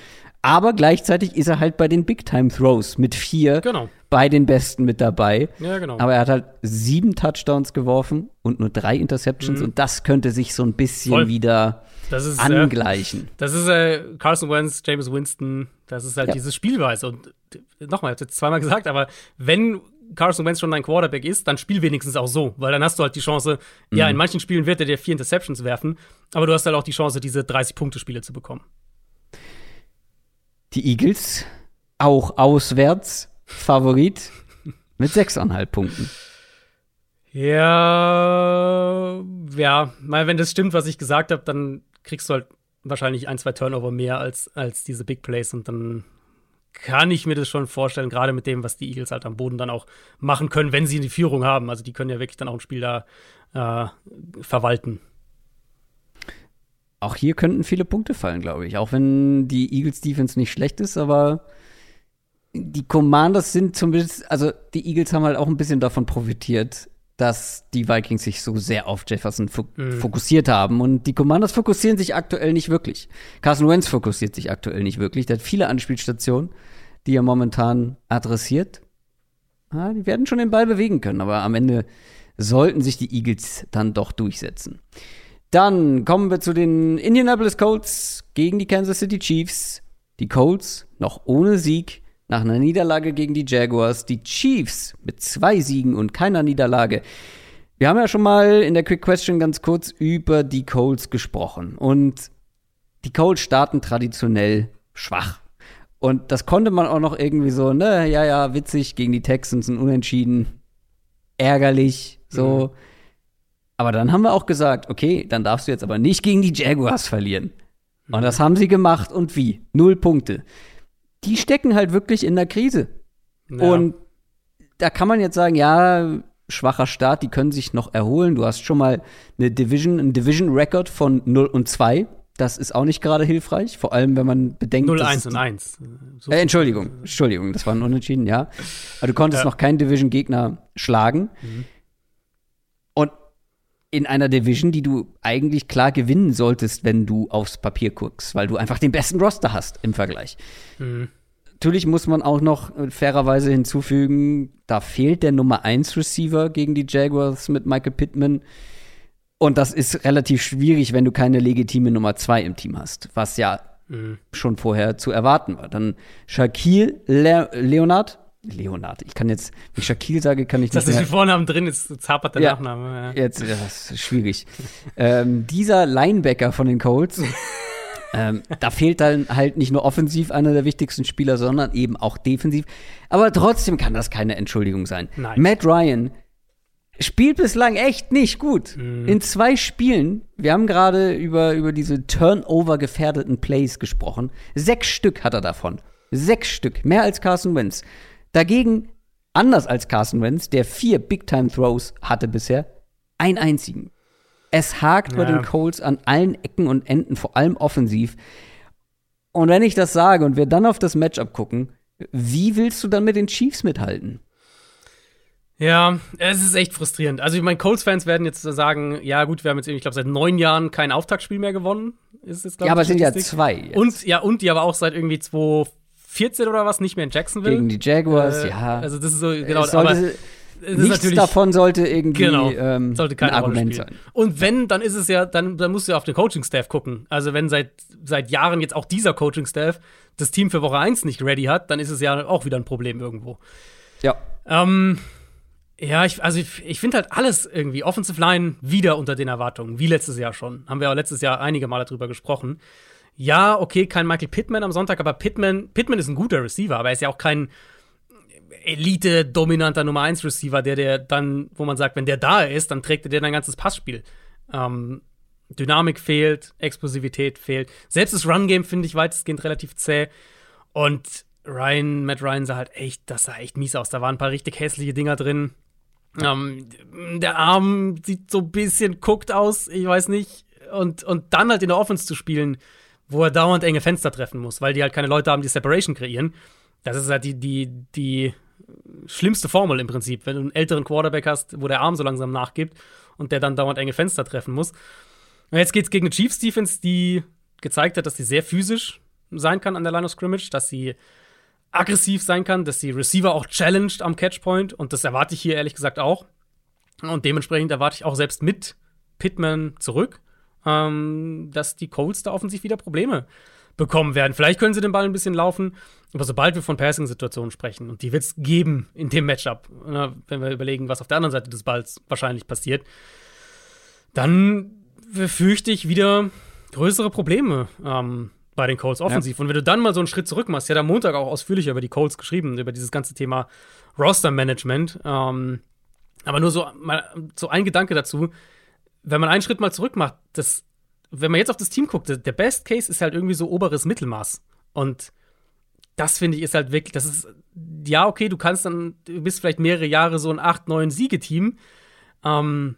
A: Aber gleichzeitig ist er halt bei den Big-Time-Throws mit vier genau. bei den Besten mit dabei. Ja, genau. Aber er hat halt sieben Touchdowns geworfen und nur drei Interceptions. Mhm. Und das könnte sich so ein bisschen Voll. wieder ist, äh, angleichen.
B: Äh, das ist äh, Carson Wentz, James Winston. Das ist halt ja. diese Spielweise. Und nochmal, ich habe jetzt zweimal gesagt, aber wenn Carson Wentz schon dein Quarterback ist, dann spiel wenigstens auch so, weil dann hast du halt die Chance, mhm. ja, in manchen Spielen wird er dir vier Interceptions werfen, aber du hast halt auch die Chance, diese 30-Punkte-Spiele zu bekommen.
A: Die Eagles, auch auswärts, Favorit mit 6,5 Punkten.
B: Ja, ja, mal wenn das stimmt, was ich gesagt habe, dann kriegst du halt wahrscheinlich ein, zwei Turnover mehr als, als diese Big Plays und dann kann ich mir das schon vorstellen, gerade mit dem, was die Eagles halt am Boden dann auch machen können, wenn sie die Führung haben. Also die können ja wirklich dann auch ein Spiel da äh, verwalten.
A: Auch hier könnten viele Punkte fallen, glaube ich. Auch wenn die Eagles Defense nicht schlecht ist, aber die Commanders sind zumindest, also die Eagles haben halt auch ein bisschen davon profitiert, dass die Vikings sich so sehr auf Jefferson mhm. fokussiert haben. Und die Commanders fokussieren sich aktuell nicht wirklich. Carson Wentz fokussiert sich aktuell nicht wirklich. Der hat viele Anspielstationen, die er momentan adressiert. Ja, die werden schon den Ball bewegen können, aber am Ende sollten sich die Eagles dann doch durchsetzen. Dann kommen wir zu den Indianapolis Colts gegen die Kansas City Chiefs. Die Colts noch ohne Sieg nach einer Niederlage gegen die Jaguars, die Chiefs mit zwei Siegen und keiner Niederlage. Wir haben ja schon mal in der Quick Question ganz kurz über die Colts gesprochen. Und die Colts starten traditionell schwach. Und das konnte man auch noch irgendwie so, ne, ja, ja, witzig, gegen die Texans ein Unentschieden. Ärgerlich, so. Mhm. Aber dann haben wir auch gesagt, okay, dann darfst du jetzt aber nicht gegen die Jaguars verlieren. Und das haben sie gemacht und wie? Null Punkte die stecken halt wirklich in der Krise. Ja. Und da kann man jetzt sagen, ja, schwacher Start, die können sich noch erholen. Du hast schon mal eine Division, einen Division-Record von 0 und 2. Das ist auch nicht gerade hilfreich, vor allem wenn man bedenkt.
B: 0, 1 und 1.
A: So äh, Entschuldigung, Entschuldigung, das war ein Unentschieden, ja. Aber du konntest ja. noch keinen Division-Gegner schlagen. Mhm in einer Division, die du eigentlich klar gewinnen solltest, wenn du aufs Papier guckst, weil du einfach den besten Roster hast im Vergleich. Mhm. Natürlich muss man auch noch fairerweise hinzufügen, da fehlt der Nummer 1 Receiver gegen die Jaguars mit Michael Pittman. Und das ist relativ schwierig, wenn du keine legitime Nummer 2 im Team hast, was ja mhm. schon vorher zu erwarten war. Dann Shaquille Le Leonard, Leonard. Ich kann jetzt, wenn ich Shaquille sage, kann ich
B: nicht. Das ist wie Vornamen drin, ist zapert der ja, Nachname.
A: Ja. Jetzt, das ist schwierig. ähm, dieser Linebacker von den Colts, ähm, da fehlt dann halt nicht nur offensiv einer der wichtigsten Spieler, sondern eben auch defensiv. Aber trotzdem kann das keine Entschuldigung sein. Nein. Matt Ryan spielt bislang echt nicht gut. Mhm. In zwei Spielen, wir haben gerade über, über diese Turnover-gefährdeten Plays gesprochen. Sechs Stück hat er davon. Sechs Stück. Mehr als Carson Wentz. Dagegen, anders als Carson Wentz, der vier Big-Time-Throws hatte bisher, einen einzigen. Es hakt ja. bei den Colts an allen Ecken und Enden, vor allem offensiv. Und wenn ich das sage und wir dann auf das Matchup gucken, wie willst du dann mit den Chiefs mithalten?
B: Ja, es ist echt frustrierend. Also, ich meine, Colts-Fans werden jetzt sagen: Ja, gut, wir haben jetzt, ich glaube, seit neun Jahren kein Auftaktspiel mehr gewonnen.
A: Ist jetzt, ja, aber es sind ja zwei. Jetzt.
B: Und, ja, und die aber auch seit irgendwie 2014 oder was nicht mehr in Jacksonville.
A: Gegen die Jaguars, äh, ja.
B: Also, das ist so, genau. Aber,
A: Nichts davon sollte irgendwie
B: genau, ähm, sollte kein Argument sein. Und wenn, dann ist es ja, dann, dann musst du ja auf den Coaching-Staff gucken. Also wenn seit, seit Jahren jetzt auch dieser Coaching-Staff das Team für Woche 1 nicht ready hat, dann ist es ja auch wieder ein Problem irgendwo.
A: Ja.
B: Ähm, ja, ich, also ich, ich finde halt alles irgendwie Offensive Line wieder unter den Erwartungen, wie letztes Jahr schon. Haben wir auch letztes Jahr einige Male drüber gesprochen. Ja, okay, kein Michael Pittman am Sonntag, aber Pittman, Pittman ist ein guter Receiver, aber er ist ja auch kein Elite-dominanter Nummer 1 Receiver, der, der dann, wo man sagt, wenn der da ist, dann trägt er dir dein ganzes Passspiel. Ähm, Dynamik fehlt, Explosivität fehlt. Selbst das Run-Game finde ich weitestgehend relativ zäh. Und Ryan, Matt Ryan sah halt echt, das sah echt mies aus. Da waren ein paar richtig hässliche Dinger drin. Ähm, der Arm sieht so ein bisschen guckt aus, ich weiß nicht. Und, und dann halt in der Offense zu spielen, wo er dauernd enge Fenster treffen muss, weil die halt keine Leute haben, die Separation kreieren. Das ist halt die, die, die schlimmste Formel im Prinzip, wenn du einen älteren Quarterback hast, wo der Arm so langsam nachgibt und der dann dauernd enge Fenster treffen muss. Und jetzt geht's gegen eine Chiefs Defense, die gezeigt hat, dass sie sehr physisch sein kann an der Line of Scrimmage, dass sie aggressiv sein kann, dass sie Receiver auch challenged am Catchpoint und das erwarte ich hier ehrlich gesagt auch. Und dementsprechend erwarte ich auch selbst mit Pittman zurück, ähm, dass die Colts da offensiv wieder Probleme bekommen werden. Vielleicht können sie den Ball ein bisschen laufen, aber sobald wir von Passing-Situationen sprechen, und die wird es geben in dem Matchup, ne, wenn wir überlegen, was auf der anderen Seite des Balls wahrscheinlich passiert, dann befürchte ich wieder größere Probleme ähm, bei den Colts offensiv. Ja. Und wenn du dann mal so einen Schritt zurück machst, ja, am Montag auch ausführlicher über die Colts geschrieben, über dieses ganze Thema Roster-Management. Ähm, aber nur so, mal, so ein Gedanke dazu, wenn man einen Schritt mal zurück macht, das wenn man jetzt auf das Team guckt, der Best Case ist halt irgendwie so oberes Mittelmaß. Und das finde ich ist halt wirklich, das ist, ja, okay, du kannst dann, du bist vielleicht mehrere Jahre so ein 8, 9 Siegeteam. Ähm,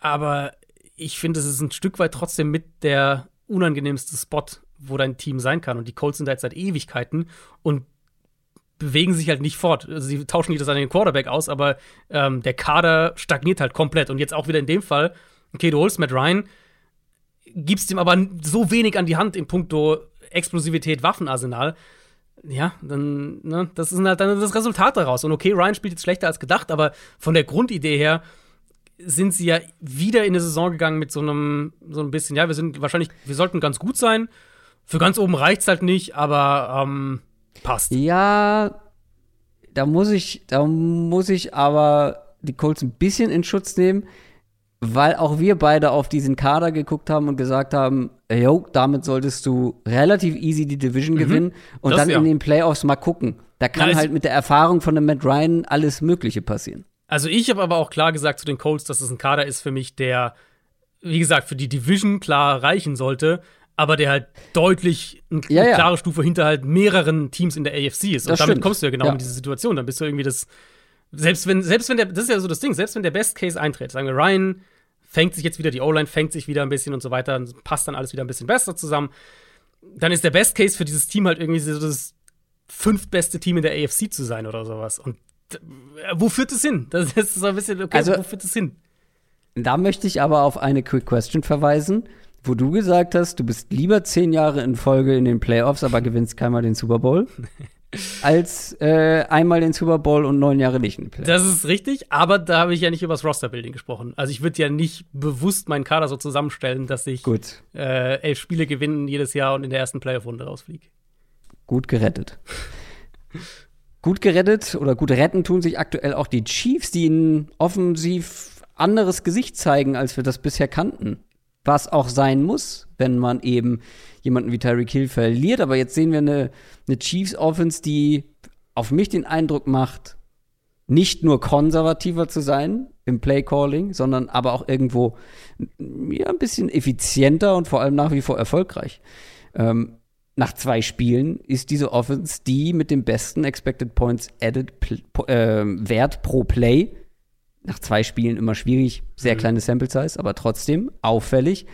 B: aber ich finde, es ist ein Stück weit trotzdem mit der unangenehmste Spot, wo dein Team sein kann. Und die Colts sind da jetzt seit Ewigkeiten und bewegen sich halt nicht fort. Also sie tauschen nicht das an den Quarterback aus, aber ähm, der Kader stagniert halt komplett. Und jetzt auch wieder in dem Fall, okay, du holst Matt Ryan, gibst ihm aber so wenig an die Hand in puncto Explosivität, Waffenarsenal. Ja, dann, ne, das ist halt dann das Resultat daraus. Und okay, Ryan spielt jetzt schlechter als gedacht, aber von der Grundidee her sind sie ja wieder in eine Saison gegangen mit so einem, so ein bisschen, ja, wir sind wahrscheinlich, wir sollten ganz gut sein. Für ganz oben reicht's halt nicht, aber ähm, passt.
A: Ja, da muss ich, da muss ich aber die Colts ein bisschen in Schutz nehmen weil auch wir beide auf diesen Kader geguckt haben und gesagt haben, yo, damit solltest du relativ easy die Division mhm. gewinnen und das dann ja. in den Playoffs mal gucken. Da kann Na, halt mit der Erfahrung von dem Matt Ryan alles Mögliche passieren.
B: Also ich habe aber auch klar gesagt zu den Colts, dass es ein Kader ist für mich, der, wie gesagt, für die Division klar reichen sollte, aber der halt deutlich eine ja, ja. klare Stufe hinter halt mehreren Teams in der AFC ist. Und das damit stimmt. kommst du ja genau in diese Situation. Dann bist du irgendwie das, selbst wenn, selbst wenn der, das ist ja so das Ding, selbst wenn der Best Case eintritt, sagen wir, Ryan fängt sich jetzt wieder, die O-Line fängt sich wieder ein bisschen und so weiter, und passt dann alles wieder ein bisschen besser zusammen. Dann ist der Best Case für dieses Team halt irgendwie so das fünftbeste Team in der AFC zu sein oder sowas. Und äh, wo führt es hin? Das ist so ein bisschen, okay, also, wo führt es hin?
A: Da möchte ich aber auf eine Quick Question verweisen, wo du gesagt hast, du bist lieber zehn Jahre in Folge in den Playoffs, aber gewinnst keinmal den Super Bowl. als äh, einmal den Super Bowl und neun Jahre nicht.
B: Das ist richtig, aber da habe ich ja nicht über das Roster-Building gesprochen. Also ich würde ja nicht bewusst meinen Kader so zusammenstellen, dass ich äh, elf Spiele gewinnen jedes Jahr und in der ersten Playoff-Runde rausfliege.
A: Gut gerettet. gut gerettet oder gut retten tun sich aktuell auch die Chiefs, die ein offensiv anderes Gesicht zeigen, als wir das bisher kannten. Was auch sein muss, wenn man eben jemanden wie Tyreek Hill verliert. Aber jetzt sehen wir eine, eine Chiefs Offense, die auf mich den Eindruck macht, nicht nur konservativer zu sein im Play Calling, sondern aber auch irgendwo ja, ein bisschen effizienter und vor allem nach wie vor erfolgreich. Ähm, nach zwei Spielen ist diese Offense die mit dem besten Expected Points Added äh, Wert pro Play nach zwei Spielen immer schwierig, sehr mhm. kleine Sample Size, aber trotzdem auffällig.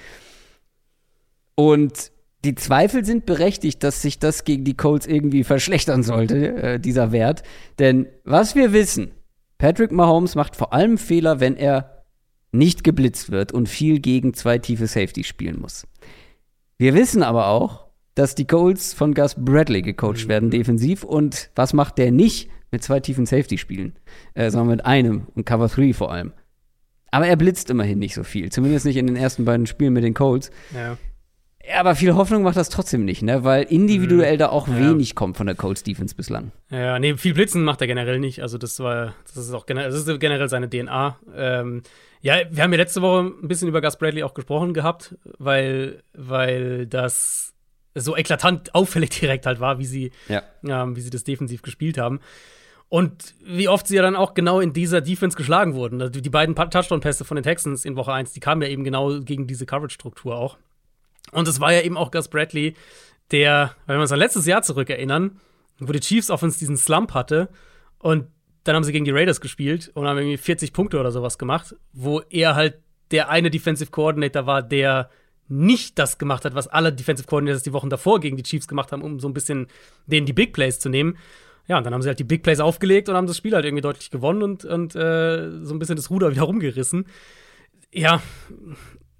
A: Und die Zweifel sind berechtigt, dass sich das gegen die Colts irgendwie verschlechtern sollte, äh, dieser Wert. Denn was wir wissen, Patrick Mahomes macht vor allem Fehler, wenn er nicht geblitzt wird und viel gegen zwei tiefe Safety spielen muss. Wir wissen aber auch, dass die Colts von Gus Bradley gecoacht werden mhm. defensiv und was macht der nicht mit zwei tiefen Safety spielen, äh, sondern mit einem und Cover 3 vor allem. Aber er blitzt immerhin nicht so viel, zumindest nicht in den ersten beiden Spielen mit den Colts. Ja. Aber viel Hoffnung macht das trotzdem nicht, ne? Weil individuell mhm. da auch ja. wenig kommt von der Colts Defense bislang.
B: Ja, nee, viel Blitzen macht er generell nicht. Also das war, das ist auch generell, das ist generell seine DNA. Ähm, ja, wir haben ja letzte Woche ein bisschen über Gus Bradley auch gesprochen gehabt, weil, weil das so eklatant auffällig direkt halt war, wie sie, ja. ähm, wie sie das defensiv gespielt haben. Und wie oft sie ja dann auch genau in dieser Defense geschlagen wurden. Also die beiden Touchdown-Pässe von den Texans in Woche 1, die kamen ja eben genau gegen diese Coverage-Struktur auch. Und es war ja eben auch Gus Bradley, der, wenn wir uns an letztes Jahr zurückerinnern, wo die Chiefs Offense diesen Slump hatte und dann haben sie gegen die Raiders gespielt und haben irgendwie 40 Punkte oder sowas gemacht, wo er halt der eine Defensive Coordinator war, der nicht das gemacht hat, was alle Defensive Coordinators die Wochen davor gegen die Chiefs gemacht haben, um so ein bisschen denen die Big Plays zu nehmen. Ja, und dann haben sie halt die Big Plays aufgelegt und haben das Spiel halt irgendwie deutlich gewonnen und, und äh, so ein bisschen das Ruder wieder rumgerissen. Ja,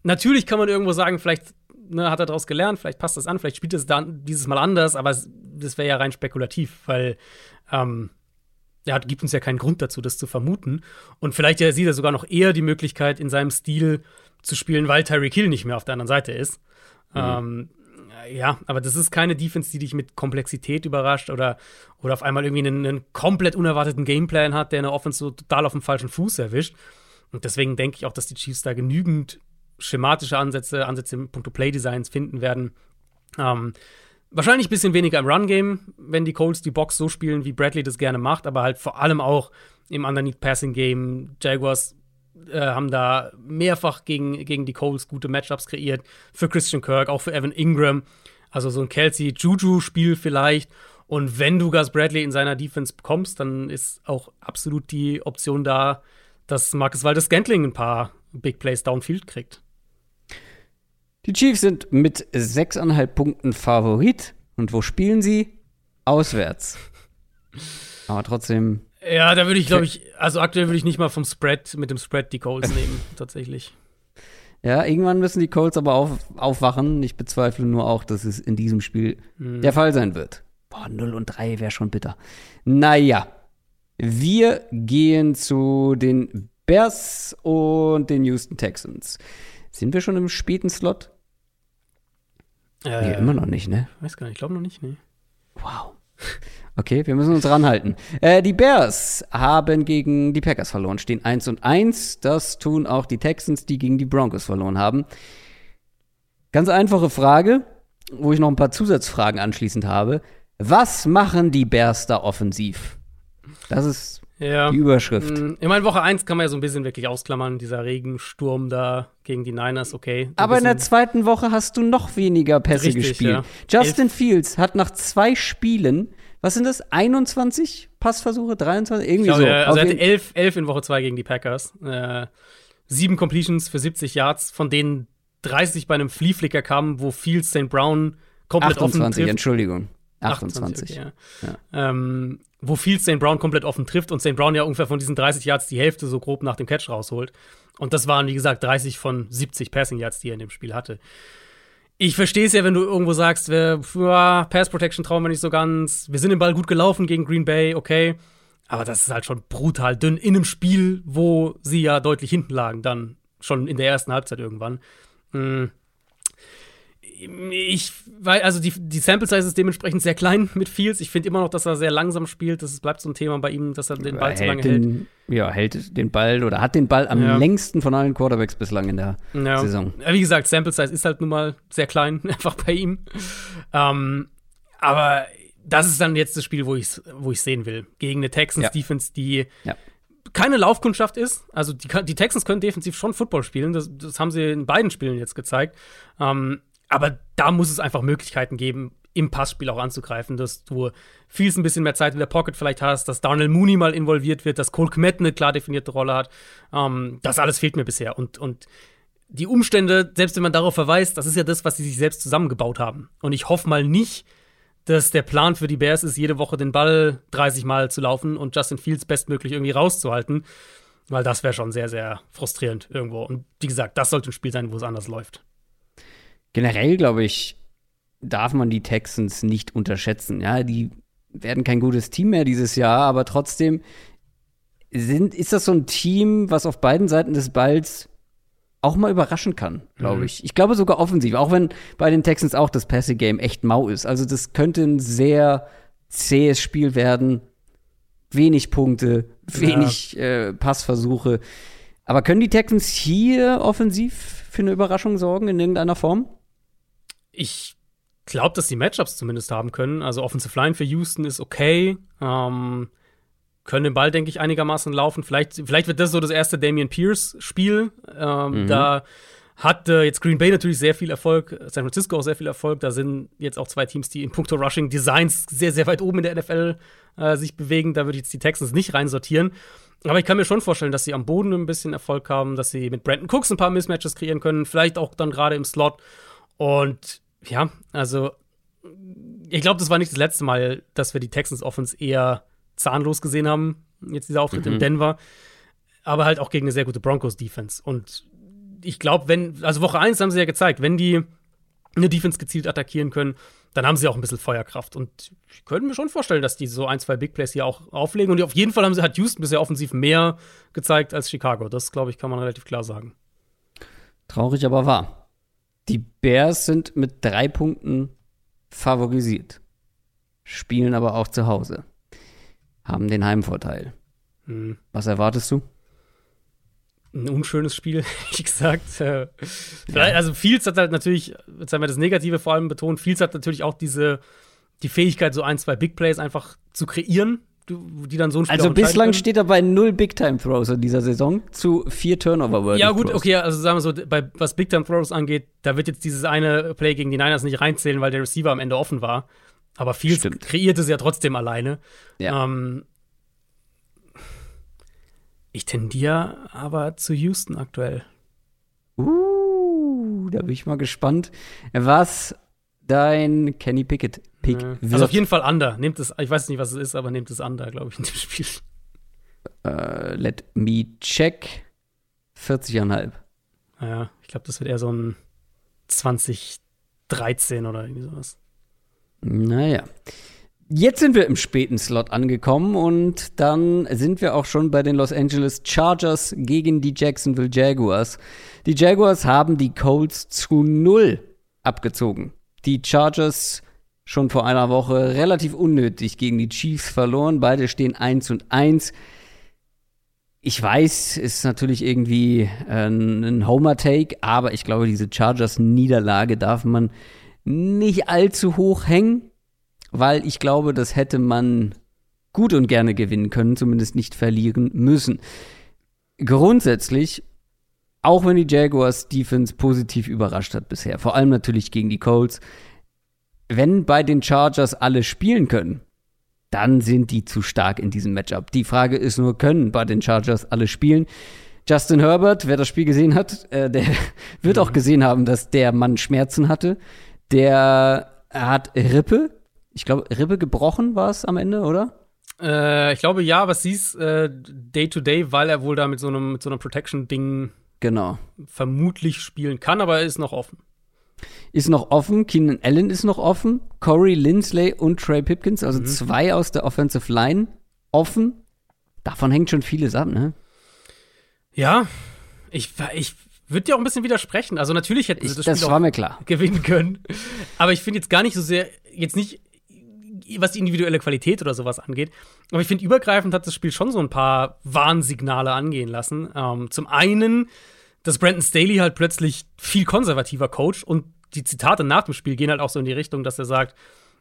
B: natürlich kann man irgendwo sagen, vielleicht ne, hat er daraus gelernt, vielleicht passt das an, vielleicht spielt es dann dieses Mal anders, aber es, das wäre ja rein spekulativ, weil ähm, er hat, gibt uns ja keinen Grund dazu, das zu vermuten. Und vielleicht ja, sieht er sogar noch eher die Möglichkeit, in seinem Stil zu spielen, weil Tyreek Hill nicht mehr auf der anderen Seite ist. Mhm. Ähm, ja, aber das ist keine Defense, die dich mit Komplexität überrascht oder, oder auf einmal irgendwie einen, einen komplett unerwarteten Gameplan hat, der eine Offense so total auf dem falschen Fuß erwischt. Und deswegen denke ich auch, dass die Chiefs da genügend schematische Ansätze, Ansätze im Punkto Play-Designs finden werden. Ähm, wahrscheinlich ein bisschen weniger im Run-Game, wenn die Colts die Box so spielen, wie Bradley das gerne macht, aber halt vor allem auch im Underneath-Passing-Game. Jaguars äh, haben da mehrfach gegen, gegen die Colts gute Matchups kreiert. Für Christian Kirk, auch für Evan Ingram. Also so ein Kelsey-Juju-Spiel vielleicht. Und wenn du Gus Bradley in seiner Defense bekommst, dann ist auch absolut die Option da, dass Marcus Waldes Scantling ein paar Big Plays downfield kriegt.
A: Die Chiefs sind mit sechseinhalb Punkten Favorit. Und wo spielen sie? Auswärts. Aber trotzdem.
B: Ja, da würde ich, glaube ich, also aktuell würde ich nicht mal vom Spread, mit dem Spread die Colts nehmen, tatsächlich.
A: Ja, irgendwann müssen die Colts aber auf, aufwachen. Ich bezweifle nur auch, dass es in diesem Spiel mhm. der Fall sein wird. Boah, 0 und 3 wäre schon bitter. Naja, wir gehen zu den Bears und den Houston Texans. Sind wir schon im späten Slot? Äh, nee, immer noch nicht, ne?
B: Weiß gar nicht, ich glaube noch nicht, ne.
A: Wow. Okay, wir müssen uns ranhalten. Äh, die Bears haben gegen die Packers verloren, stehen 1 und 1. Das tun auch die Texans, die gegen die Broncos verloren haben. Ganz einfache Frage, wo ich noch ein paar Zusatzfragen anschließend habe. Was machen die Bears da offensiv? Das ist ja. Die Überschrift.
B: Mm, ich meine, Woche 1 kann man ja so ein bisschen wirklich ausklammern, dieser Regensturm da gegen die Niners, okay.
A: Aber in der zweiten Woche hast du noch weniger Pässe Richtig, gespielt. Ja. Justin Elf. Fields hat nach zwei Spielen, was sind das, 21 Passversuche, 23, irgendwie glaube, so.
B: Ja, also er hatte 11, 11 in Woche 2 gegen die Packers. Äh, sieben Completions für 70 Yards, von denen 30 bei einem Flea-Flicker kamen, wo Fields St. Brown komplett 28, offen trifft.
A: Entschuldigung. 28. 28 okay,
B: ja. Ja. Ähm, wo Fields St. Brown komplett offen trifft und St. Brown ja ungefähr von diesen 30 Yards die Hälfte so grob nach dem Catch rausholt. Und das waren, wie gesagt, 30 von 70 Passing Yards, die er in dem Spiel hatte. Ich verstehe es ja, wenn du irgendwo sagst, wir, ja, Pass Protection trauen wir nicht so ganz. Wir sind den Ball gut gelaufen gegen Green Bay, okay. Aber das ist halt schon brutal dünn in einem Spiel, wo sie ja deutlich hinten lagen, dann schon in der ersten Halbzeit irgendwann. Hm ich weil also die, die Sample Size ist dementsprechend sehr klein mit Fields. Ich finde immer noch, dass er sehr langsam spielt. Das bleibt so ein Thema bei ihm, dass er den Ball er zu lange den, hält.
A: Ja, hält den Ball oder hat den Ball am ja. längsten von allen Quarterbacks bislang in der ja. Saison.
B: Ja, wie gesagt, Sample Size ist halt nun mal sehr klein, einfach bei ihm. Ähm, aber das ist dann jetzt das Spiel, wo ich es wo sehen will. Gegen eine Texans-Defense, die keine Laufkundschaft ist. Also die, die, Texans können defensiv schon Football spielen. Das, das haben sie in beiden Spielen jetzt gezeigt. Ähm, aber da muss es einfach Möglichkeiten geben, im Passspiel auch anzugreifen, dass du viel ein bisschen mehr Zeit in der Pocket vielleicht hast, dass Darnell Mooney mal involviert wird, dass Cole Kmet eine klar definierte Rolle hat. Ähm, das alles fehlt mir bisher. Und, und die Umstände, selbst wenn man darauf verweist, das ist ja das, was sie sich selbst zusammengebaut haben. Und ich hoffe mal nicht, dass der Plan für die Bears ist, jede Woche den Ball 30 Mal zu laufen und Justin Fields bestmöglich irgendwie rauszuhalten. Weil das wäre schon sehr, sehr frustrierend irgendwo. Und wie gesagt, das sollte ein Spiel sein, wo es anders läuft.
A: Generell, glaube ich, darf man die Texans nicht unterschätzen. Ja, die werden kein gutes Team mehr dieses Jahr, aber trotzdem sind, ist das so ein Team, was auf beiden Seiten des Balls auch mal überraschen kann, glaube mhm. ich. Ich glaube sogar offensiv, auch wenn bei den Texans auch das Passing Game echt mau ist. Also das könnte ein sehr zähes Spiel werden. Wenig Punkte, wenig ja. äh, Passversuche. Aber können die Texans hier offensiv für eine Überraschung sorgen in irgendeiner Form?
B: Ich glaube, dass die Matchups zumindest haben können. Also Offensive Line für Houston ist okay. Ähm, können den Ball, denke ich, einigermaßen laufen. Vielleicht, vielleicht wird das so das erste Damian Pierce-Spiel. Ähm, mhm. Da hat äh, jetzt Green Bay natürlich sehr viel Erfolg, San Francisco auch sehr viel Erfolg. Da sind jetzt auch zwei Teams, die in puncto Rushing Designs sehr, sehr weit oben in der NFL äh, sich bewegen. Da würde ich jetzt die Texans nicht reinsortieren. Aber ich kann mir schon vorstellen, dass sie am Boden ein bisschen Erfolg haben, dass sie mit Brandon Cooks ein paar Mismatches kreieren können, vielleicht auch dann gerade im Slot. Und ja, also ich glaube, das war nicht das letzte Mal, dass wir die Texans Offense eher zahnlos gesehen haben, jetzt dieser Auftritt mhm. in Denver. Aber halt auch gegen eine sehr gute Broncos-Defense. Und ich glaube, wenn, also Woche 1 haben sie ja gezeigt, wenn die eine Defense gezielt attackieren können, dann haben sie auch ein bisschen Feuerkraft. Und ich könnte mir schon vorstellen, dass die so ein, zwei Big Plays hier auch auflegen. Und auf jeden Fall haben sie, hat Houston bisher offensiv mehr gezeigt als Chicago. Das, glaube ich, kann man relativ klar sagen.
A: Traurig, aber wahr. Die Bears sind mit drei Punkten favorisiert, spielen aber auch zu Hause haben den Heimvorteil. Hm. Was erwartest du?
B: Ein unschönes Spiel, wie gesagt. Äh, ja. Also Fields hat halt natürlich, jetzt haben wir das Negative vor allem betont, Fields hat natürlich auch diese, die Fähigkeit, so ein, zwei Big Plays einfach zu kreieren, die dann so ein
A: Spiel Also bislang steht er bei null Big Time Throws in dieser Saison zu vier Turnover Worthy
B: Ja gut,
A: Throws.
B: okay, also sagen wir so, bei, was Big Time Throws angeht, da wird jetzt dieses eine Play gegen die Niners nicht reinzählen, weil der Receiver am Ende offen war. Aber viel kreiert es ja trotzdem alleine. Ja. Ähm, ich tendiere aber zu Houston aktuell.
A: Uh, da bin ich mal gespannt, was dein Kenny Pickett Pick ja. wird.
B: Also auf jeden Fall Under. Nehmt es, ich weiß nicht, was es ist, aber nehmt es Under, glaube ich, in dem Spiel.
A: Uh, let me check. 40,5.
B: Ja, ich glaube, das wird eher so ein 2013 oder irgendwie sowas.
A: Naja. Jetzt sind wir im späten Slot angekommen und dann sind wir auch schon bei den Los Angeles Chargers gegen die Jacksonville Jaguars. Die Jaguars haben die Colts zu null abgezogen. Die Chargers schon vor einer Woche relativ unnötig gegen die Chiefs verloren. Beide stehen 1 und 1. Ich weiß, ist natürlich irgendwie äh, ein Homer-Take, aber ich glaube, diese Chargers-Niederlage darf man nicht allzu hoch hängen, weil ich glaube, das hätte man gut und gerne gewinnen können, zumindest nicht verlieren müssen. Grundsätzlich, auch wenn die Jaguars Defense positiv überrascht hat bisher, vor allem natürlich gegen die Colts, wenn bei den Chargers alle spielen können, dann sind die zu stark in diesem Matchup. Die Frage ist nur, können bei den Chargers alle spielen? Justin Herbert, wer das Spiel gesehen hat, äh, der wird auch gesehen haben, dass der Mann Schmerzen hatte. Der hat Rippe. Ich glaube, Rippe gebrochen war es am Ende, oder?
B: Äh, ich glaube ja, was hieß äh, Day to Day, weil er wohl da mit so einem, mit so einem Protection-Ding
A: genau.
B: vermutlich spielen kann, aber er ist noch offen.
A: Ist noch offen, Keenan Allen ist noch offen, Corey Lindsley und Trey Pipkins, also mhm. zwei aus der Offensive Line offen. Davon hängt schon vieles ab, ne?
B: Ja, ich, ich würde dir auch ein bisschen widersprechen. Also natürlich hätten sie
A: das, das Spiel auch
B: gewinnen können. Aber ich finde jetzt gar nicht so sehr, jetzt nicht, was die individuelle Qualität oder sowas angeht. Aber ich finde, übergreifend hat das Spiel schon so ein paar Warnsignale angehen lassen. Ähm, zum einen, dass Brandon Staley halt plötzlich viel konservativer Coach und die Zitate nach dem Spiel gehen halt auch so in die Richtung, dass er sagt,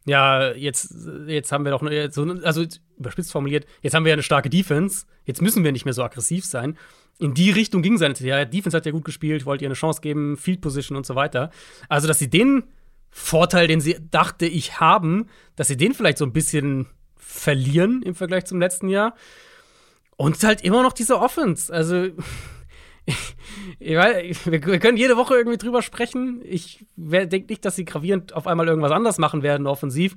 B: ja, jetzt, jetzt haben wir doch, so, also überspitzt formuliert, jetzt haben wir ja eine starke Defense, jetzt müssen wir nicht mehr so aggressiv sein in die Richtung ging seine ja, Defense hat ja gut gespielt, wollte ihr eine Chance geben, Field Position und so weiter. Also, dass sie den Vorteil, den sie, dachte ich, haben, dass sie den vielleicht so ein bisschen verlieren im Vergleich zum letzten Jahr. Und halt immer noch diese Offense. Also, ich weiß, wir, wir, können jede Woche irgendwie drüber sprechen. Ich denke nicht, dass sie gravierend auf einmal irgendwas anders machen werden offensiv.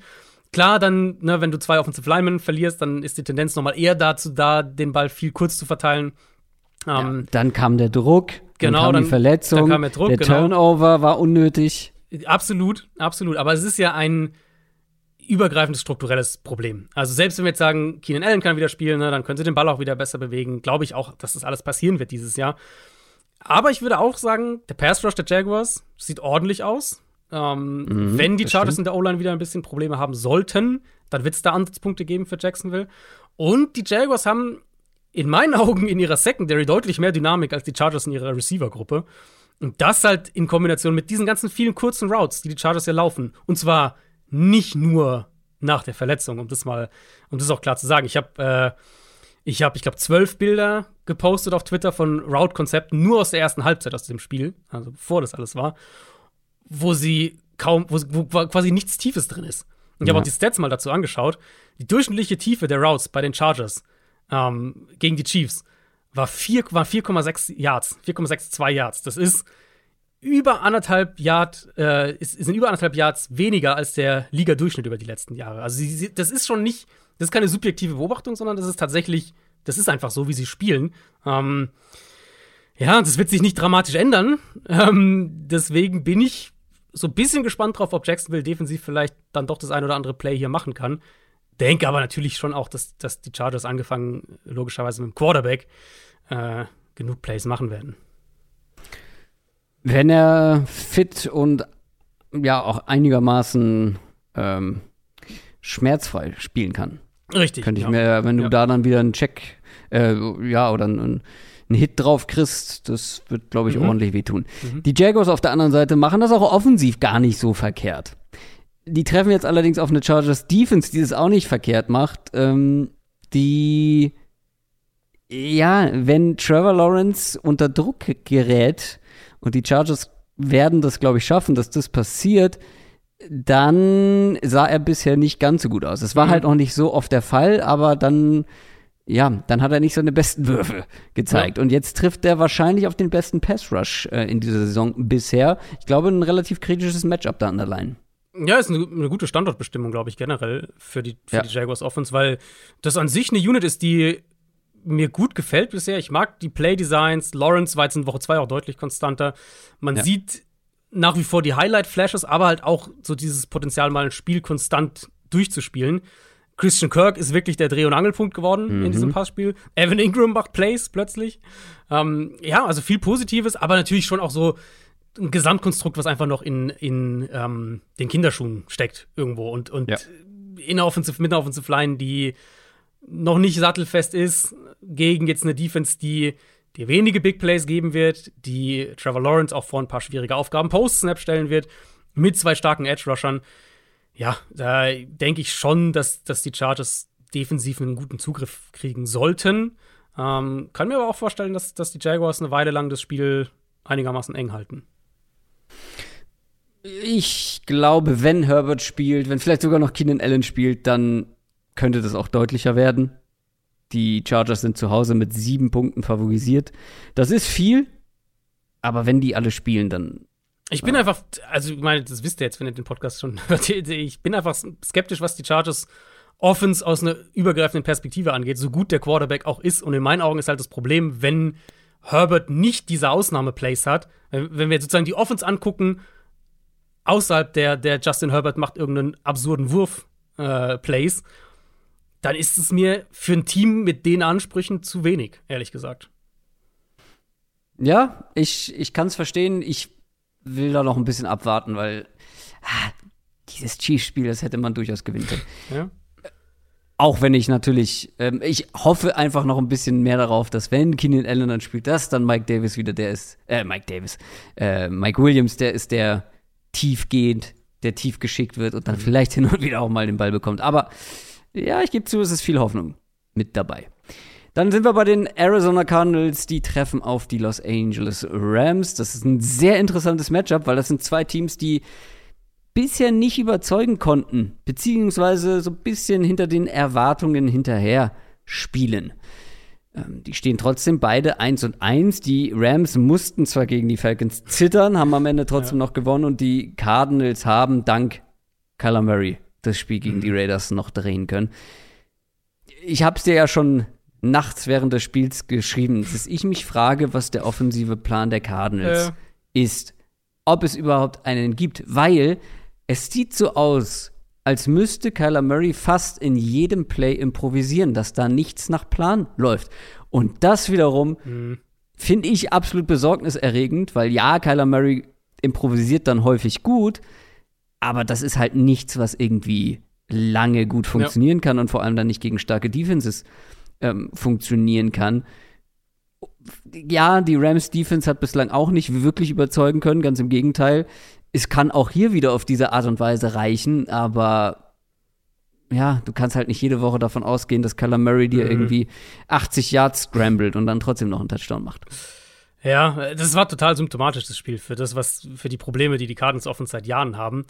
B: Klar, dann, ne, wenn du zwei Offensive Linemen verlierst, dann ist die Tendenz nochmal eher dazu da, den Ball viel kurz zu verteilen.
A: Ähm, ja, dann kam der Druck,
B: genau,
A: dann kam
B: dann,
A: die Verletzung,
B: dann kam der, Druck,
A: der
B: genau.
A: Turnover war unnötig.
B: Absolut, absolut. Aber es ist ja ein übergreifendes strukturelles Problem. Also selbst wenn wir jetzt sagen, Keenan Allen kann wieder spielen, ne, dann können sie den Ball auch wieder besser bewegen, glaube ich auch, dass das alles passieren wird dieses Jahr. Aber ich würde auch sagen, der Pass Rush der Jaguars sieht ordentlich aus. Ähm, mhm, wenn die Chargers in der O-Line wieder ein bisschen Probleme haben sollten, dann wird es da Ansatzpunkte geben für Jacksonville. Und die Jaguars haben in meinen Augen in ihrer Secondary deutlich mehr Dynamik als die Chargers in ihrer Receiver-Gruppe. Und das halt in Kombination mit diesen ganzen vielen kurzen Routes, die die Chargers ja laufen. Und zwar nicht nur nach der Verletzung, um das mal, um das auch klar zu sagen. Ich habe, äh, ich habe, ich glaube, zwölf Bilder gepostet auf Twitter von Route-Konzepten nur aus der ersten Halbzeit aus dem Spiel, also bevor das alles war, wo sie kaum, wo, wo quasi nichts Tiefes drin ist. Und ich habe auch die Stats mal dazu angeschaut. Die durchschnittliche Tiefe der Routes bei den Chargers ähm, gegen die Chiefs war 4,6 war Yards, 4,62 Yards. Das ist über anderthalb Yard, äh, sind über anderthalb Yards weniger als der Liga-Durchschnitt über die letzten Jahre. Also sie, sie, das ist schon nicht, das ist keine subjektive Beobachtung, sondern das ist tatsächlich, das ist einfach so, wie sie spielen. Ähm, ja, das wird sich nicht dramatisch ändern. Ähm, deswegen bin ich so ein bisschen gespannt drauf, ob Jacksonville defensiv vielleicht dann doch das ein oder andere Play hier machen kann. Denke aber natürlich schon auch, dass, dass die Chargers angefangen, logischerweise mit dem Quarterback, äh, genug Plays machen werden.
A: Wenn er fit und ja auch einigermaßen ähm, schmerzfrei spielen kann.
B: Richtig.
A: Könnte ich
B: ja.
A: mir, wenn du
B: Ja.
A: da dann wieder einen Check, äh, ja, oder einen, einen Hit drauf kriegst, das wird, glaube ich,
B: Mhm.
A: ordentlich wehtun. Die Jaguars auf der anderen Seite machen das auch offensiv gar nicht so verkehrt. Die treffen jetzt allerdings auf eine Chargers Defense, die das auch nicht verkehrt macht. Ähm, die, ja, wenn Trevor Lawrence unter Druck gerät und die Chargers werden das, glaube ich, schaffen, dass das passiert, dann sah er bisher nicht ganz so gut aus. Es war
B: Mhm.
A: halt auch nicht so oft der Fall, aber dann, ja, dann hat er nicht seine besten Würfe gezeigt. Und jetzt trifft er wahrscheinlich auf den besten Pass Rush äh, in dieser Saison bisher. Ich glaube, ein relativ kritisches Matchup da an der Line.
B: Ja, ist eine, eine gute Standortbestimmung, glaube ich, generell für die, für
A: Ja.
B: die Jaguars Offense, weil das an sich eine Unit ist, die mir gut gefällt bisher. Ich mag die Play-Designs. Lawrence war jetzt in Woche 2 auch deutlich konstanter. Man
A: Ja.
B: sieht nach wie vor die Highlight-Flashes, aber halt auch so dieses Potenzial, mal ein Spiel konstant durchzuspielen. Christian Kirk ist wirklich der Dreh- und Angelpunkt geworden in diesem Passspiel. Evan Ingram macht Plays plötzlich. Ähm, ja, also viel Positives, aber natürlich schon auch so ein Gesamtkonstrukt, was einfach noch in, in ähm, den Kinderschuhen steckt irgendwo und, und
A: Ja.
B: in der Offensive, mit einer Offensive Line, die noch nicht sattelfest ist, gegen jetzt eine Defense, die dir wenige Big Plays geben wird, die Trevor Lawrence auch vor ein paar schwierige Aufgaben Post-Snap stellen wird, mit zwei starken Edge-Rushern. Ja, da denke ich schon, dass, dass die Chargers defensiv einen guten Zugriff kriegen sollten. Ähm, kann mir aber auch vorstellen, dass, dass die Jaguars eine Weile lang das Spiel einigermaßen eng halten.
A: Ich glaube, wenn Herbert spielt, wenn vielleicht sogar noch Keenan Allen spielt, dann könnte das auch deutlicher werden. Die Chargers sind zu Hause mit sieben Punkten favorisiert. Das ist viel, aber wenn die alle spielen, dann
B: Ich bin einfach, also ich meine, das wisst ihr jetzt, wenn ihr den Podcast schon hört. Ich bin einfach skeptisch, was die Chargers Offense aus einer übergreifenden Perspektive angeht, so gut der Quarterback auch ist. Und in meinen Augen ist halt das Problem, wenn Herbert nicht diese Ausnahmeplays hat, wenn, wenn wir sozusagen die Offense angucken, außerhalb der, der Justin Herbert macht irgendeinen absurden Wurf äh, Plays, dann ist es mir für ein Team mit den Ansprüchen zu wenig, ehrlich gesagt.
A: Ja, ich, ich kann es verstehen. Ich will da noch ein bisschen abwarten, weil ah, dieses Chiefs-Spiel, das hätte man durchaus gewinnen können.
B: Ja?
A: Auch wenn ich natürlich, ähm, ich hoffe einfach noch ein bisschen mehr darauf, dass wenn Keenan Allen dann spielt, dass dann Mike Davis wieder der ist, äh, Mike Davis, äh, Mike Williams, der ist, der tief geht, der tief geschickt wird und dann vielleicht hin und wieder auch mal den Ball bekommt. Aber ja, ich gebe zu, es ist viel Hoffnung mit dabei. Dann sind wir bei den Arizona Cardinals, die treffen auf die Los Angeles Rams. Das ist ein sehr interessantes Matchup, weil das sind zwei Teams, die bisher nicht überzeugen konnten, beziehungsweise so ein bisschen hinter den Erwartungen hinterher spielen. Ähm, die stehen trotzdem beide 1 und 1. Die Rams mussten zwar gegen die Falcons zittern, haben am Ende trotzdem ja. noch gewonnen und die Cardinals haben dank Kyler Murray das Spiel gegen die mhm. Raiders noch drehen können. Ich habe es dir ja schon nachts während des Spiels geschrieben, dass ich mich frage, was der offensive Plan der Cardinals ja. ist. Ob es überhaupt einen gibt, weil es sieht so aus, als müsste Kyler Murray fast in jedem Play improvisieren, dass da nichts nach Plan läuft. Und das wiederum mhm. finde ich absolut besorgniserregend, weil ja, Kyler Murray improvisiert dann häufig gut, aber das ist halt nichts, was irgendwie lange gut funktionieren ja. kann und vor allem dann nicht gegen starke Defenses ähm, funktionieren kann. Ja, die Rams Defense hat bislang auch nicht wirklich überzeugen können, ganz im Gegenteil es kann auch hier wieder auf diese Art und Weise reichen, aber ja, du kannst halt nicht jede Woche davon ausgehen, dass Kyler Murray dir mhm. irgendwie 80 Yards scrambled und dann trotzdem noch einen Touchdown macht.
B: Ja, das war total symptomatisch, das Spiel, für das, was, für die Probleme, die die Cardinals offen seit Jahren haben.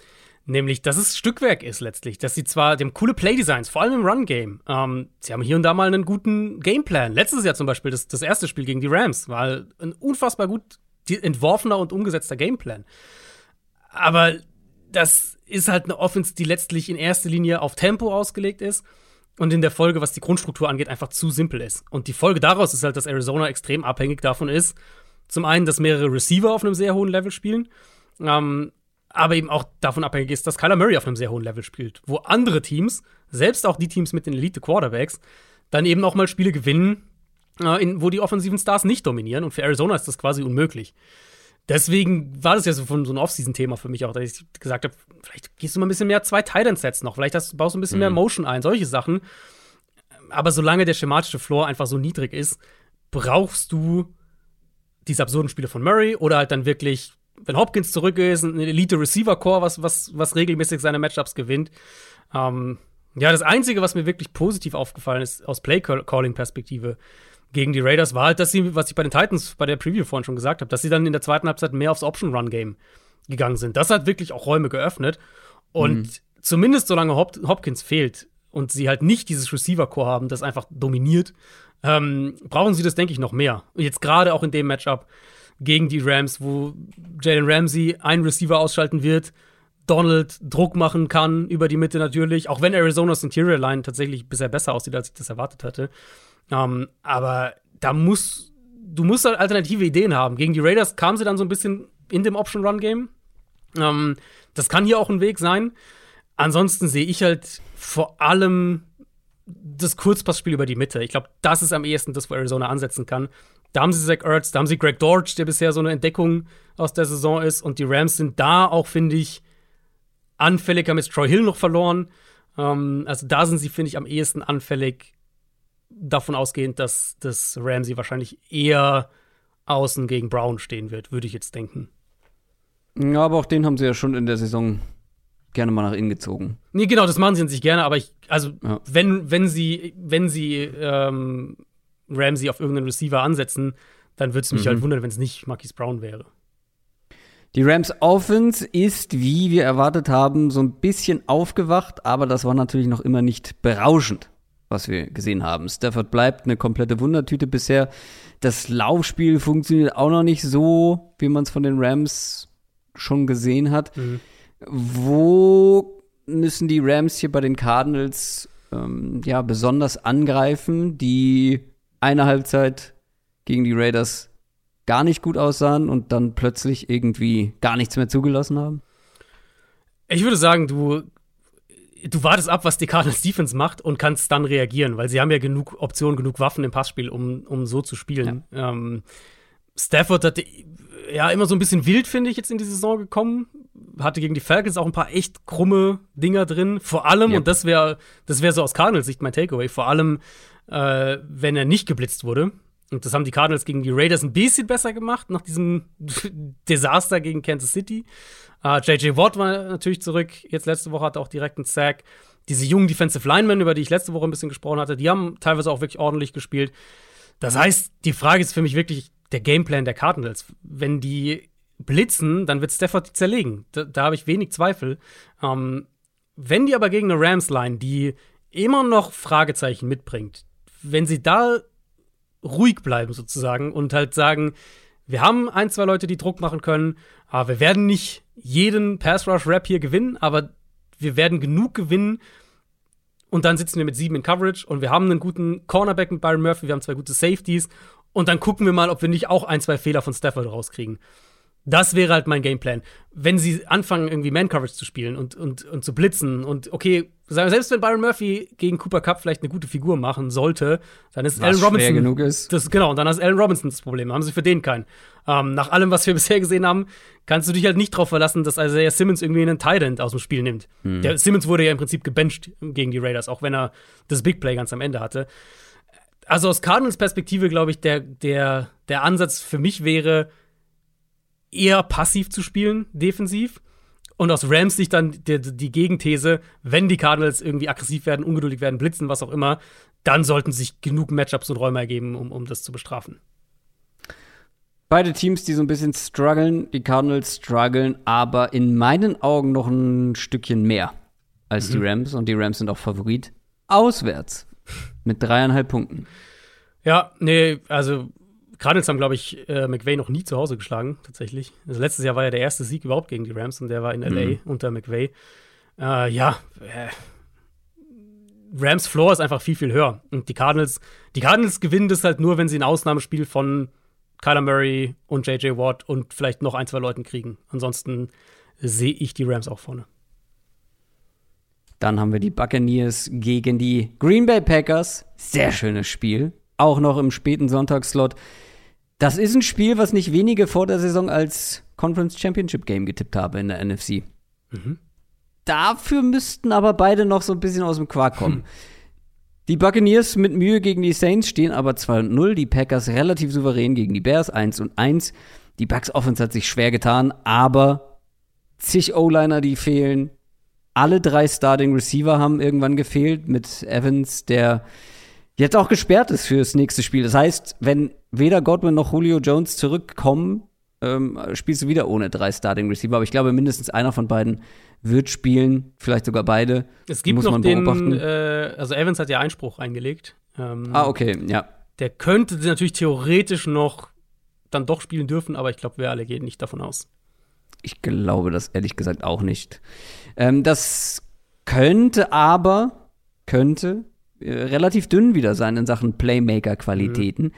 B: Nämlich, dass es Stückwerk ist letztlich. Dass sie zwar dem coole Playdesigns, vor allem im Run-Game, ähm, sie haben hier und da mal einen guten Gameplan. Letztes Jahr zum Beispiel, das, das erste Spiel gegen die Rams, war ein unfassbar gut entworfener und umgesetzter Gameplan. Aber das ist halt eine Offense, die letztlich in erster Linie auf Tempo ausgelegt ist und in der Folge, was die Grundstruktur angeht, einfach zu simpel ist. Und die Folge daraus ist halt, dass Arizona extrem abhängig davon ist, zum einen, dass mehrere Receiver auf einem sehr hohen Level spielen, ähm, aber eben auch davon abhängig ist, dass Kyler Murray auf einem sehr hohen Level spielt, wo andere Teams, selbst auch die Teams mit den Elite-Quarterbacks, dann eben auch mal Spiele gewinnen, äh, in, wo die offensiven Stars nicht dominieren. Und für Arizona ist das quasi unmöglich. Deswegen war das ja so, so ein Off-Season-Thema für mich auch, dass ich gesagt habe, vielleicht gehst du mal ein bisschen mehr zwei Titan-Sets noch, vielleicht hast, baust du ein bisschen mhm. mehr Motion ein, solche Sachen. Aber solange der schematische Floor einfach so niedrig ist, brauchst du diese absurden Spiele von Murray oder halt dann wirklich, wenn Hopkins zurück ist, ein Elite-Receiver-Core, was, was, was regelmäßig seine Matchups gewinnt. Ähm, ja, das Einzige, was mir wirklich positiv aufgefallen ist aus Play-Calling-Perspektive, gegen die Raiders war halt, dass sie, was ich bei den Titans bei der Preview vorhin schon gesagt habe, dass sie dann in der zweiten Halbzeit mehr aufs Option-Run-Game gegangen sind. Das hat wirklich auch Räume geöffnet. Und mhm. zumindest solange Hop Hopkins fehlt und sie halt nicht dieses Receiver-Core haben, das einfach dominiert, ähm, brauchen sie das, denke ich, noch mehr. Jetzt gerade auch in dem Matchup gegen die Rams, wo Jalen Ramsey einen Receiver ausschalten wird, Donald Druck machen kann über die Mitte natürlich, auch wenn Arizonas Interior Line tatsächlich bisher besser aussieht, als ich das erwartet hatte. Ähm, aber da muss, du musst halt alternative Ideen haben. Gegen die Raiders kam sie dann so ein bisschen in dem Option-Run-Game. Ähm, das kann hier auch ein Weg sein. Ansonsten sehe ich halt vor allem das Kurzpassspiel über die Mitte. Ich glaube, das ist am ehesten das, wo Arizona ansetzen kann. Da haben sie Zach Ertz, da haben sie Greg Dortch, der bisher so eine Entdeckung aus der Saison ist. Und die Rams sind da auch, finde ich, anfälliger mit Troy Hill noch verloren. Ähm, also da sind sie, finde ich, am ehesten anfällig davon ausgehend, dass das Ramsey wahrscheinlich eher außen gegen Brown stehen wird, würde ich jetzt denken.
A: Ja, aber auch den haben sie ja schon in der Saison gerne mal nach innen gezogen.
B: Nee, genau, das machen sie sich gerne, aber ich, also, ja. wenn, wenn sie, wenn sie ähm, Ramsey auf irgendeinen Receiver ansetzen, dann würde es mich halt mhm. halt wundern, wenn es nicht Marquis Brown wäre.
A: Die Rams Offense ist, wie wir erwartet haben, so ein bisschen aufgewacht, aber das war natürlich noch immer nicht berauschend was wir gesehen haben. Stafford bleibt eine komplette Wundertüte bisher. Das Laufspiel funktioniert auch noch nicht so, wie man es von den Rams schon gesehen hat. Mhm. Wo müssen die Rams hier bei den Cardinals ähm, ja besonders angreifen, die eine Halbzeit gegen die Raiders gar nicht gut aussahen und dann plötzlich irgendwie gar nichts mehr zugelassen haben?
B: Ich würde sagen, du du wartest ab, was die Cardinals Defense macht und kannst dann reagieren, weil sie haben ja genug Optionen, genug Waffen im Passspiel, um, um so zu spielen. Ja. Ähm, Stafford hat ja immer so ein bisschen wild, finde ich, jetzt in die Saison gekommen. Hatte gegen die Falcons auch ein paar echt krumme Dinger drin. Vor allem, yep. und das wäre das wär so aus Cardinals Sicht mein Takeaway, vor allem, äh, wenn er nicht geblitzt wurde. Und das haben die Cardinals gegen die Raiders ein bisschen besser gemacht, nach diesem Desaster gegen Kansas City. Äh, JJ Watt war natürlich zurück. Jetzt letzte Woche hatte auch direkt einen Sack. Diese jungen Defensive Linemen, über die ich letzte Woche ein bisschen gesprochen hatte, die haben teilweise auch wirklich ordentlich gespielt. Das heißt, die Frage ist für mich wirklich der Gameplan der Cardinals. Wenn die blitzen, dann wird Stafford zerlegen. Da, da habe ich wenig Zweifel. Ähm, wenn die aber gegen eine Rams-Line, die immer noch Fragezeichen mitbringt, wenn sie da ruhig bleiben sozusagen und halt sagen, wir haben ein, zwei Leute, die Druck machen können, aber wir werden nicht jeden Pass-Rush-Rap hier gewinnen, aber wir werden genug gewinnen, und dann sitzen wir mit sieben in Coverage und wir haben einen guten Cornerback mit Byron Murphy, wir haben zwei gute Safeties und dann gucken wir mal, ob wir nicht auch ein, zwei Fehler von Stafford rauskriegen. Das wäre halt mein Gameplan. Wenn sie anfangen, irgendwie Man-Coverage zu spielen und, und, und zu blitzen und okay, selbst wenn Byron Murphy gegen Cooper Cup vielleicht eine gute Figur machen sollte, dann ist
A: Was
B: Allen Robinson.
A: genug ist.
B: Das, genau, und dann ist Allen Robinson das Problem. Haben sie für den keinen. Ähm, nach allem, was wir bisher gesehen haben, kannst du dich halt nicht darauf verlassen, dass Isaiah Simmons irgendwie einen Tight End aus dem Spiel nimmt. Der Simmons wurde ja im Prinzip gebencht gegen die Raiders, auch wenn er das Big Play ganz am Ende hatte. Also aus Cardinals Perspektive, glaube ich, der, der, der Ansatz für mich wäre, eher passiv zu spielen, defensiv. Und aus Rams Sicht dann die, die Gegenthese, wenn die Cardinals irgendwie aggressiv werden, ungeduldig werden, blitzen, was auch immer, dann sollten sich genug Matchups und Räume ergeben, um, um das zu bestrafen.
A: Beide Teams, die so ein bisschen strugglen, die Cardinals strugglen, aber in meinen Augen noch ein Stückchen mehr als die Rams und die Rams sind auch Favorit. Auswärts mit dreieinhalb Punkten.
B: Ja, nee, also Cardinals haben, glaube ich, äh, McVay noch nie zu Hause geschlagen, tatsächlich. Also letztes Jahr war ja der erste Sieg überhaupt gegen die Rams und der war in LA unter McVay. Äh, ja, äh, Rams Floor ist einfach viel, viel höher. Und die Cardinals, die Cardinals gewinnen das halt nur, wenn sie ein Ausnahmespiel von Kyler Murray und JJ Watt und vielleicht noch ein, zwei Leuten kriegen. Ansonsten sehe ich die Rams auch vorne.
A: Dann haben wir die Buccaneers gegen die Green Bay Packers. Sehr schönes Spiel. Auch noch im späten Sonntagsslot. Das ist ein Spiel, was nicht wenige vor der Saison als Conference Championship Game getippt haben in der NFC. Dafür müssten aber beide noch so ein bisschen aus dem Quark kommen. Die Buccaneers mit Mühe gegen die Saints stehen aber 2 und 0. Die Packers relativ souverän gegen die Bears 1 und 1. Die Bucks Offense hat sich schwer getan, aber zig O-Liner, die fehlen. Alle drei Starting Receiver haben irgendwann gefehlt mit Evans, der jetzt auch gesperrt ist für das nächste Spiel. Das heißt, wenn weder Godwin noch Julio Jones zurückkommen, ähm, spielst du wieder ohne drei Starting Receiver. Aber ich glaube, mindestens einer von beiden wird spielen, vielleicht sogar beide.
B: Es gibt
A: Muss
B: noch
A: man
B: den, äh, also Evans hat ja Einspruch eingelegt. Ähm,
A: ah, okay, ja.
B: Der könnte natürlich theoretisch noch dann doch spielen dürfen, aber ich glaube, wir alle gehen nicht davon aus.
A: Ich glaube das ehrlich gesagt auch nicht. Ähm, das könnte aber, könnte relativ dünn wieder sein in Sachen Playmaker-Qualitäten.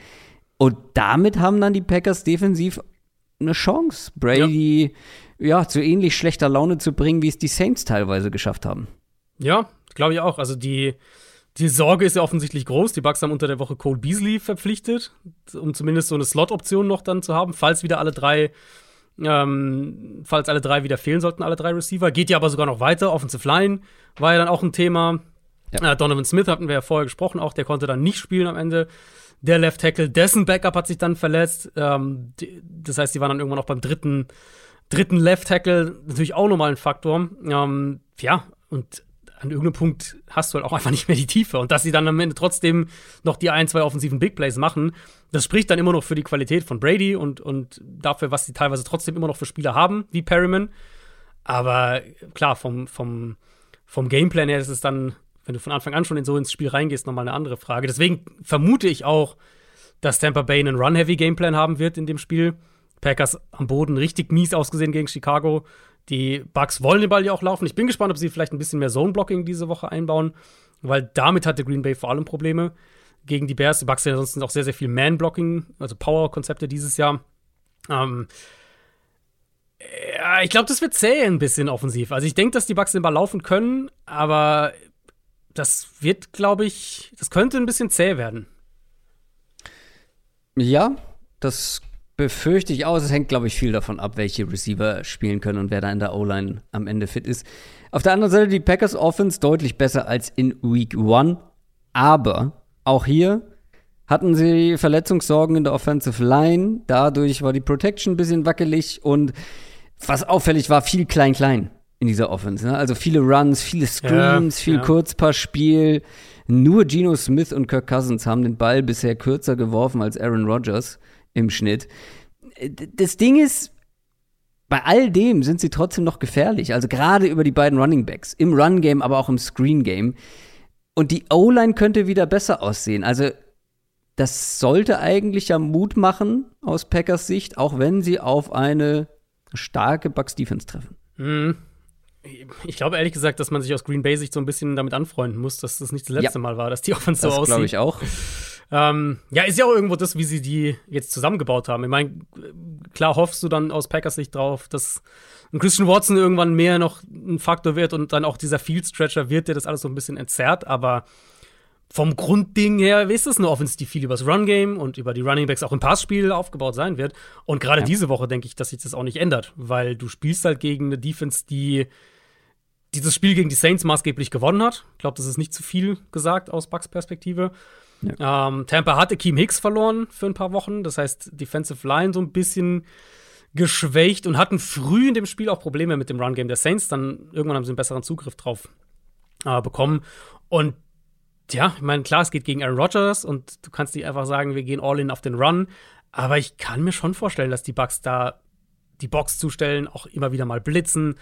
A: Und damit haben dann die Packers defensiv eine Chance, Brady ja. zu ähnlich schlechter Laune zu bringen, wie es die Saints teilweise geschafft haben.
B: Ja, glaube ich auch. Also die, die Sorge ist ja offensichtlich groß. Die Bucks haben unter der Woche Cole Beasley verpflichtet, um zumindest so eine Slot-Option noch dann zu haben, falls wieder alle drei, ähm, falls alle drei wieder fehlen sollten, alle drei Receiver. Geht ja aber sogar noch weiter. Offensive Line war ja dann auch ein Thema.
A: Ja.
B: Äh, Donovan Smith hatten wir ja vorher gesprochen, auch der konnte dann nicht spielen am Ende. Der Left Tackle, dessen Backup hat sich dann verletzt. Ähm, die, das heißt, die waren dann irgendwann auch beim dritten, dritten Left Tackle natürlich auch nochmal ein Faktor. Ähm, ja, und an irgendeinem Punkt hast du halt auch einfach nicht mehr die Tiefe. Und dass sie dann am Ende trotzdem noch die ein, zwei offensiven Big Plays machen, das spricht dann immer noch für die Qualität von Brady und, und dafür, was sie teilweise trotzdem immer noch für Spieler haben, wie Perryman. Aber klar, vom, vom, vom Gameplan her ist es dann, wenn du von Anfang an schon in so ins Spiel reingehst, nochmal eine andere Frage. Deswegen vermute ich auch, dass Tampa Bay einen Run-Heavy-Gameplan haben wird in dem Spiel. Packers am Boden richtig mies ausgesehen gegen Chicago. Die Bucks wollen den Ball ja auch laufen. Ich bin gespannt, ob sie vielleicht ein bisschen mehr Zone-Blocking diese Woche einbauen, weil damit hatte Green Bay vor allem Probleme gegen die Bears. Die Bucks sind ansonsten auch sehr, sehr viel Man-Blocking, also Power-Konzepte dieses Jahr. Ähm, ja, ich glaube, das wird zäh ein bisschen offensiv. Also ich denke, dass die Bucks den Ball laufen können, aber das wird, glaube ich, das könnte ein bisschen zäh werden.
A: Ja, das befürchte ich auch. Es hängt, glaube ich, viel davon ab, welche Receiver spielen können und wer da in der O-Line am Ende fit ist. Auf der anderen Seite die Packers Offense deutlich besser als in Week 1. Aber auch hier hatten sie Verletzungssorgen in der Offensive Line. Dadurch war die Protection ein bisschen wackelig und was auffällig war, viel klein-klein in dieser Offense. Ne? Also viele Runs, viele Screens,
B: Ja,
A: viel
B: ja.
A: Kurzpassspiel. Nur Geno Smith und Kirk Cousins haben den Ball bisher kürzer geworfen als Aaron Rodgers im Schnitt. D- Das Ding ist, bei all dem sind sie trotzdem noch gefährlich. Also gerade über die beiden Running Backs. Im Run-Game, aber auch im Screen-Game. Und die O-Line könnte wieder besser aussehen. Also das sollte eigentlich ja Mut machen aus Packers Sicht, auch wenn sie auf eine starke Bucks Defense treffen.
B: Mhm. Ich glaube ehrlich gesagt, dass man sich aus Green Bay Sicht so ein bisschen damit anfreunden muss, dass das nicht das letzte ja. Mal war, dass die Offense so aussieht. Das
A: glaube ich auch.
B: Ähm, ja, ist ja auch irgendwo das, wie sie die jetzt zusammengebaut haben. Ich meine, klar hoffst du dann aus Packers Sicht drauf, dass ein Christian Watson irgendwann mehr noch ein Faktor wird und dann auch dieser Field Stretcher wird, der das alles so ein bisschen entzerrt, aber vom Grundding her ist es eine Offense, die viel über das Run-Game und über die Running Backs auch im Passspiel aufgebaut sein wird. Und gerade ja. diese Woche denke ich, dass sich das auch nicht ändert, weil du spielst halt gegen eine Defense, die dieses Spiel gegen die Saints maßgeblich gewonnen hat. Ich glaube, das ist nicht zu viel gesagt aus Bucks Perspektive. Ja. Ähm, Tampa hatte Keem Hicks verloren für ein paar Wochen. Das heißt, Defensive Line so ein bisschen geschwächt und hatten früh in dem Spiel auch Probleme mit dem Run-Game der Saints. Dann irgendwann haben sie einen besseren Zugriff drauf äh, bekommen. Und ja, ich meine, klar, es geht gegen Aaron Rodgers und du kannst nicht einfach sagen, wir gehen all in auf den Run. Aber ich kann mir schon vorstellen, dass die Bucks da die Box zustellen, auch immer wieder mal blitzen,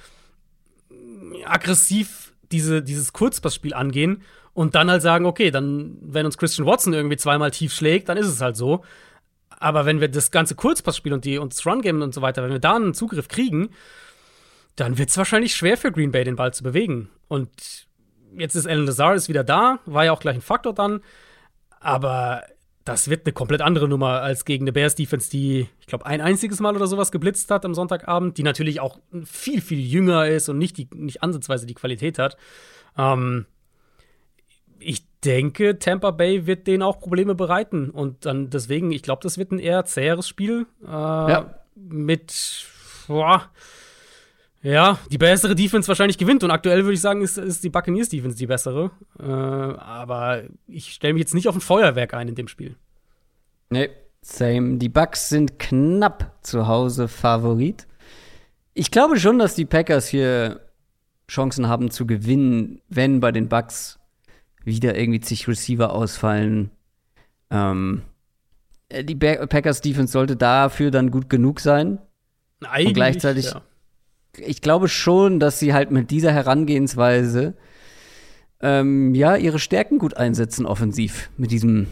B: aggressiv diese, dieses Kurzpassspiel angehen und dann halt sagen, okay, dann, wenn uns Christian Watson irgendwie zweimal tief schlägt, dann ist es halt so. Aber wenn wir das ganze Kurzpassspiel und, die, und das Run-Game und so weiter, wenn wir da einen Zugriff kriegen, dann wird es wahrscheinlich schwer für Green Bay, den Ball zu bewegen. Und jetzt ist Alan Lazar ist wieder da, war ja auch gleich ein Faktor dann. Aber das wird eine komplett andere Nummer als gegen eine Bears-Defense, die, ich glaube, ein einziges Mal oder sowas geblitzt hat am Sonntagabend, die natürlich auch viel, viel jünger ist und nicht, die, nicht ansatzweise die Qualität hat. Ähm, ich denke, Tampa Bay wird denen auch Probleme bereiten. Und dann deswegen, ich glaube, das wird ein eher zäheres Spiel. Äh, ja. Mit, boah, ja, die bessere Defense wahrscheinlich gewinnt. Und aktuell würde ich sagen, ist, ist die Buccaneers Defense die bessere. Äh, aber ich stelle mich jetzt nicht auf ein Feuerwerk ein in dem Spiel.
A: Nee, same. Die Bucks sind knapp zu Hause Favorit. Ich glaube schon, dass die Packers hier Chancen haben zu gewinnen, wenn bei den Bucks wieder irgendwie zig Receiver ausfallen. Ähm, äh, die Packers Defense sollte dafür dann gut genug sein. Eigentlich, und gleichzeitig, ja. Ich glaube schon, dass sie halt mit dieser Herangehensweise ähm, ja ihre Stärken gut einsetzen offensiv mit diesem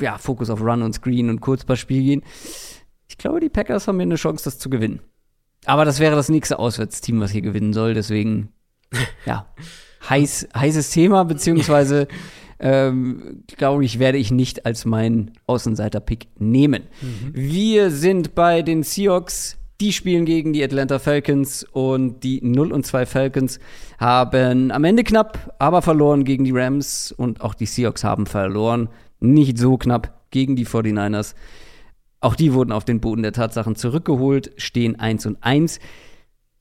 A: ja, Fokus auf Run und Screen und Kurzballspiel gehen. Ich glaube, die Packers haben hier eine Chance, das zu gewinnen. Aber das wäre das nächste Auswärtsteam, was hier gewinnen soll. Deswegen, ja, heiß, heißes Thema, beziehungsweise ähm, glaube ich, werde ich nicht als mein Außenseiter-Pick nehmen. Mhm. Wir sind bei den Seahawks. Die spielen gegen die Atlanta Falcons und die 0 und 2 Falcons haben am Ende knapp, aber verloren gegen die Rams und auch die Seahawks haben verloren. Nicht so knapp gegen die 49ers. Auch die wurden auf den Boden der Tatsachen zurückgeholt, stehen 1 und 1.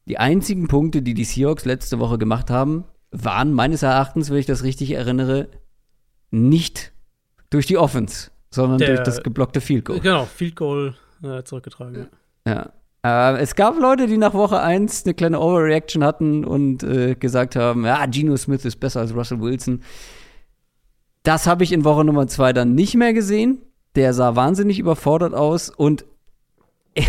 A: Die einzigen Punkte, die die Seahawks letzte Woche gemacht haben, waren meines Erachtens, wenn ich das richtig erinnere, nicht durch die Offense, sondern Der, durch das geblockte Field Goal.
B: Genau, Field Goal äh, zurückgetragen.
A: Ja. ja. Äh, es gab Leute, die nach Woche 1 eine kleine Overreaction hatten und äh, gesagt haben, ja, Geno Smith ist besser als Russell Wilson. Das habe ich in Woche Nummer 2 dann nicht mehr gesehen. Der sah wahnsinnig überfordert aus und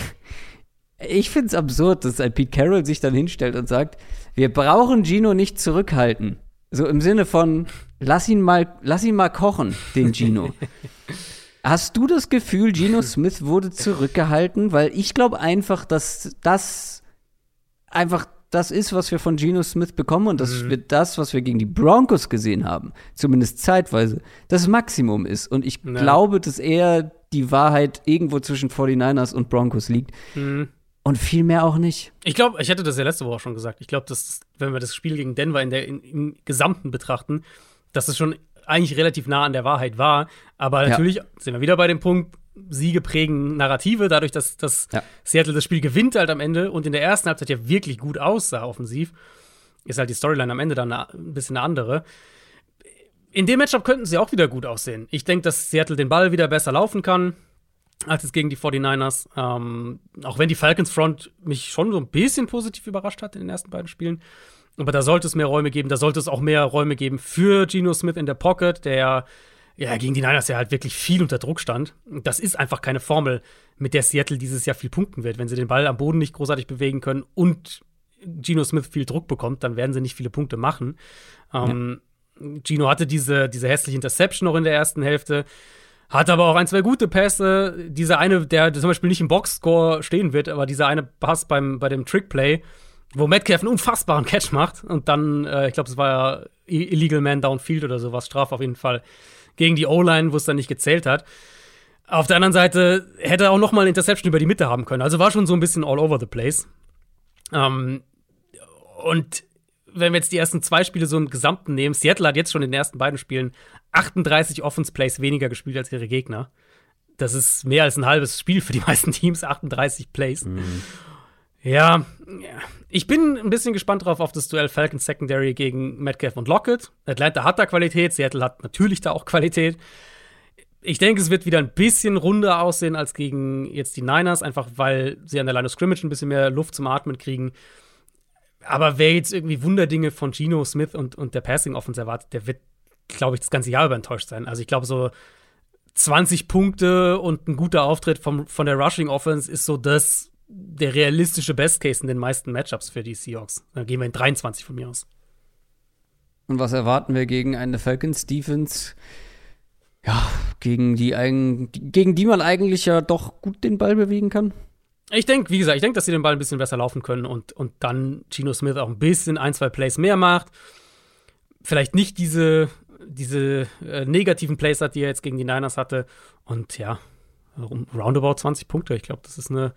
A: ich finde es absurd, dass ein Pete Carroll sich dann hinstellt und sagt, wir brauchen Gino nicht zurückhalten. So im Sinne von, lass ihn mal, lass ihn mal kochen, den Gino. Hast du das Gefühl, Gino Smith wurde zurückgehalten? Weil ich glaube einfach, dass das einfach das ist, was wir von Geno Smith bekommen und das mhm. wird das, was wir gegen die Broncos gesehen haben, zumindest zeitweise, das Maximum ist. Und ich ja. glaube, dass eher die Wahrheit irgendwo zwischen 49ers und Broncos liegt. Mhm. Und viel mehr auch nicht.
B: Ich glaube, ich hatte das ja letzte Woche schon gesagt. Ich glaube, dass, wenn wir das Spiel gegen Denver in der, in, im Gesamten betrachten, dass es schon eigentlich relativ nah an der Wahrheit war. Aber natürlich ja. sind wir wieder bei dem Punkt, Siege prägen Narrative, dadurch, dass, dass ja. Seattle das Spiel gewinnt halt am Ende und in der ersten Halbzeit ja wirklich gut aussah offensiv, ist halt die Storyline am Ende dann ein bisschen eine andere. In dem Matchup könnten sie auch wieder gut aussehen. Ich denke, dass Seattle den Ball wieder besser laufen kann als es gegen die 49ers. Ähm, auch wenn die Falcons Front mich schon so ein bisschen positiv überrascht hat in den ersten beiden Spielen. Aber da sollte es mehr Räume geben, da sollte es auch mehr Räume geben für Geno Smith in der Pocket, der ja, gegen die Niners ja halt wirklich viel unter Druck stand. Das ist einfach keine Formel, mit der Seattle dieses Jahr viel punkten wird. Wenn sie den Ball am Boden nicht großartig bewegen können und Geno Smith viel Druck bekommt, dann werden sie nicht viele Punkte machen. Ähm, ja. Gino hatte diese, diese hässliche Interception noch in der ersten Hälfte, hat aber auch ein, zwei gute Pässe. Dieser eine, der zum Beispiel nicht im Boxscore stehen wird, aber dieser eine Pass beim, bei dem Trickplay, wo Metcalf einen unfassbaren Catch macht und dann, äh, ich glaube, es war ja Illegal Man Downfield oder sowas, Straf auf jeden Fall gegen die O-Line, wo es dann nicht gezählt hat. Auf der anderen Seite hätte er auch noch mal eine Interception über die Mitte haben können. Also war schon so ein bisschen all over the place. Ähm, und wenn wir jetzt die ersten zwei Spiele so im Gesamten nehmen, Seattle hat jetzt schon in den ersten beiden Spielen 38 Offense Plays weniger gespielt als ihre Gegner. Das ist mehr als ein halbes Spiel für die meisten Teams, 38 Plays. Mhm. Ja, ich bin ein bisschen gespannt drauf auf das Duell Falcons Secondary gegen Metcalf und Lockett. Atlanta hat da Qualität, Seattle hat natürlich da auch Qualität. Ich denke, es wird wieder ein bisschen runder aussehen als gegen jetzt die Niners, einfach weil sie an der Line of Scrimmage ein bisschen mehr Luft zum Atmen kriegen. Aber wer jetzt irgendwie Wunderdinge von Geno Smith und, und der Passing Offense erwartet, der wird, glaube ich, das ganze Jahr über enttäuscht sein. Also ich glaube, so 20 Punkte und ein guter Auftritt vom, von der Rushing Offense ist so das, der realistische Best Case in den meisten Matchups für die Seahawks. Dann gehen wir in 23 von mir aus.
A: Und was erwarten wir gegen eine Falcons Defense? Ja, gegen die, gegen die man eigentlich ja doch gut den Ball bewegen kann.
B: Ich denke, wie gesagt, ich denke, dass sie den Ball ein bisschen besser laufen können und, und dann Gino Smith auch ein bisschen ein, zwei Plays mehr macht. Vielleicht nicht diese, diese äh, negativen Plays hat, die er jetzt gegen die Niners hatte. Und ja, roundabout 20 Punkte. Ich glaube, das ist eine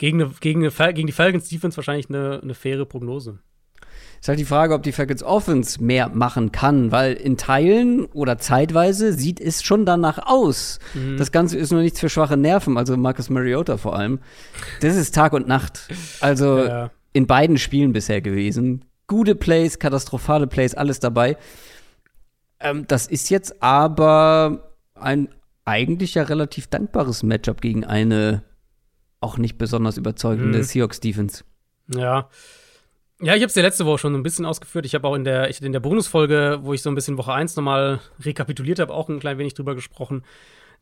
B: gegen, eine, gegen, eine, gegen die Falcons Defense wahrscheinlich eine, eine faire Prognose.
A: Ist halt die Frage, ob die Falcons Offense mehr machen kann, weil in Teilen oder zeitweise sieht es schon danach aus. Mhm. Das Ganze ist nur nichts für schwache Nerven, also Marcus Mariota vor allem. Das ist Tag und Nacht. Also ja. in beiden Spielen bisher gewesen. Gute Plays, katastrophale Plays, alles dabei. Ähm, das ist jetzt aber ein eigentlich ja relativ dankbares Matchup gegen eine auch nicht besonders überzeugende mhm. Seahawks-Defense.
B: Ja. Ja, ich habe es ja letzte Woche schon ein bisschen ausgeführt. Ich habe auch in der, ich, in der Bonusfolge, wo ich so ein bisschen Woche 1 nochmal rekapituliert habe, auch ein klein wenig drüber gesprochen.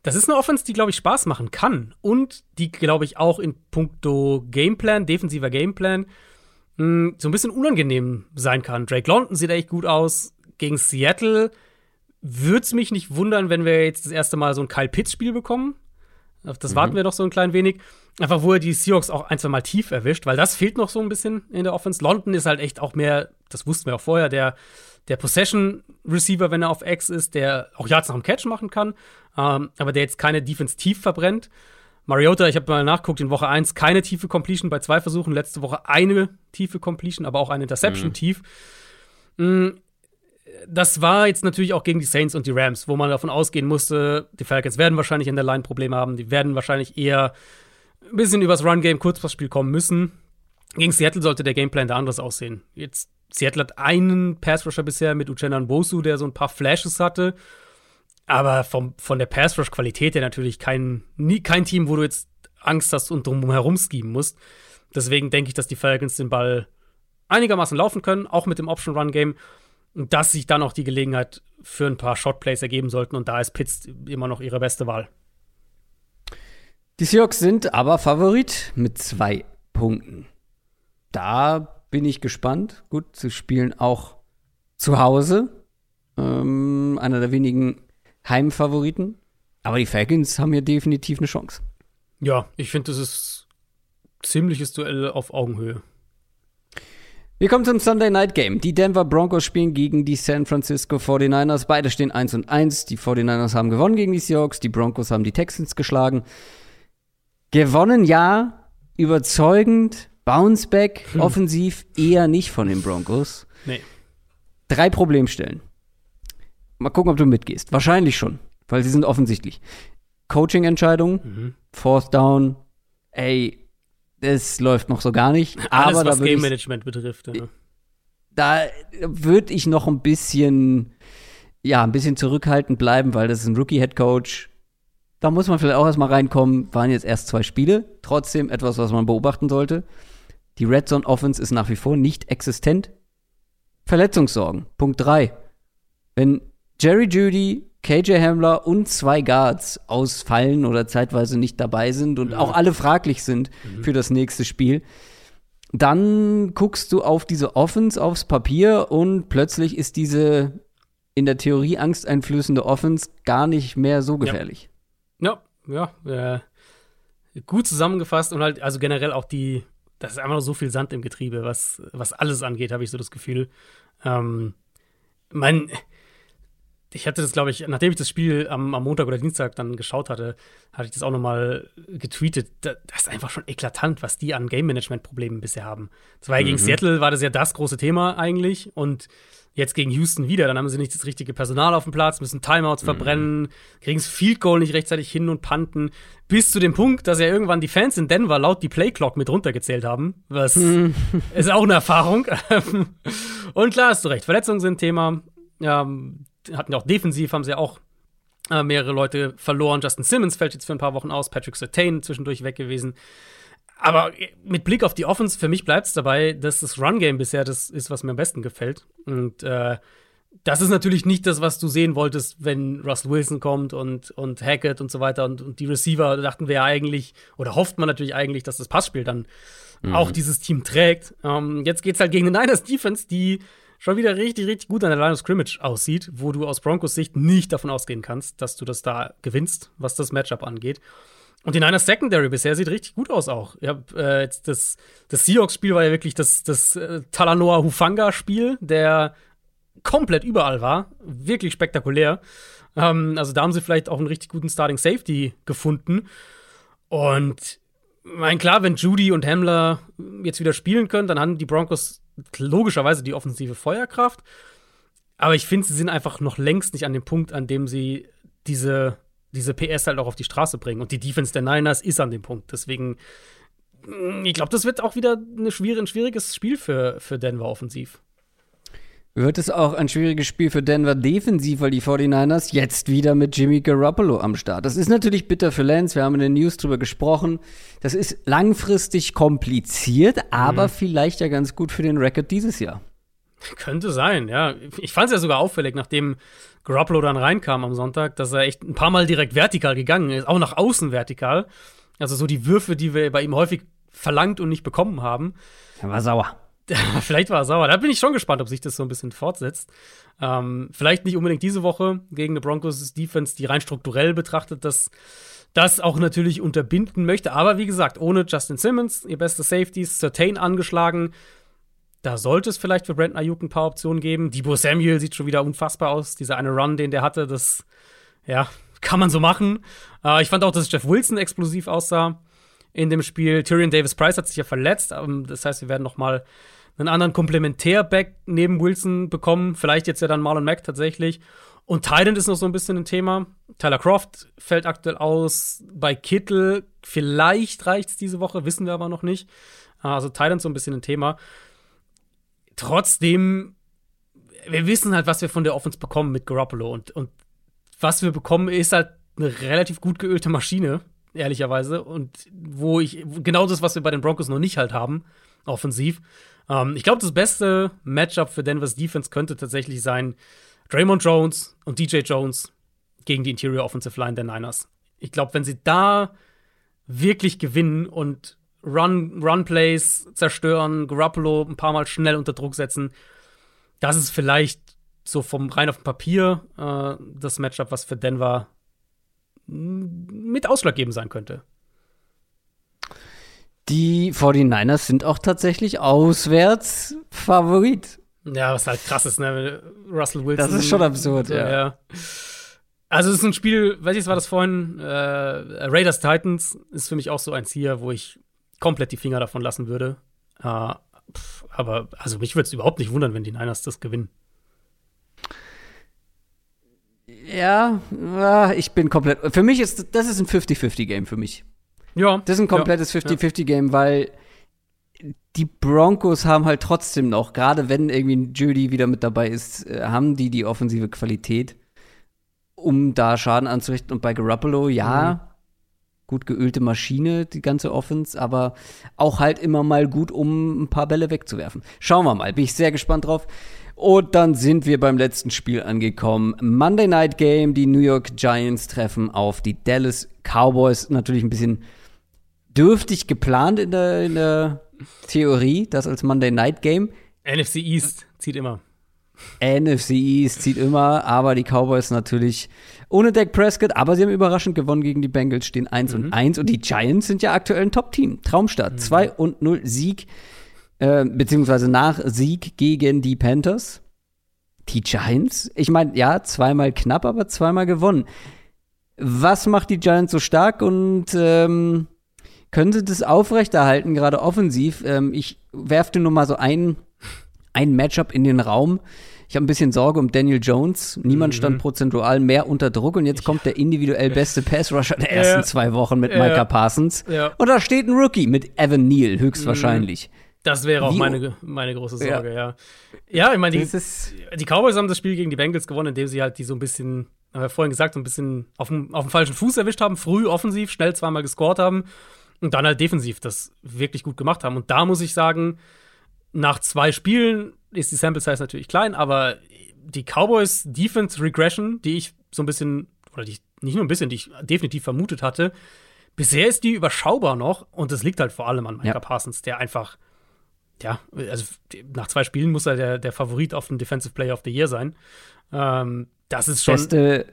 B: Das ist eine Offense, die, glaube ich, Spaß machen kann. Und die, glaube ich, auch in puncto Gameplan, defensiver Gameplan, mh, hm, so ein bisschen unangenehm sein kann. Drake London sieht echt gut aus. Gegen Seattle würde es mich nicht wundern, wenn wir jetzt das erste Mal so ein Kyle Pitts-Spiel bekommen. Auf das mhm. warten wir doch so ein klein wenig. Einfach, wo er die Seahawks auch ein, zwei Mal tief erwischt, weil das fehlt noch so ein bisschen in der Offense. London ist halt echt auch mehr, das wussten wir auch vorher, der, der Possession-Receiver, wenn er auf X ist, der auch Yards nach dem Catch machen kann, ähm, aber der jetzt keine Defense tief verbrennt. Mariota, ich habe mal nachguckt, in Woche 1 keine tiefe Completion bei zwei Versuchen, letzte Woche eine tiefe Completion, aber auch eine Interception mhm. tief. Mhm das war jetzt natürlich auch gegen die Saints und die Rams, wo man davon ausgehen musste, die Falcons werden wahrscheinlich in der Line Probleme haben, die werden wahrscheinlich eher ein bisschen übers Run-Game, Kurzpassspiel kommen müssen. Gegen Seattle sollte der Gameplan da anders aussehen. Jetzt, Seattle hat einen Pass-Rusher bisher mit Uchenna Bosu, der so ein paar Flashes hatte. Aber vom, von der Pass-Rush-Qualität her natürlich kein, nie, kein Team, wo du jetzt Angst hast und drum herum schieben musst. Deswegen denke ich, dass die Falcons den Ball einigermaßen laufen können, auch mit dem Option-Run-Game dass sich dann auch die Gelegenheit für ein paar Shotplays ergeben sollten. Und da ist Pitts immer noch ihre beste Wahl.
A: Die Seahawks sind aber Favorit mit zwei Punkten. Da bin ich gespannt. Gut, sie spielen auch zu Hause. Ähm, einer der wenigen Heimfavoriten. Aber die Falcons haben ja definitiv eine Chance.
B: Ja, ich finde, das ist ziemliches Duell auf Augenhöhe.
A: Wir kommen zum Sunday Night Game. Die Denver Broncos spielen gegen die San Francisco 49ers. Beide stehen 1 und 1. Die 49ers haben gewonnen gegen die Seahawks. Die Broncos haben die Texans geschlagen. Gewonnen, ja. Überzeugend. Bounceback. Hm. Offensiv eher nicht von den Broncos.
B: Nee.
A: Drei Problemstellen. Mal gucken, ob du mitgehst. Wahrscheinlich schon, weil sie sind offensichtlich. Coaching-Entscheidungen, mhm. Fourth Down, ey, es läuft noch so gar nicht.
B: Alles,
A: aber
B: was Game Management betrifft. Ja.
A: Da würde ich noch ein bisschen, ja, ein bisschen zurückhaltend bleiben, weil das ist ein Rookie-Head Coach. Da muss man vielleicht auch erstmal reinkommen. Waren jetzt erst zwei Spiele. Trotzdem etwas, was man beobachten sollte. Die Red Zone Offense ist nach wie vor nicht existent. Verletzungssorgen. Punkt 3. Wenn Jerry Judy KJ Hamler und zwei Guards ausfallen oder zeitweise nicht dabei sind und ja. auch alle fraglich sind mhm. für das nächste Spiel, dann guckst du auf diese Offense aufs Papier und plötzlich ist diese in der Theorie angsteinflößende Offense gar nicht mehr so gefährlich.
B: Ja, ja, ja äh, gut zusammengefasst und halt, also generell auch die, das ist einfach noch so viel Sand im Getriebe, was, was alles angeht, habe ich so das Gefühl. Ähm, mein, ich hatte das, glaube ich, nachdem ich das Spiel am, am, Montag oder Dienstag dann geschaut hatte, hatte ich das auch nochmal getweetet. Das ist einfach schon eklatant, was die an Game-Management-Problemen bisher haben. Zwar mhm. gegen Seattle war das ja das große Thema eigentlich und jetzt gegen Houston wieder. Dann haben sie nicht das richtige Personal auf dem Platz, müssen Timeouts mhm. verbrennen, kriegen das Field Goal nicht rechtzeitig hin und panten. Bis zu dem Punkt, dass ja irgendwann die Fans in Denver laut die Playclock mit runtergezählt haben. Was mhm. ist auch eine Erfahrung. und klar hast du recht, Verletzungen sind Thema. Ähm, hatten ja auch defensiv, haben sie ja auch äh, mehrere Leute verloren. Justin Simmons fällt jetzt für ein paar Wochen aus, Patrick Sertain zwischendurch weg gewesen. Aber mit Blick auf die Offense, für mich bleibt es dabei, dass das Run-Game bisher das ist, was mir am besten gefällt. Und äh, das ist natürlich nicht das, was du sehen wolltest, wenn Russell Wilson kommt und, und Hackett und so weiter und, und die Receiver, dachten wir ja eigentlich, oder hofft man natürlich eigentlich, dass das Passspiel dann mhm. auch dieses Team trägt. Ähm, jetzt es halt gegen den Niners Defense, die schon wieder richtig, richtig gut an der Line of Scrimmage aussieht, wo du aus Broncos Sicht nicht davon ausgehen kannst, dass du das da gewinnst, was das Matchup angeht. Und die Niners Secondary bisher sieht richtig gut aus auch. Ja, äh, das, das Seahawks-Spiel war ja wirklich das, das äh, Talanoa Hufanga-Spiel, der komplett überall war. Wirklich spektakulär. Ähm, also da haben sie vielleicht auch einen richtig guten Starting Safety gefunden. Und mein klar, wenn Judy und Hamler jetzt wieder spielen können, dann haben die Broncos logischerweise die offensive Feuerkraft. Aber ich finde, sie sind einfach noch längst nicht an dem Punkt, an dem sie diese, diese PS halt auch auf die Straße bringen. Und die Defense der Niners ist an dem Punkt. Deswegen, mm, ich glaube, das wird auch wieder eine schwierige, ein schwieriges Spiel für, für Denver offensiv.
A: Wird es auch ein schwieriges Spiel für Denver defensiv, weil die 49ers jetzt wieder mit Jimmy Garoppolo am Start. Das ist natürlich bitter für Lance, wir haben in den News drüber gesprochen. Das ist langfristig kompliziert, aber mhm. vielleicht ja ganz gut für den Record dieses Jahr.
B: Könnte sein, ja. Ich fand es ja sogar auffällig, nachdem Garoppolo dann reinkam am Sonntag, dass er echt ein paar Mal direkt vertikal gegangen ist, auch nach außen vertikal. Also so die Würfe, die wir bei ihm häufig verlangt und nicht bekommen haben.
A: Er war sauer.
B: vielleicht war er sauer. Da bin ich schon gespannt, ob sich das so ein bisschen fortsetzt. Ähm, vielleicht nicht unbedingt diese Woche gegen eine Broncos Defense, die rein strukturell betrachtet, dass das auch natürlich unterbinden möchte. Aber wie gesagt, ohne Justin Simmons, ihr bester Safety, Certain angeschlagen. Da sollte es vielleicht für Brandon Ayuk ein paar Optionen geben. Debo Samuel sieht schon wieder unfassbar aus. Dieser eine Run, den der hatte, das, ja, kann man so machen. Äh, ich fand auch, dass Jeff Wilson explosiv aussah in dem Spiel. Tyrion Davis Price hat sich ja verletzt. Ähm, das heißt, wir werden noch mal einen anderen Komplementärback neben Wilson bekommen. Vielleicht jetzt ja dann Marlon Mack tatsächlich. Und Titan ist noch so ein bisschen ein Thema. Tyler Croft fällt aktuell aus. Bei Kittel vielleicht reicht es diese Woche, wissen wir aber noch nicht. Also Titan so ein bisschen ein Thema. Trotzdem, wir wissen halt, was wir von der Offense bekommen mit Garoppolo. Und, und was wir bekommen, ist halt eine relativ gut geölte Maschine, ehrlicherweise. Und wo ich, genau das, was wir bei den Broncos noch nicht halt haben, offensiv. Ähm, ich glaube, das beste Matchup für Denvers Defense könnte tatsächlich sein Draymond Jones und DJ Jones gegen die Interior Offensive Line der Niners. Ich glaube, wenn sie da wirklich gewinnen und Run, Run Plays zerstören, Garoppolo ein paar Mal schnell unter Druck setzen, das ist vielleicht so vom rein auf dem Papier äh, das Matchup, was für Denver mit ausschlaggebend sein könnte.
A: Die 49ers sind auch tatsächlich auswärts Favorit.
B: Ja, was halt krass ist, ne? Russell Wilson.
A: Das ist schon absurd, ja. ja.
B: Also, es ist ein Spiel, welches war das vorhin? Äh, Raiders Titans ist für mich auch so eins hier, wo ich komplett die Finger davon lassen würde. Äh, pff, aber, also, mich würde es überhaupt nicht wundern, wenn die Niners das gewinnen.
A: Ja, ich bin komplett. Für mich ist das ist ein 50-50-Game für mich.
B: Ja.
A: Das ist ein komplettes ja, 50-50-Game, weil die Broncos haben halt trotzdem noch, gerade wenn irgendwie Judy wieder mit dabei ist, äh, haben die die offensive Qualität, um da Schaden anzurichten. Und bei Garoppolo, ja, gut geölte Maschine, die ganze Offense, aber auch halt immer mal gut, um ein paar Bälle wegzuwerfen. Schauen wir mal, bin ich sehr gespannt drauf. Und dann sind wir beim letzten Spiel angekommen. Monday Night Game, die New York Giants treffen auf die Dallas Cowboys. Natürlich ein bisschen dürftig geplant in der, in der Theorie, das als Monday Night Game.
B: NFC East zieht immer.
A: NFC East zieht immer, aber die Cowboys natürlich ohne Dak Prescott, aber sie haben überraschend gewonnen gegen die Bengals, stehen 1 mhm. und 1 und die Giants sind ja aktuell ein Top-Team. Traumstart, mhm. 2 und 0 Sieg, äh, beziehungsweise nach Sieg gegen die Panthers. Die Giants, ich meine, ja, zweimal knapp, aber zweimal gewonnen. Was macht die Giants so stark und ähm, können sie das aufrechterhalten, gerade offensiv? Ähm, ich werfte nur mal so ein, ein Matchup in den Raum. Ich habe ein bisschen Sorge um Daniel Jones. Niemand stand mhm. prozentual mehr unter Druck und jetzt kommt der individuell beste Pass-Rusher der ersten ja. zwei Wochen mit ja. Micah Parsons. Ja. Und da steht ein Rookie mit Evan Neal, höchstwahrscheinlich. Mhm.
B: Das wäre auch meine, meine große Sorge, ja. Ja, ich meine, die, die Cowboys haben das Spiel gegen die Bengals gewonnen, indem sie halt die so ein bisschen, haben wir vorhin gesagt, so ein bisschen auf dem, auf dem falschen Fuß erwischt haben, früh offensiv, schnell zweimal gescored haben und dann halt defensiv das wirklich gut gemacht haben. Und da muss ich sagen, nach zwei Spielen ist die Sample Size natürlich klein, aber die Cowboys Defense Regression, die ich so ein bisschen, oder die nicht nur ein bisschen, die ich definitiv vermutet hatte, bisher ist die überschaubar noch und das liegt halt vor allem an Micah ja. Parsons, der einfach, ja, also nach zwei Spielen muss er der, der Favorit auf den Defensive Player of the Year sein. Ähm, das ist schon.
A: Beste,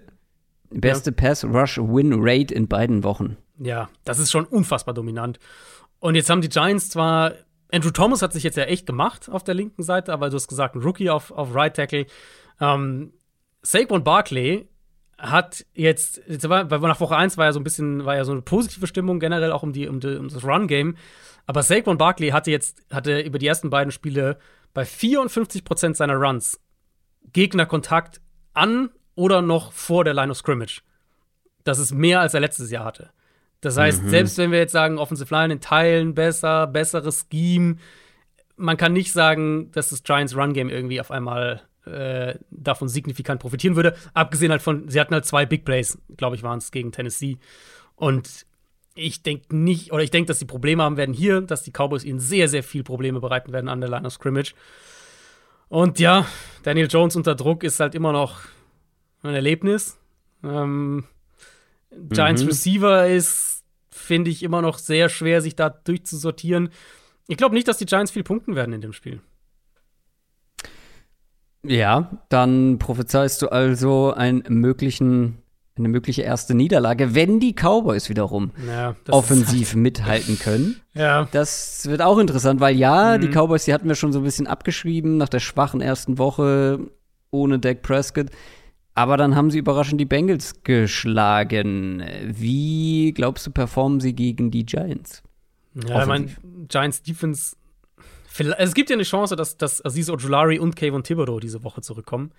A: beste ja. Pass-Rush-Win-Rate in beiden Wochen.
B: Ja, das ist schon unfassbar dominant. Und jetzt haben die Giants zwar Andrew Thomas hat sich jetzt ja echt gemacht auf der linken Seite, aber du hast gesagt, ein Rookie auf, auf Right Tackle. Ähm, Saquon Barkley hat jetzt, jetzt war, nach Woche 1 war ja so ein bisschen, war ja so eine positive Stimmung generell auch um, die, um, die, um das Run-Game. Aber Saquon Barkley hatte jetzt, hatte über die ersten beiden Spiele bei 54% seiner Runs Gegnerkontakt an oder noch vor der Line of Scrimmage. Das ist mehr, als er letztes Jahr hatte. Das heißt, mhm. selbst wenn wir jetzt sagen, Offensive Line in Teilen besser, besseres Scheme, man kann nicht sagen, dass das Giants Run Game irgendwie auf einmal äh, davon signifikant profitieren würde. Abgesehen halt von, sie hatten halt zwei Big Plays, glaube ich, waren es gegen Tennessee. Und ich denke nicht, oder ich denke, dass sie Probleme haben werden hier, dass die Cowboys ihnen sehr, sehr viel Probleme bereiten werden an der Line of Scrimmage. Und ja, Daniel Jones unter Druck ist halt immer noch ein Erlebnis. Ähm, Giants mhm. Receiver ist finde ich immer noch sehr schwer, sich da durchzusortieren. Ich glaube nicht, dass die Giants viel punkten werden in dem Spiel.
A: Ja, dann prophezeist du also einen möglichen, eine mögliche erste Niederlage, wenn die Cowboys wiederum ja, offensiv halt mithalten können.
B: Ja.
A: Das wird auch interessant, weil ja, mhm. die Cowboys, die hatten wir schon so ein bisschen abgeschrieben nach der schwachen ersten Woche ohne Dak Prescott. Aber dann haben sie überraschend die Bengals geschlagen. Wie glaubst du, performen sie gegen die Giants?
B: Ja, ich meine, Giants Defense. Es gibt ja eine Chance, dass, dass Aziz Ojulari und Kayvon Thibodeau diese Woche zurückkommen.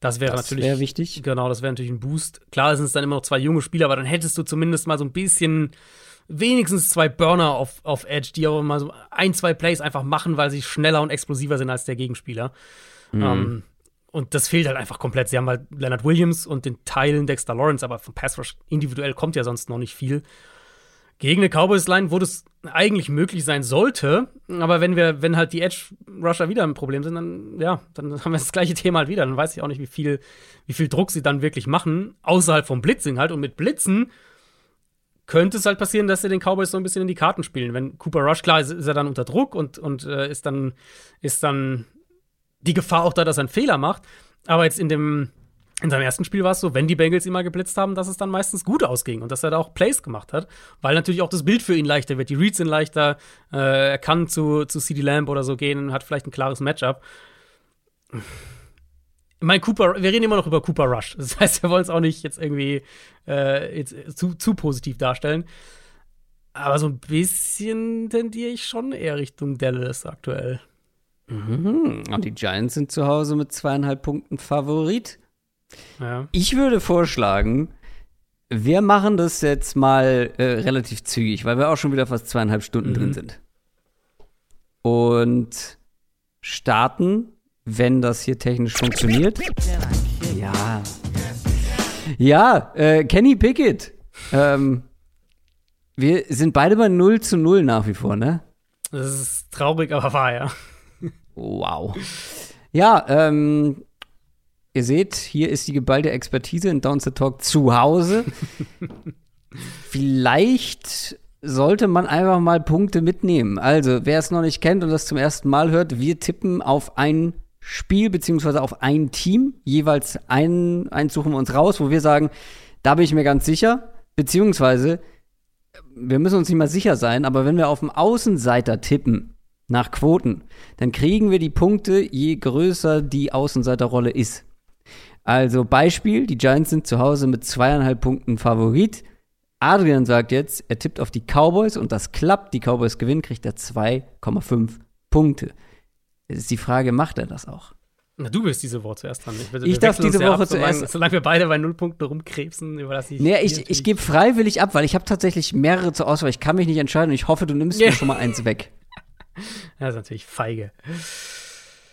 B: Das wäre natürlich.
A: Wär wichtig.
B: Genau, das wäre natürlich ein Boost. Klar sind es dann immer noch zwei junge Spieler, aber dann hättest du zumindest mal so ein bisschen, wenigstens zwei Burner auf, auf Edge, die auch mal so ein, zwei Plays einfach machen, weil sie schneller und explosiver sind als der Gegenspieler. Mhm. Ähm, und das fehlt halt einfach komplett. Sie haben halt Leonard Williams und den Teilen Dexter Lawrence, aber vom Pass Rush individuell kommt ja sonst noch nicht viel. Gegen eine Cowboys-Line, wo das eigentlich möglich sein sollte, aber wenn wir, wenn halt die Edge-Rusher wieder ein Problem sind, dann, ja, dann haben wir das gleiche Thema halt wieder. Dann weiß ich auch nicht, wie viel, wie viel Druck sie dann wirklich machen, außerhalb vom Blitzing halt. Und mit Blitzen könnte es halt passieren, dass sie den Cowboys so ein bisschen in die Karten spielen. Wenn Cooper Rush, klar, ist, ist er dann unter Druck und, und äh, ist dann, ist dann die Gefahr auch da, dass er einen Fehler macht. Aber jetzt in dem in seinem ersten Spiel war es so, wenn die Bengals mal geblitzt haben, dass es dann meistens gut ausging und dass er da auch Plays gemacht hat, weil natürlich auch das Bild für ihn leichter wird. Die Reads sind leichter, äh, er kann zu, zu CD Lamb oder so gehen und hat vielleicht ein klares Matchup. Mein Cooper, wir reden immer noch über Cooper Rush. Das heißt, wir wollen es auch nicht jetzt irgendwie äh, jetzt zu, zu positiv darstellen. Aber so ein bisschen tendiere ich schon eher Richtung Dallas aktuell.
A: Mhm. Und die Giants sind zu Hause mit zweieinhalb Punkten Favorit. Ja. Ich würde vorschlagen, wir machen das jetzt mal äh, relativ zügig, weil wir auch schon wieder fast zweieinhalb Stunden mhm. drin sind. Und starten, wenn das hier technisch funktioniert. Ja. Ja, äh, Kenny Pickett. Ähm, Wir sind beide bei 0 zu 0 nach wie vor, ne?
B: Das ist traurig, aber wahr, ja.
A: Wow. Ja, ähm, ihr seht, hier ist die geballte Expertise in Downset Talk zu Hause. Vielleicht sollte man einfach mal Punkte mitnehmen. Also, wer es noch nicht kennt und das zum ersten Mal hört, wir tippen auf ein Spiel beziehungsweise auf ein Team. Jeweils einen, einen suchen wir uns raus, wo wir sagen, da bin ich mir ganz sicher. Beziehungsweise, wir müssen uns nicht mal sicher sein, aber wenn wir auf dem Außenseiter tippen, nach Quoten, dann kriegen wir die Punkte, je größer die Außenseiterrolle ist. Also Beispiel, die Giants sind zu Hause mit zweieinhalb Punkten Favorit. Adrian sagt jetzt, er tippt auf die Cowboys und das klappt, die Cowboys gewinnen, kriegt er 2,5 Punkte. Jetzt ist die Frage, macht er das auch?
B: Na, du bist diese Woche zuerst dran.
A: Ich, ich darf diese Woche
B: ab,
A: zuerst.
B: Solange, solange, wir beide bei null Punkten rumkrebsen, überlasse ich.
A: Nee, ich, ich gebe freiwillig ab, weil ich habe tatsächlich mehrere zur Auswahl. Ich kann mich nicht entscheiden und ich hoffe, du nimmst mir schon mal eins weg.
B: Das ist natürlich feige.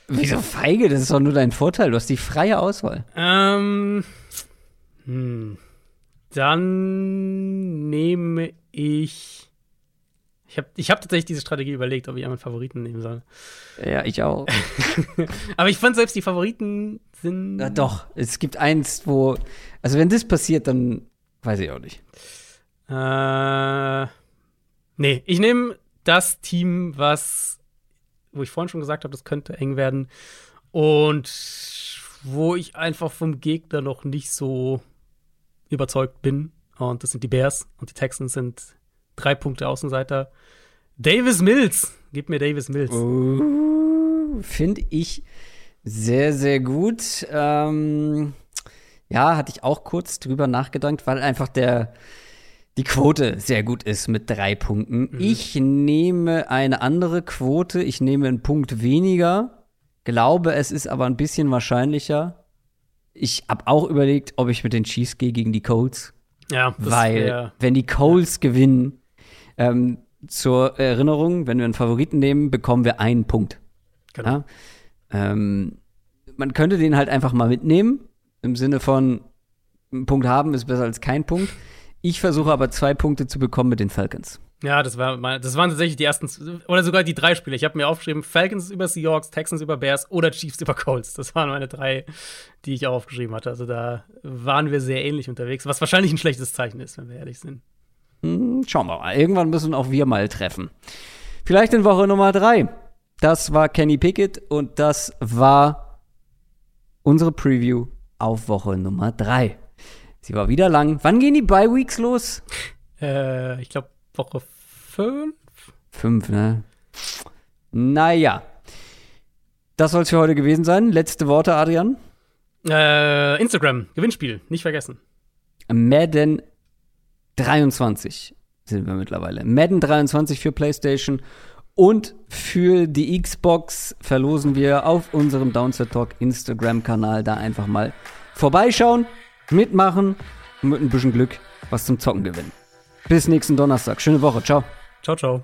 A: Wieso feige? Das ist doch nur dein Vorteil. Du hast die freie Auswahl.
B: Ähm. Hm. Dann nehme ich. Ich habe ich hab tatsächlich diese Strategie überlegt, ob ich einen Favoriten nehmen soll.
A: Ja, ich auch.
B: Aber ich fand selbst die Favoriten sind.
A: Ja, doch, es gibt eins, wo. Also, wenn das passiert, dann weiß ich auch nicht.
B: Äh. Nee, ich nehme das Team, was, wo ich vorhin schon gesagt habe, das könnte eng werden. Und wo ich einfach vom Gegner noch nicht so überzeugt bin. Und das sind die Bears. Und die Texans sind drei Punkte Außenseiter. Davis Mills. Gib mir Davis Mills.
A: Uh, Finde ich sehr, sehr gut. Ähm, ja, hatte ich auch kurz drüber nachgedacht, weil einfach der die Quote sehr gut ist mit drei Punkten. Mhm. Ich nehme eine andere Quote. Ich nehme einen Punkt weniger. Glaube, es ist aber ein bisschen wahrscheinlicher. Ich habe auch überlegt, ob ich mit den Chiefs gehe gegen die Colts.
B: Ja,
A: weil wenn die Colts gewinnen, ähm, zur Erinnerung, wenn wir einen Favoriten nehmen, bekommen wir einen Punkt. Genau. Ja? Ähm, man könnte den halt einfach mal mitnehmen, im Sinne von, einen Punkt haben ist besser als kein Punkt. Ich versuche aber zwei Punkte zu bekommen mit den Falcons.
B: Ja, das, war mal, das waren tatsächlich die ersten, oder sogar die drei Spiele. Ich habe mir aufgeschrieben, Falcons über Seahawks, Texans über Bears oder Chiefs über Colts. Das waren meine drei, die ich auch aufgeschrieben hatte. Also da waren wir sehr ähnlich unterwegs, was wahrscheinlich ein schlechtes Zeichen ist, wenn wir ehrlich sind.
A: Hm, schauen wir mal. Irgendwann müssen auch wir mal treffen. Vielleicht in Woche Nummer drei. Das war Kenny Pickett und das war unsere Preview auf Woche Nummer drei. Sie war wieder lang. Wann gehen die Bye Weeks los?
B: Äh, ich glaube Woche fünf.
A: Fünf, ne? Naja. Das soll es für heute gewesen sein. Letzte Worte, Adrian?
B: Äh, Instagram, Gewinnspiel, nicht vergessen.
A: Madden 23 sind wir mittlerweile. Madden 23 für PlayStation und für die Xbox verlosen wir auf unserem Downset Talk Instagram-Kanal da einfach mal vorbeischauen mitmachen und mit ein bisschen Glück was zum Zocken gewinnen. Bis nächsten Donnerstag. Schöne Woche. Ciao.
B: Ciao, ciao.